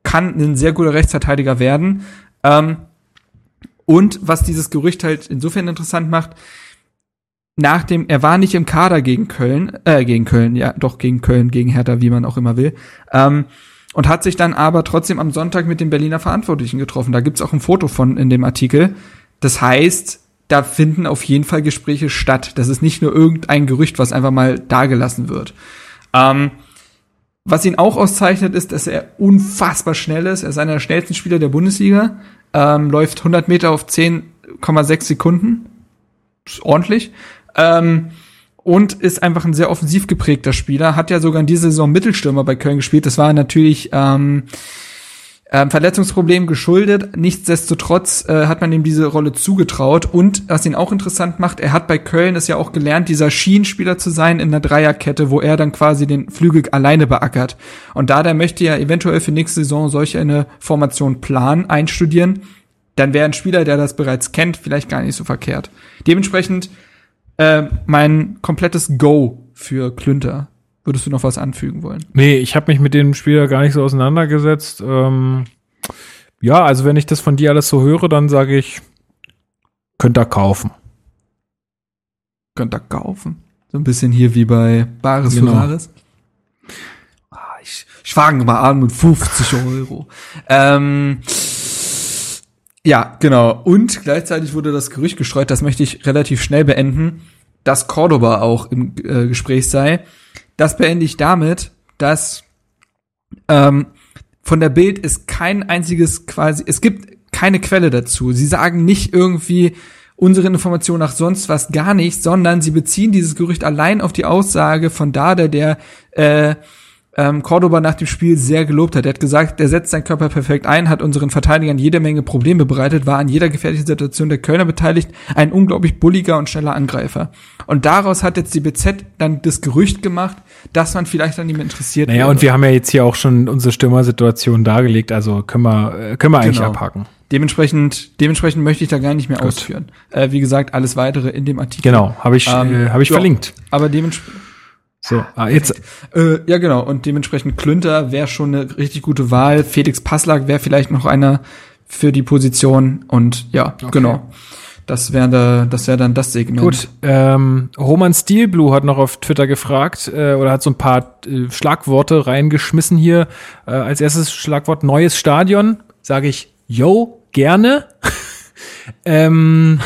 kann ein sehr guter Rechtsverteidiger werden. Ähm, und was dieses Gerücht halt insofern interessant macht, nach dem, er war nicht im Kader gegen Köln, äh, gegen Köln, ja, doch gegen Köln, gegen Hertha, wie man auch immer will, ähm, und hat sich dann aber trotzdem am Sonntag mit den Berliner Verantwortlichen getroffen. Da gibt's auch ein Foto von in dem Artikel. Das heißt, da finden auf jeden Fall Gespräche statt. Das ist nicht nur irgendein Gerücht, was einfach mal dagelassen wird. Ähm, was ihn auch auszeichnet, ist, dass er unfassbar schnell ist. Er ist einer der schnellsten Spieler der Bundesliga, ähm, läuft 100 Meter auf 10,6 Sekunden. Ist ordentlich. Ähm, und ist einfach ein sehr offensiv geprägter Spieler. Hat ja sogar in dieser Saison Mittelstürmer bei Köln gespielt. Das war natürlich ähm, ähm, Verletzungsproblem geschuldet. Nichtsdestotrotz äh, hat man ihm diese Rolle zugetraut. Und was ihn auch interessant macht, er hat bei Köln es ja auch gelernt, dieser Schienenspieler zu sein in der Dreierkette, wo er dann quasi den Flügel alleine beackert. Und da der möchte ja eventuell für nächste Saison solch eine Formation planen, einstudieren, dann wäre ein Spieler, der das bereits kennt, vielleicht gar nicht so verkehrt. Dementsprechend äh, mein komplettes Go für Klünter. Würdest du noch was anfügen wollen? Nee, ich habe mich mit dem Spieler gar nicht so auseinandergesetzt. Ähm, ja, also wenn ich das von dir alles so höre, dann sage ich, könnt ihr kaufen. Könnt ihr kaufen. So ein bisschen hier wie bei Bares genau. für Rares. Ah, ich, ich fange mal an mit 50 Euro. ähm, ja, genau. Und gleichzeitig wurde das Gerücht gestreut, das möchte ich relativ schnell beenden, dass Cordoba auch im äh, Gespräch sei. Das beende ich damit, dass ähm, von der Bild ist kein einziges quasi, es gibt keine Quelle dazu. Sie sagen nicht irgendwie unsere Information nach sonst was gar nicht, sondern sie beziehen dieses Gerücht allein auf die Aussage von Dada, der äh, ähm, Cordoba nach dem Spiel sehr gelobt hat. Er hat gesagt, er setzt seinen Körper perfekt ein, hat unseren Verteidigern jede Menge Probleme bereitet, war an jeder gefährlichen Situation der Kölner beteiligt, ein unglaublich bulliger und schneller Angreifer. Und daraus hat jetzt die BZ dann das Gerücht gemacht, dass man vielleicht an ihm interessiert Naja, wäre. und wir haben ja jetzt hier auch schon unsere Stürmersituation dargelegt, also können wir, äh, können wir eigentlich genau. abhaken. Dementsprechend, dementsprechend möchte ich da gar nicht mehr Gut. ausführen. Äh, wie gesagt, alles weitere in dem Artikel. Genau, habe ich, ähm, äh, hab ich verlinkt. Aber dementsprechend so, ah, jetzt. Äh, ja, genau. Und dementsprechend Klünter wäre schon eine richtig gute Wahl. Felix Passlack wäre vielleicht noch einer für die Position. Und ja, okay. genau. Das wäre das wäre dann das Segment. Gut, ähm, Roman Steelblue hat noch auf Twitter gefragt äh, oder hat so ein paar äh, Schlagworte reingeschmissen hier. Äh, als erstes Schlagwort neues Stadion. Sage ich, yo, gerne. Ähm,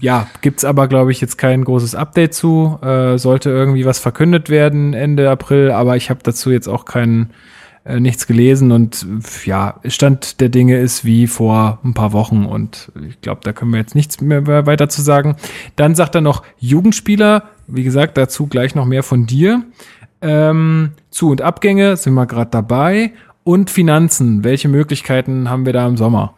ja, gibt's aber, glaube ich, jetzt kein großes Update zu. Äh, sollte irgendwie was verkündet werden Ende April, aber ich habe dazu jetzt auch kein äh, nichts gelesen und ja, Stand der Dinge ist wie vor ein paar Wochen und ich glaube, da können wir jetzt nichts mehr weiter zu sagen. Dann sagt er noch Jugendspieler, wie gesagt, dazu gleich noch mehr von dir. Ähm, Zu- und Abgänge sind wir gerade dabei und Finanzen. Welche Möglichkeiten haben wir da im Sommer?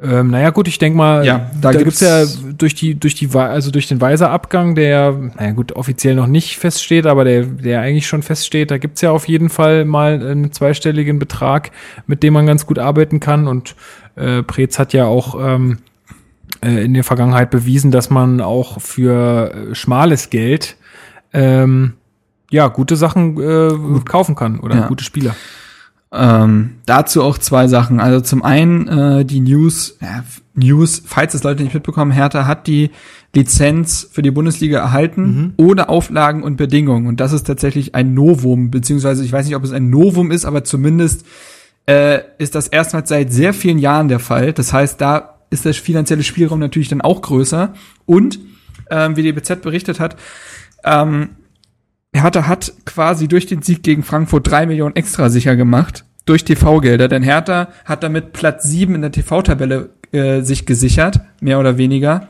Ähm, naja, gut, ich denke mal, ja, da, da gibt's, ja durch die, durch die, also durch den Weiser-Abgang, der, naja gut, offiziell noch nicht feststeht, aber der, der eigentlich schon feststeht, da gibt's ja auf jeden Fall mal einen zweistelligen Betrag, mit dem man ganz gut arbeiten kann. Und äh, Preetz hat ja auch ähm, äh, in der Vergangenheit bewiesen, dass man auch für äh, schmales Geld ähm, ja gute Sachen äh, kaufen kann oder ja. gute Spieler. Ähm, dazu auch zwei Sachen. Also zum einen äh, die News, ja, News, falls es Leute nicht mitbekommen, Hertha hat die Lizenz für die Bundesliga erhalten, mhm. ohne Auflagen und Bedingungen. Und das ist tatsächlich ein Novum, beziehungsweise ich weiß nicht, ob es ein Novum ist, aber zumindest äh, ist das erstmals seit sehr vielen Jahren der Fall. Das heißt, da ist der finanzielle Spielraum natürlich dann auch größer. Und, ähm, wie die BZ berichtet hat, ähm, Hertha hat quasi durch den Sieg gegen Frankfurt drei Millionen extra sicher gemacht durch TV-Gelder, denn Hertha hat damit Platz sieben in der TV-Tabelle äh, sich gesichert, mehr oder weniger.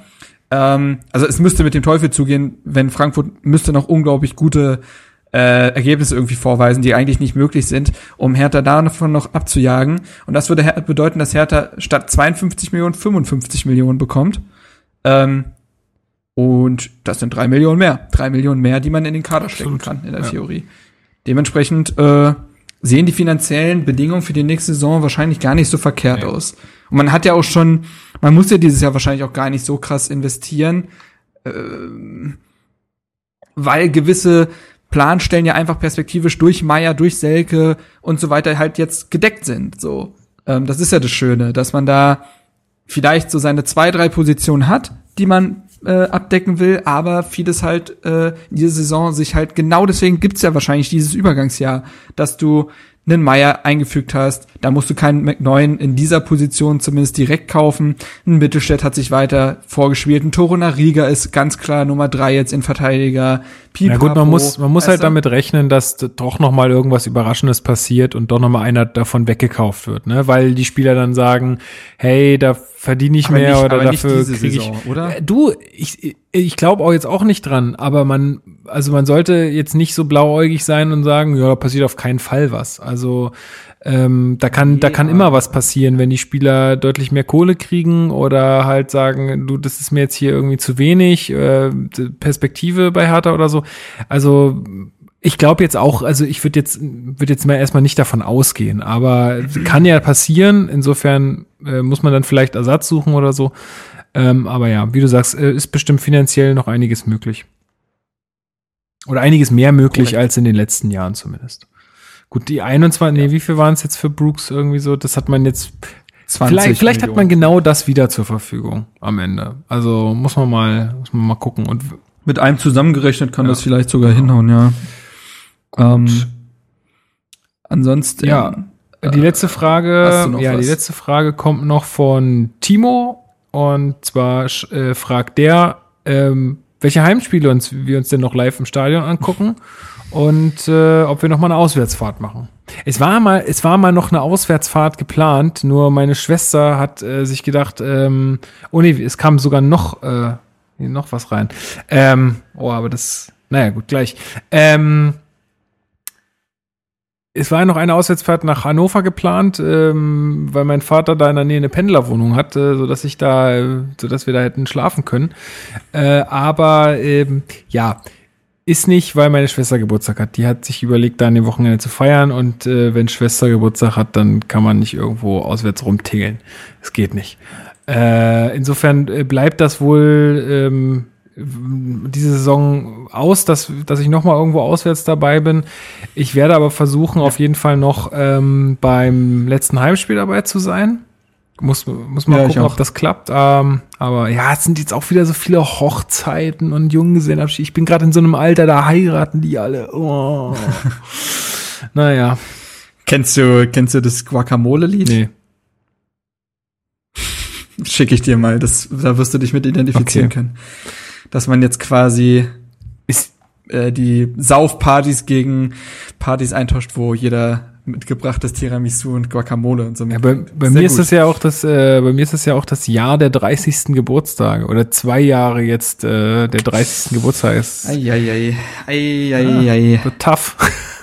Ähm, also es müsste mit dem Teufel zugehen, wenn Frankfurt müsste noch unglaublich gute äh, Ergebnisse irgendwie vorweisen, die eigentlich nicht möglich sind, um Hertha davon noch abzujagen. Und das würde bedeuten, dass Hertha statt 52 Millionen 55 Millionen bekommt. Ähm, und das sind drei Millionen mehr. Drei Millionen mehr, die man in den Kader Absolut. stecken kann, in der ja. Theorie. Dementsprechend äh, sehen die finanziellen Bedingungen für die nächste Saison wahrscheinlich gar nicht so verkehrt nee. aus. Und man hat ja auch schon, man muss ja dieses Jahr wahrscheinlich auch gar nicht so krass investieren, äh, weil gewisse Planstellen ja einfach perspektivisch durch Meier, durch Selke und so weiter halt jetzt gedeckt sind. So, ähm, das ist ja das Schöne, dass man da vielleicht so seine zwei, drei Positionen hat, die man äh, abdecken will, aber vieles halt äh, in dieser Saison sich halt genau deswegen gibt's ja wahrscheinlich dieses Übergangsjahr, dass du einen Meier eingefügt hast. Da musst du keinen McNeuen in dieser Position zumindest direkt kaufen. Ein Mittelstädt hat sich weiter vorgespielt. Ein Toruna Riga ist ganz klar Nummer drei jetzt in Verteidiger. Pipapo, ja gut, man muss, man muss halt damit rechnen, dass doch noch mal irgendwas Überraschendes passiert und doch noch mal einer davon weggekauft wird, ne? Weil die Spieler dann sagen, hey, da verdiene ich aber mehr nicht, oder dafür kriege ich. Oder? Äh, du, ich, ich glaube auch jetzt auch nicht dran, aber man, also man sollte jetzt nicht so blauäugig sein und sagen, ja, passiert auf keinen Fall was. Also ähm, da kann, da kann immer was passieren, wenn die Spieler deutlich mehr Kohle kriegen oder halt sagen, du, das ist mir jetzt hier irgendwie zu wenig, äh, Perspektive bei Hertha oder so. Also ich glaube jetzt auch, also ich würde jetzt, würde jetzt mal erstmal nicht davon ausgehen, aber kann ja passieren. Insofern äh, muss man dann vielleicht Ersatz suchen oder so. Ähm, aber ja, wie du sagst, äh, ist bestimmt finanziell noch einiges möglich. Oder einiges mehr möglich Correct. als in den letzten Jahren zumindest. Gut, die 21, ja. nee, wie viel waren es jetzt für Brooks irgendwie so? Das hat man jetzt 20 vielleicht, vielleicht hat man genau das wieder zur Verfügung am Ende. Also muss man mal, muss man mal gucken. Und mit einem zusammengerechnet kann ja. das vielleicht sogar hinhauen, ja. Ähm, ansonsten. Ja. Die letzte Frage, ja, was? die letzte Frage kommt noch von Timo und zwar äh, fragt der, ähm, welche Heimspiele uns wir uns denn noch live im Stadion angucken und äh, ob wir noch mal eine Auswärtsfahrt machen. Es war mal, es war mal noch eine Auswärtsfahrt geplant, nur meine Schwester hat äh, sich gedacht, ähm, oh nee, es kam sogar noch äh, noch was rein. Ähm, oh, aber das, naja, gut, gleich. Ähm, es war noch eine Auswärtsfahrt nach Hannover geplant, ähm, weil mein Vater da in der Nähe eine Pendlerwohnung hatte, so dass ich da, äh, so dass wir da hätten schlafen können. Äh, aber ähm, ja, ist nicht, weil meine Schwester Geburtstag hat. Die hat sich überlegt, da an dem Wochenende zu feiern und äh, wenn Schwester Geburtstag hat, dann kann man nicht irgendwo auswärts rumtingeln. Es geht nicht. Äh, insofern äh, bleibt das wohl ähm, diese Saison aus, dass, dass ich nochmal irgendwo auswärts dabei bin. Ich werde aber versuchen, auf jeden Fall noch ähm, beim letzten Heimspiel dabei zu sein. Muss, muss mal ja, gucken, ob das klappt. Ähm, aber ja, es sind jetzt auch wieder so viele Hochzeiten und Junggesellenabschiede. Ich bin gerade in so einem Alter, da heiraten die alle. Oh. naja. Kennst du, kennst du das Guacamole-Lied? Nee. Schicke ich dir mal, das, da wirst du dich mit identifizieren okay. können dass man jetzt quasi ist, äh, die Saufpartys gegen Partys eintauscht, wo jeder mitgebrachtes Tiramisu und Guacamole und so. Ja, bei, bei mir gut. ist das ja auch das, äh, bei mir ist das ja auch das Jahr der 30. Geburtstage oder zwei Jahre jetzt äh, der 30. Geburtstag ist. Eieiei, eieiei. Ja, so tough.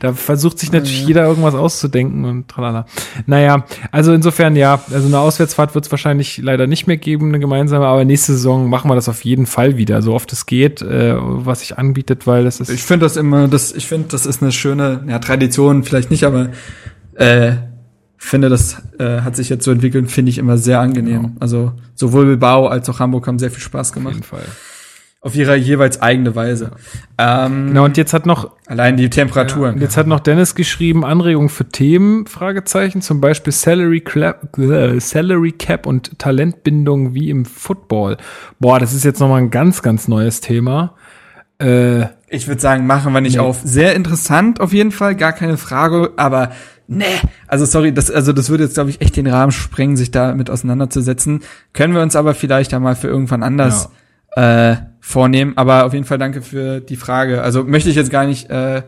da versucht sich natürlich ja. jeder irgendwas auszudenken und tralala. Naja, also insofern ja, also eine Auswärtsfahrt wird es wahrscheinlich leider nicht mehr geben, eine gemeinsame, aber nächste Saison machen wir das auf jeden Fall wieder, so oft es geht, äh, was sich anbietet, weil das ist. Ich finde das immer, das, ich finde, das ist eine schöne, ja, Tradition, vielleicht nicht, aber äh, finde, das äh, hat sich jetzt so entwickelt, finde ich immer sehr angenehm. Genau. Also sowohl Bilbao als auch Hamburg haben sehr viel Spaß gemacht. Auf jeden Fall auf ihre jeweils eigene Weise. Ähm, genau, und jetzt hat noch allein die Temperaturen. Ja, jetzt hat noch Dennis geschrieben, Anregungen für Themen, Fragezeichen, zum Beispiel Salary, Clap, äh, Salary Cap und Talentbindung wie im Football. Boah, das ist jetzt nochmal ein ganz, ganz neues Thema. Äh, ich würde sagen, machen wir nicht nee. auf. Sehr interessant auf jeden Fall, gar keine Frage, aber nee, also sorry, das, also das würde jetzt, glaube ich, echt den Rahmen sprengen, sich da mit auseinanderzusetzen. Können wir uns aber vielleicht einmal für irgendwann anders ja. Äh, vornehmen. Aber auf jeden Fall danke für die Frage. Also möchte ich jetzt gar nicht äh,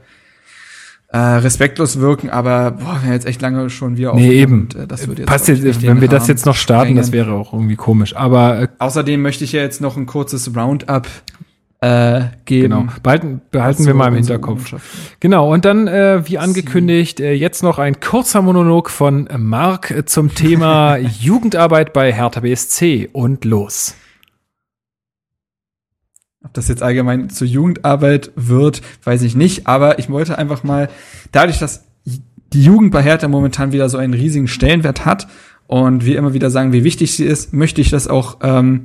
äh, respektlos wirken, aber boah, wir jetzt echt lange schon wieder nee, eben. Und, äh, das würde jetzt Passt jetzt, wenn wir das jetzt noch starten, sprengen. das wäre auch irgendwie komisch. Aber äh, außerdem möchte ich ja jetzt noch ein kurzes Roundup äh, geben. Genau. Behalten, behalten wir mal im Hinterkopf. Genau, und dann, äh, wie angekündigt, äh, jetzt noch ein kurzer Monolog von Marc zum Thema Jugendarbeit bei Hertha BSC und los. Ob das jetzt allgemein zur Jugendarbeit wird, weiß ich nicht. Aber ich wollte einfach mal, dadurch, dass die Jugend bei Hertha momentan wieder so einen riesigen Stellenwert hat und wir immer wieder sagen, wie wichtig sie ist, möchte ich das auch ähm,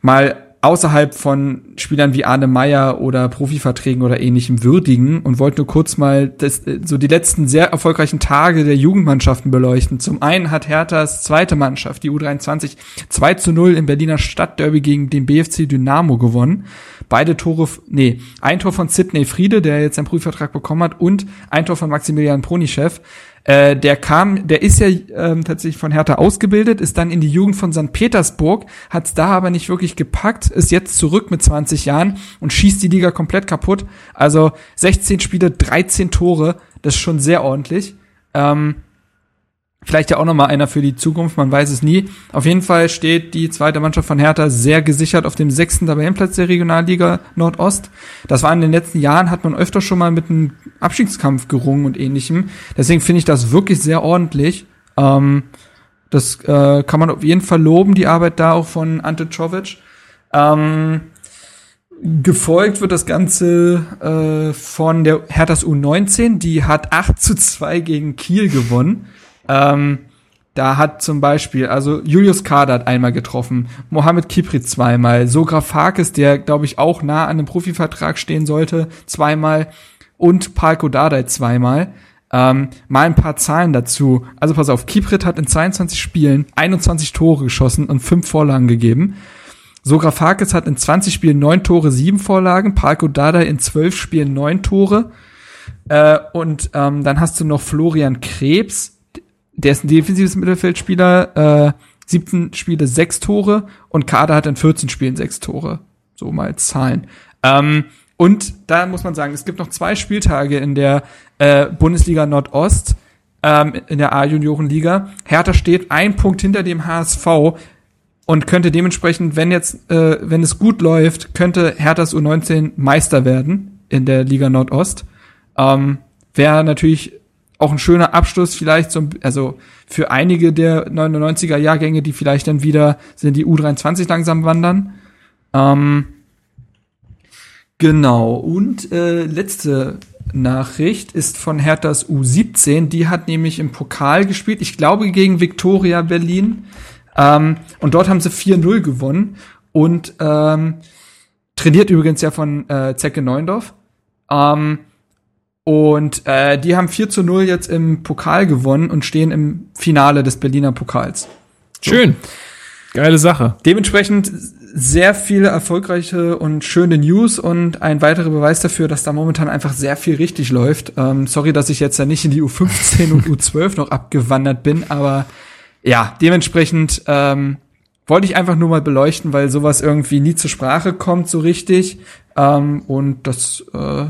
mal außerhalb von Spielern wie Arne Meyer oder Profiverträgen oder ähnlichem würdigen und wollte nur kurz mal das, so die letzten sehr erfolgreichen Tage der Jugendmannschaften beleuchten. Zum einen hat Herthas zweite Mannschaft, die U23, 2 zu 0 im Berliner Stadtderby gegen den BFC Dynamo gewonnen. Beide Tore, nee, ein Tor von Sidney Friede, der jetzt einen Prüfvertrag bekommen hat, und ein Tor von Maximilian Pronischew. Äh, der kam, der ist ja ähm, tatsächlich von Hertha ausgebildet, ist dann in die Jugend von St. Petersburg, hat es da aber nicht wirklich gepackt, ist jetzt zurück mit 20 Jahren und schießt die Liga komplett kaputt. Also 16 Spiele, 13 Tore, das ist schon sehr ordentlich. Ähm, Vielleicht ja auch nochmal einer für die Zukunft, man weiß es nie. Auf jeden Fall steht die zweite Mannschaft von Hertha sehr gesichert auf dem sechsten Tabellenplatz der Regionalliga Nordost. Das war in den letzten Jahren, hat man öfter schon mal mit einem Abstiegskampf gerungen und ähnlichem. Deswegen finde ich das wirklich sehr ordentlich. Ähm, das äh, kann man auf jeden Fall loben, die Arbeit da auch von Ante Czovic. Ähm, gefolgt wird das Ganze äh, von der Herthas U19, die hat 8 zu 2 gegen Kiel gewonnen. Ähm, da hat zum Beispiel, also Julius Kader hat einmal getroffen, Mohamed Kipri zweimal, Sogra Farkes, der glaube ich auch nah an einem Profivertrag stehen sollte, zweimal und Palko Dardai zweimal. Ähm, mal ein paar Zahlen dazu. Also pass auf, Kiprit hat in 22 Spielen 21 Tore geschossen und 5 Vorlagen gegeben. Sogra Farkes hat in 20 Spielen 9 Tore, 7 Vorlagen. Palko Dardai in 12 Spielen 9 Tore. Äh, und ähm, dann hast du noch Florian Krebs, der ist ein defensives Mittelfeldspieler, äh, 17 Spiele 6 Tore und Kader hat in 14 Spielen 6 Tore. So mal Zahlen. Ähm, und da muss man sagen, es gibt noch zwei Spieltage in der äh, Bundesliga Nordost, ähm, in der A-Juniorenliga. Hertha steht ein Punkt hinter dem HSV und könnte dementsprechend, wenn jetzt, äh, wenn es gut läuft, könnte Herthas U19 Meister werden in der Liga Nordost. Ähm, Wäre natürlich auch ein schöner Abschluss vielleicht so, also für einige der 99er Jahrgänge, die vielleicht dann wieder sind die U23 langsam wandern. Ähm, genau. Und äh, letzte Nachricht ist von Herthas U17. Die hat nämlich im Pokal gespielt. Ich glaube gegen Viktoria Berlin. Ähm, und dort haben sie 4-0 gewonnen. Und ähm, trainiert übrigens ja von äh, Zecke Neundorf. Ähm, und äh, die haben 4 zu 0 jetzt im Pokal gewonnen und stehen im Finale des Berliner Pokals. So. Schön. Geile Sache. Dementsprechend sehr viele erfolgreiche und schöne News und ein weiterer Beweis dafür, dass da momentan einfach sehr viel richtig läuft. Ähm, sorry, dass ich jetzt ja nicht in die U15 und U12 noch abgewandert bin, aber ja, dementsprechend ähm, wollte ich einfach nur mal beleuchten, weil sowas irgendwie nie zur Sprache kommt so richtig. Ähm, und das äh,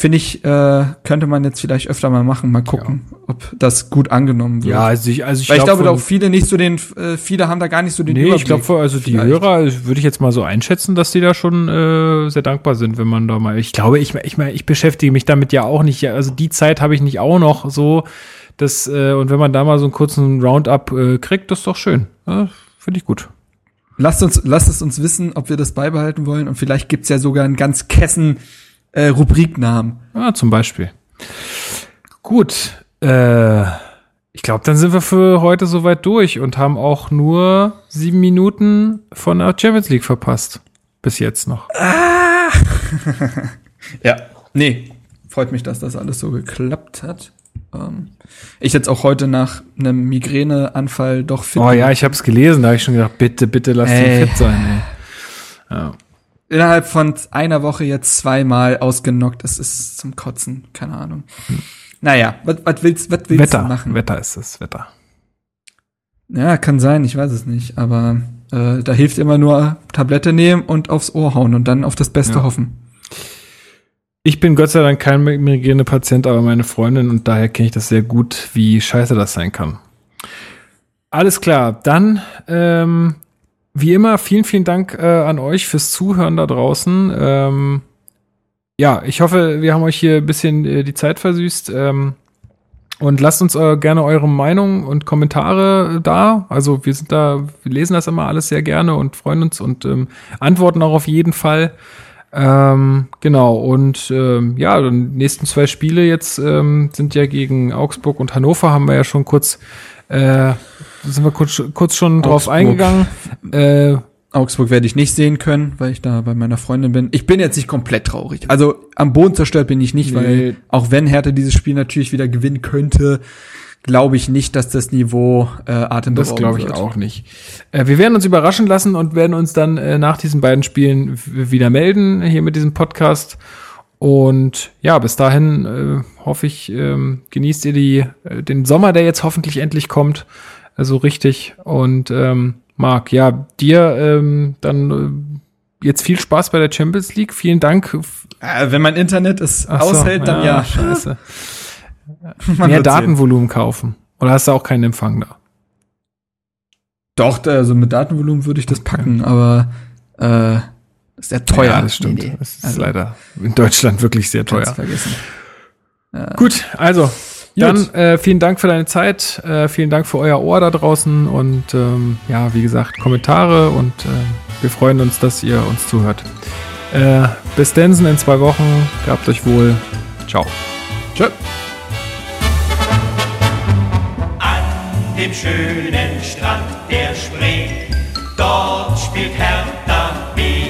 finde ich, äh, könnte man jetzt vielleicht öfter mal machen, mal gucken, ja. ob das gut angenommen wird. Ja, also ich, also ich, Weil ich glaube, auch viele nicht so den, äh, viele haben da gar nicht so den nee, Überblick. ich glaube, also die vielleicht. Hörer würde ich jetzt mal so einschätzen, dass die da schon äh, sehr dankbar sind, wenn man da mal. Ich glaube, ich, ich meine, ich beschäftige mich damit ja auch nicht. Also die Zeit habe ich nicht auch noch so. Das, äh, und wenn man da mal so einen kurzen Roundup äh, kriegt, das ist doch schön. Ja, Finde ich gut. Lasst uns, lasst es uns wissen, ob wir das beibehalten wollen. Und vielleicht gibt's ja sogar einen ganz kessen äh, Rubriknamen. Ah, zum Beispiel. Gut. Äh, ich glaube, dann sind wir für heute soweit durch und haben auch nur sieben Minuten von der Champions League verpasst. Bis jetzt noch. Ah. ja, nee. Freut mich, dass das alles so geklappt hat. Ähm, ich jetzt auch heute nach einem Migräneanfall doch fit. Oh ja, ich habe es gelesen, da habe ich schon gedacht, bitte, bitte lass ihn fit sein. Ey. Ja innerhalb von einer Woche jetzt zweimal ausgenockt. Das ist zum Kotzen, keine Ahnung. Hm. Naja, was willst, was willst Wetter, du machen? Wetter ist es, Wetter. Ja, kann sein, ich weiß es nicht. Aber äh, da hilft immer nur Tablette nehmen und aufs Ohr hauen und dann auf das Beste ja. hoffen. Ich bin Gott sei Dank kein Migräne-Patient, aber meine Freundin und daher kenne ich das sehr gut, wie scheiße das sein kann. Alles klar, dann ähm, wie immer, vielen, vielen Dank äh, an euch fürs Zuhören da draußen. Ähm, ja, ich hoffe, wir haben euch hier ein bisschen äh, die Zeit versüßt. Ähm, und lasst uns äh, gerne eure Meinung und Kommentare da. Also wir sind da, wir lesen das immer alles sehr gerne und freuen uns und ähm, antworten auch auf jeden Fall. Ähm, genau, und ähm, ja, die nächsten zwei Spiele jetzt ähm, sind ja gegen Augsburg und Hannover, haben wir ja schon kurz äh, sind wir kurz, kurz schon Augsburg. drauf eingegangen. Äh, Augsburg werde ich nicht sehen können, weil ich da bei meiner Freundin bin. Ich bin jetzt nicht komplett traurig. Also am Boden zerstört bin ich nicht, Nee. weil auch wenn Hertha dieses Spiel natürlich wieder gewinnen könnte, glaube ich nicht, dass das Niveau äh, atemberaubend Das glaube ich wird. auch nicht. Äh, wir werden uns überraschen lassen und werden uns dann äh, nach diesen beiden Spielen wieder melden hier mit diesem Podcast. Und ja, bis dahin äh, hoffe ich, ähm, genießt ihr die, äh, den Sommer, der jetzt hoffentlich endlich kommt, äh, so richtig. Und ähm, Marc, ja, dir ähm, dann äh, jetzt viel Spaß bei der Champions League. Vielen Dank. Äh, wenn mein Internet es Ach so, aushält, dann ja. Scheiße. Man Mehr wird's sehen. Datenvolumen kaufen. Oder hast du auch keinen Empfang da? Doch, also mit Datenvolumen würde ich das packen, aber äh, ist sehr teuer. Ja, das stimmt. Nee, nee. Das ist Also, leider in Deutschland wirklich sehr teuer. vergessen. Gut, also dann äh, vielen Dank für deine Zeit, äh, vielen Dank für euer Ohr da draußen und ähm, ja, wie gesagt, Kommentare und äh, wir freuen uns, dass ihr uns zuhört. Äh, bis Densen in zwei Wochen, gehabt euch wohl. Ciao. Tschö. An dem schönen Strand der Spree, dort spielt Hertha BSC.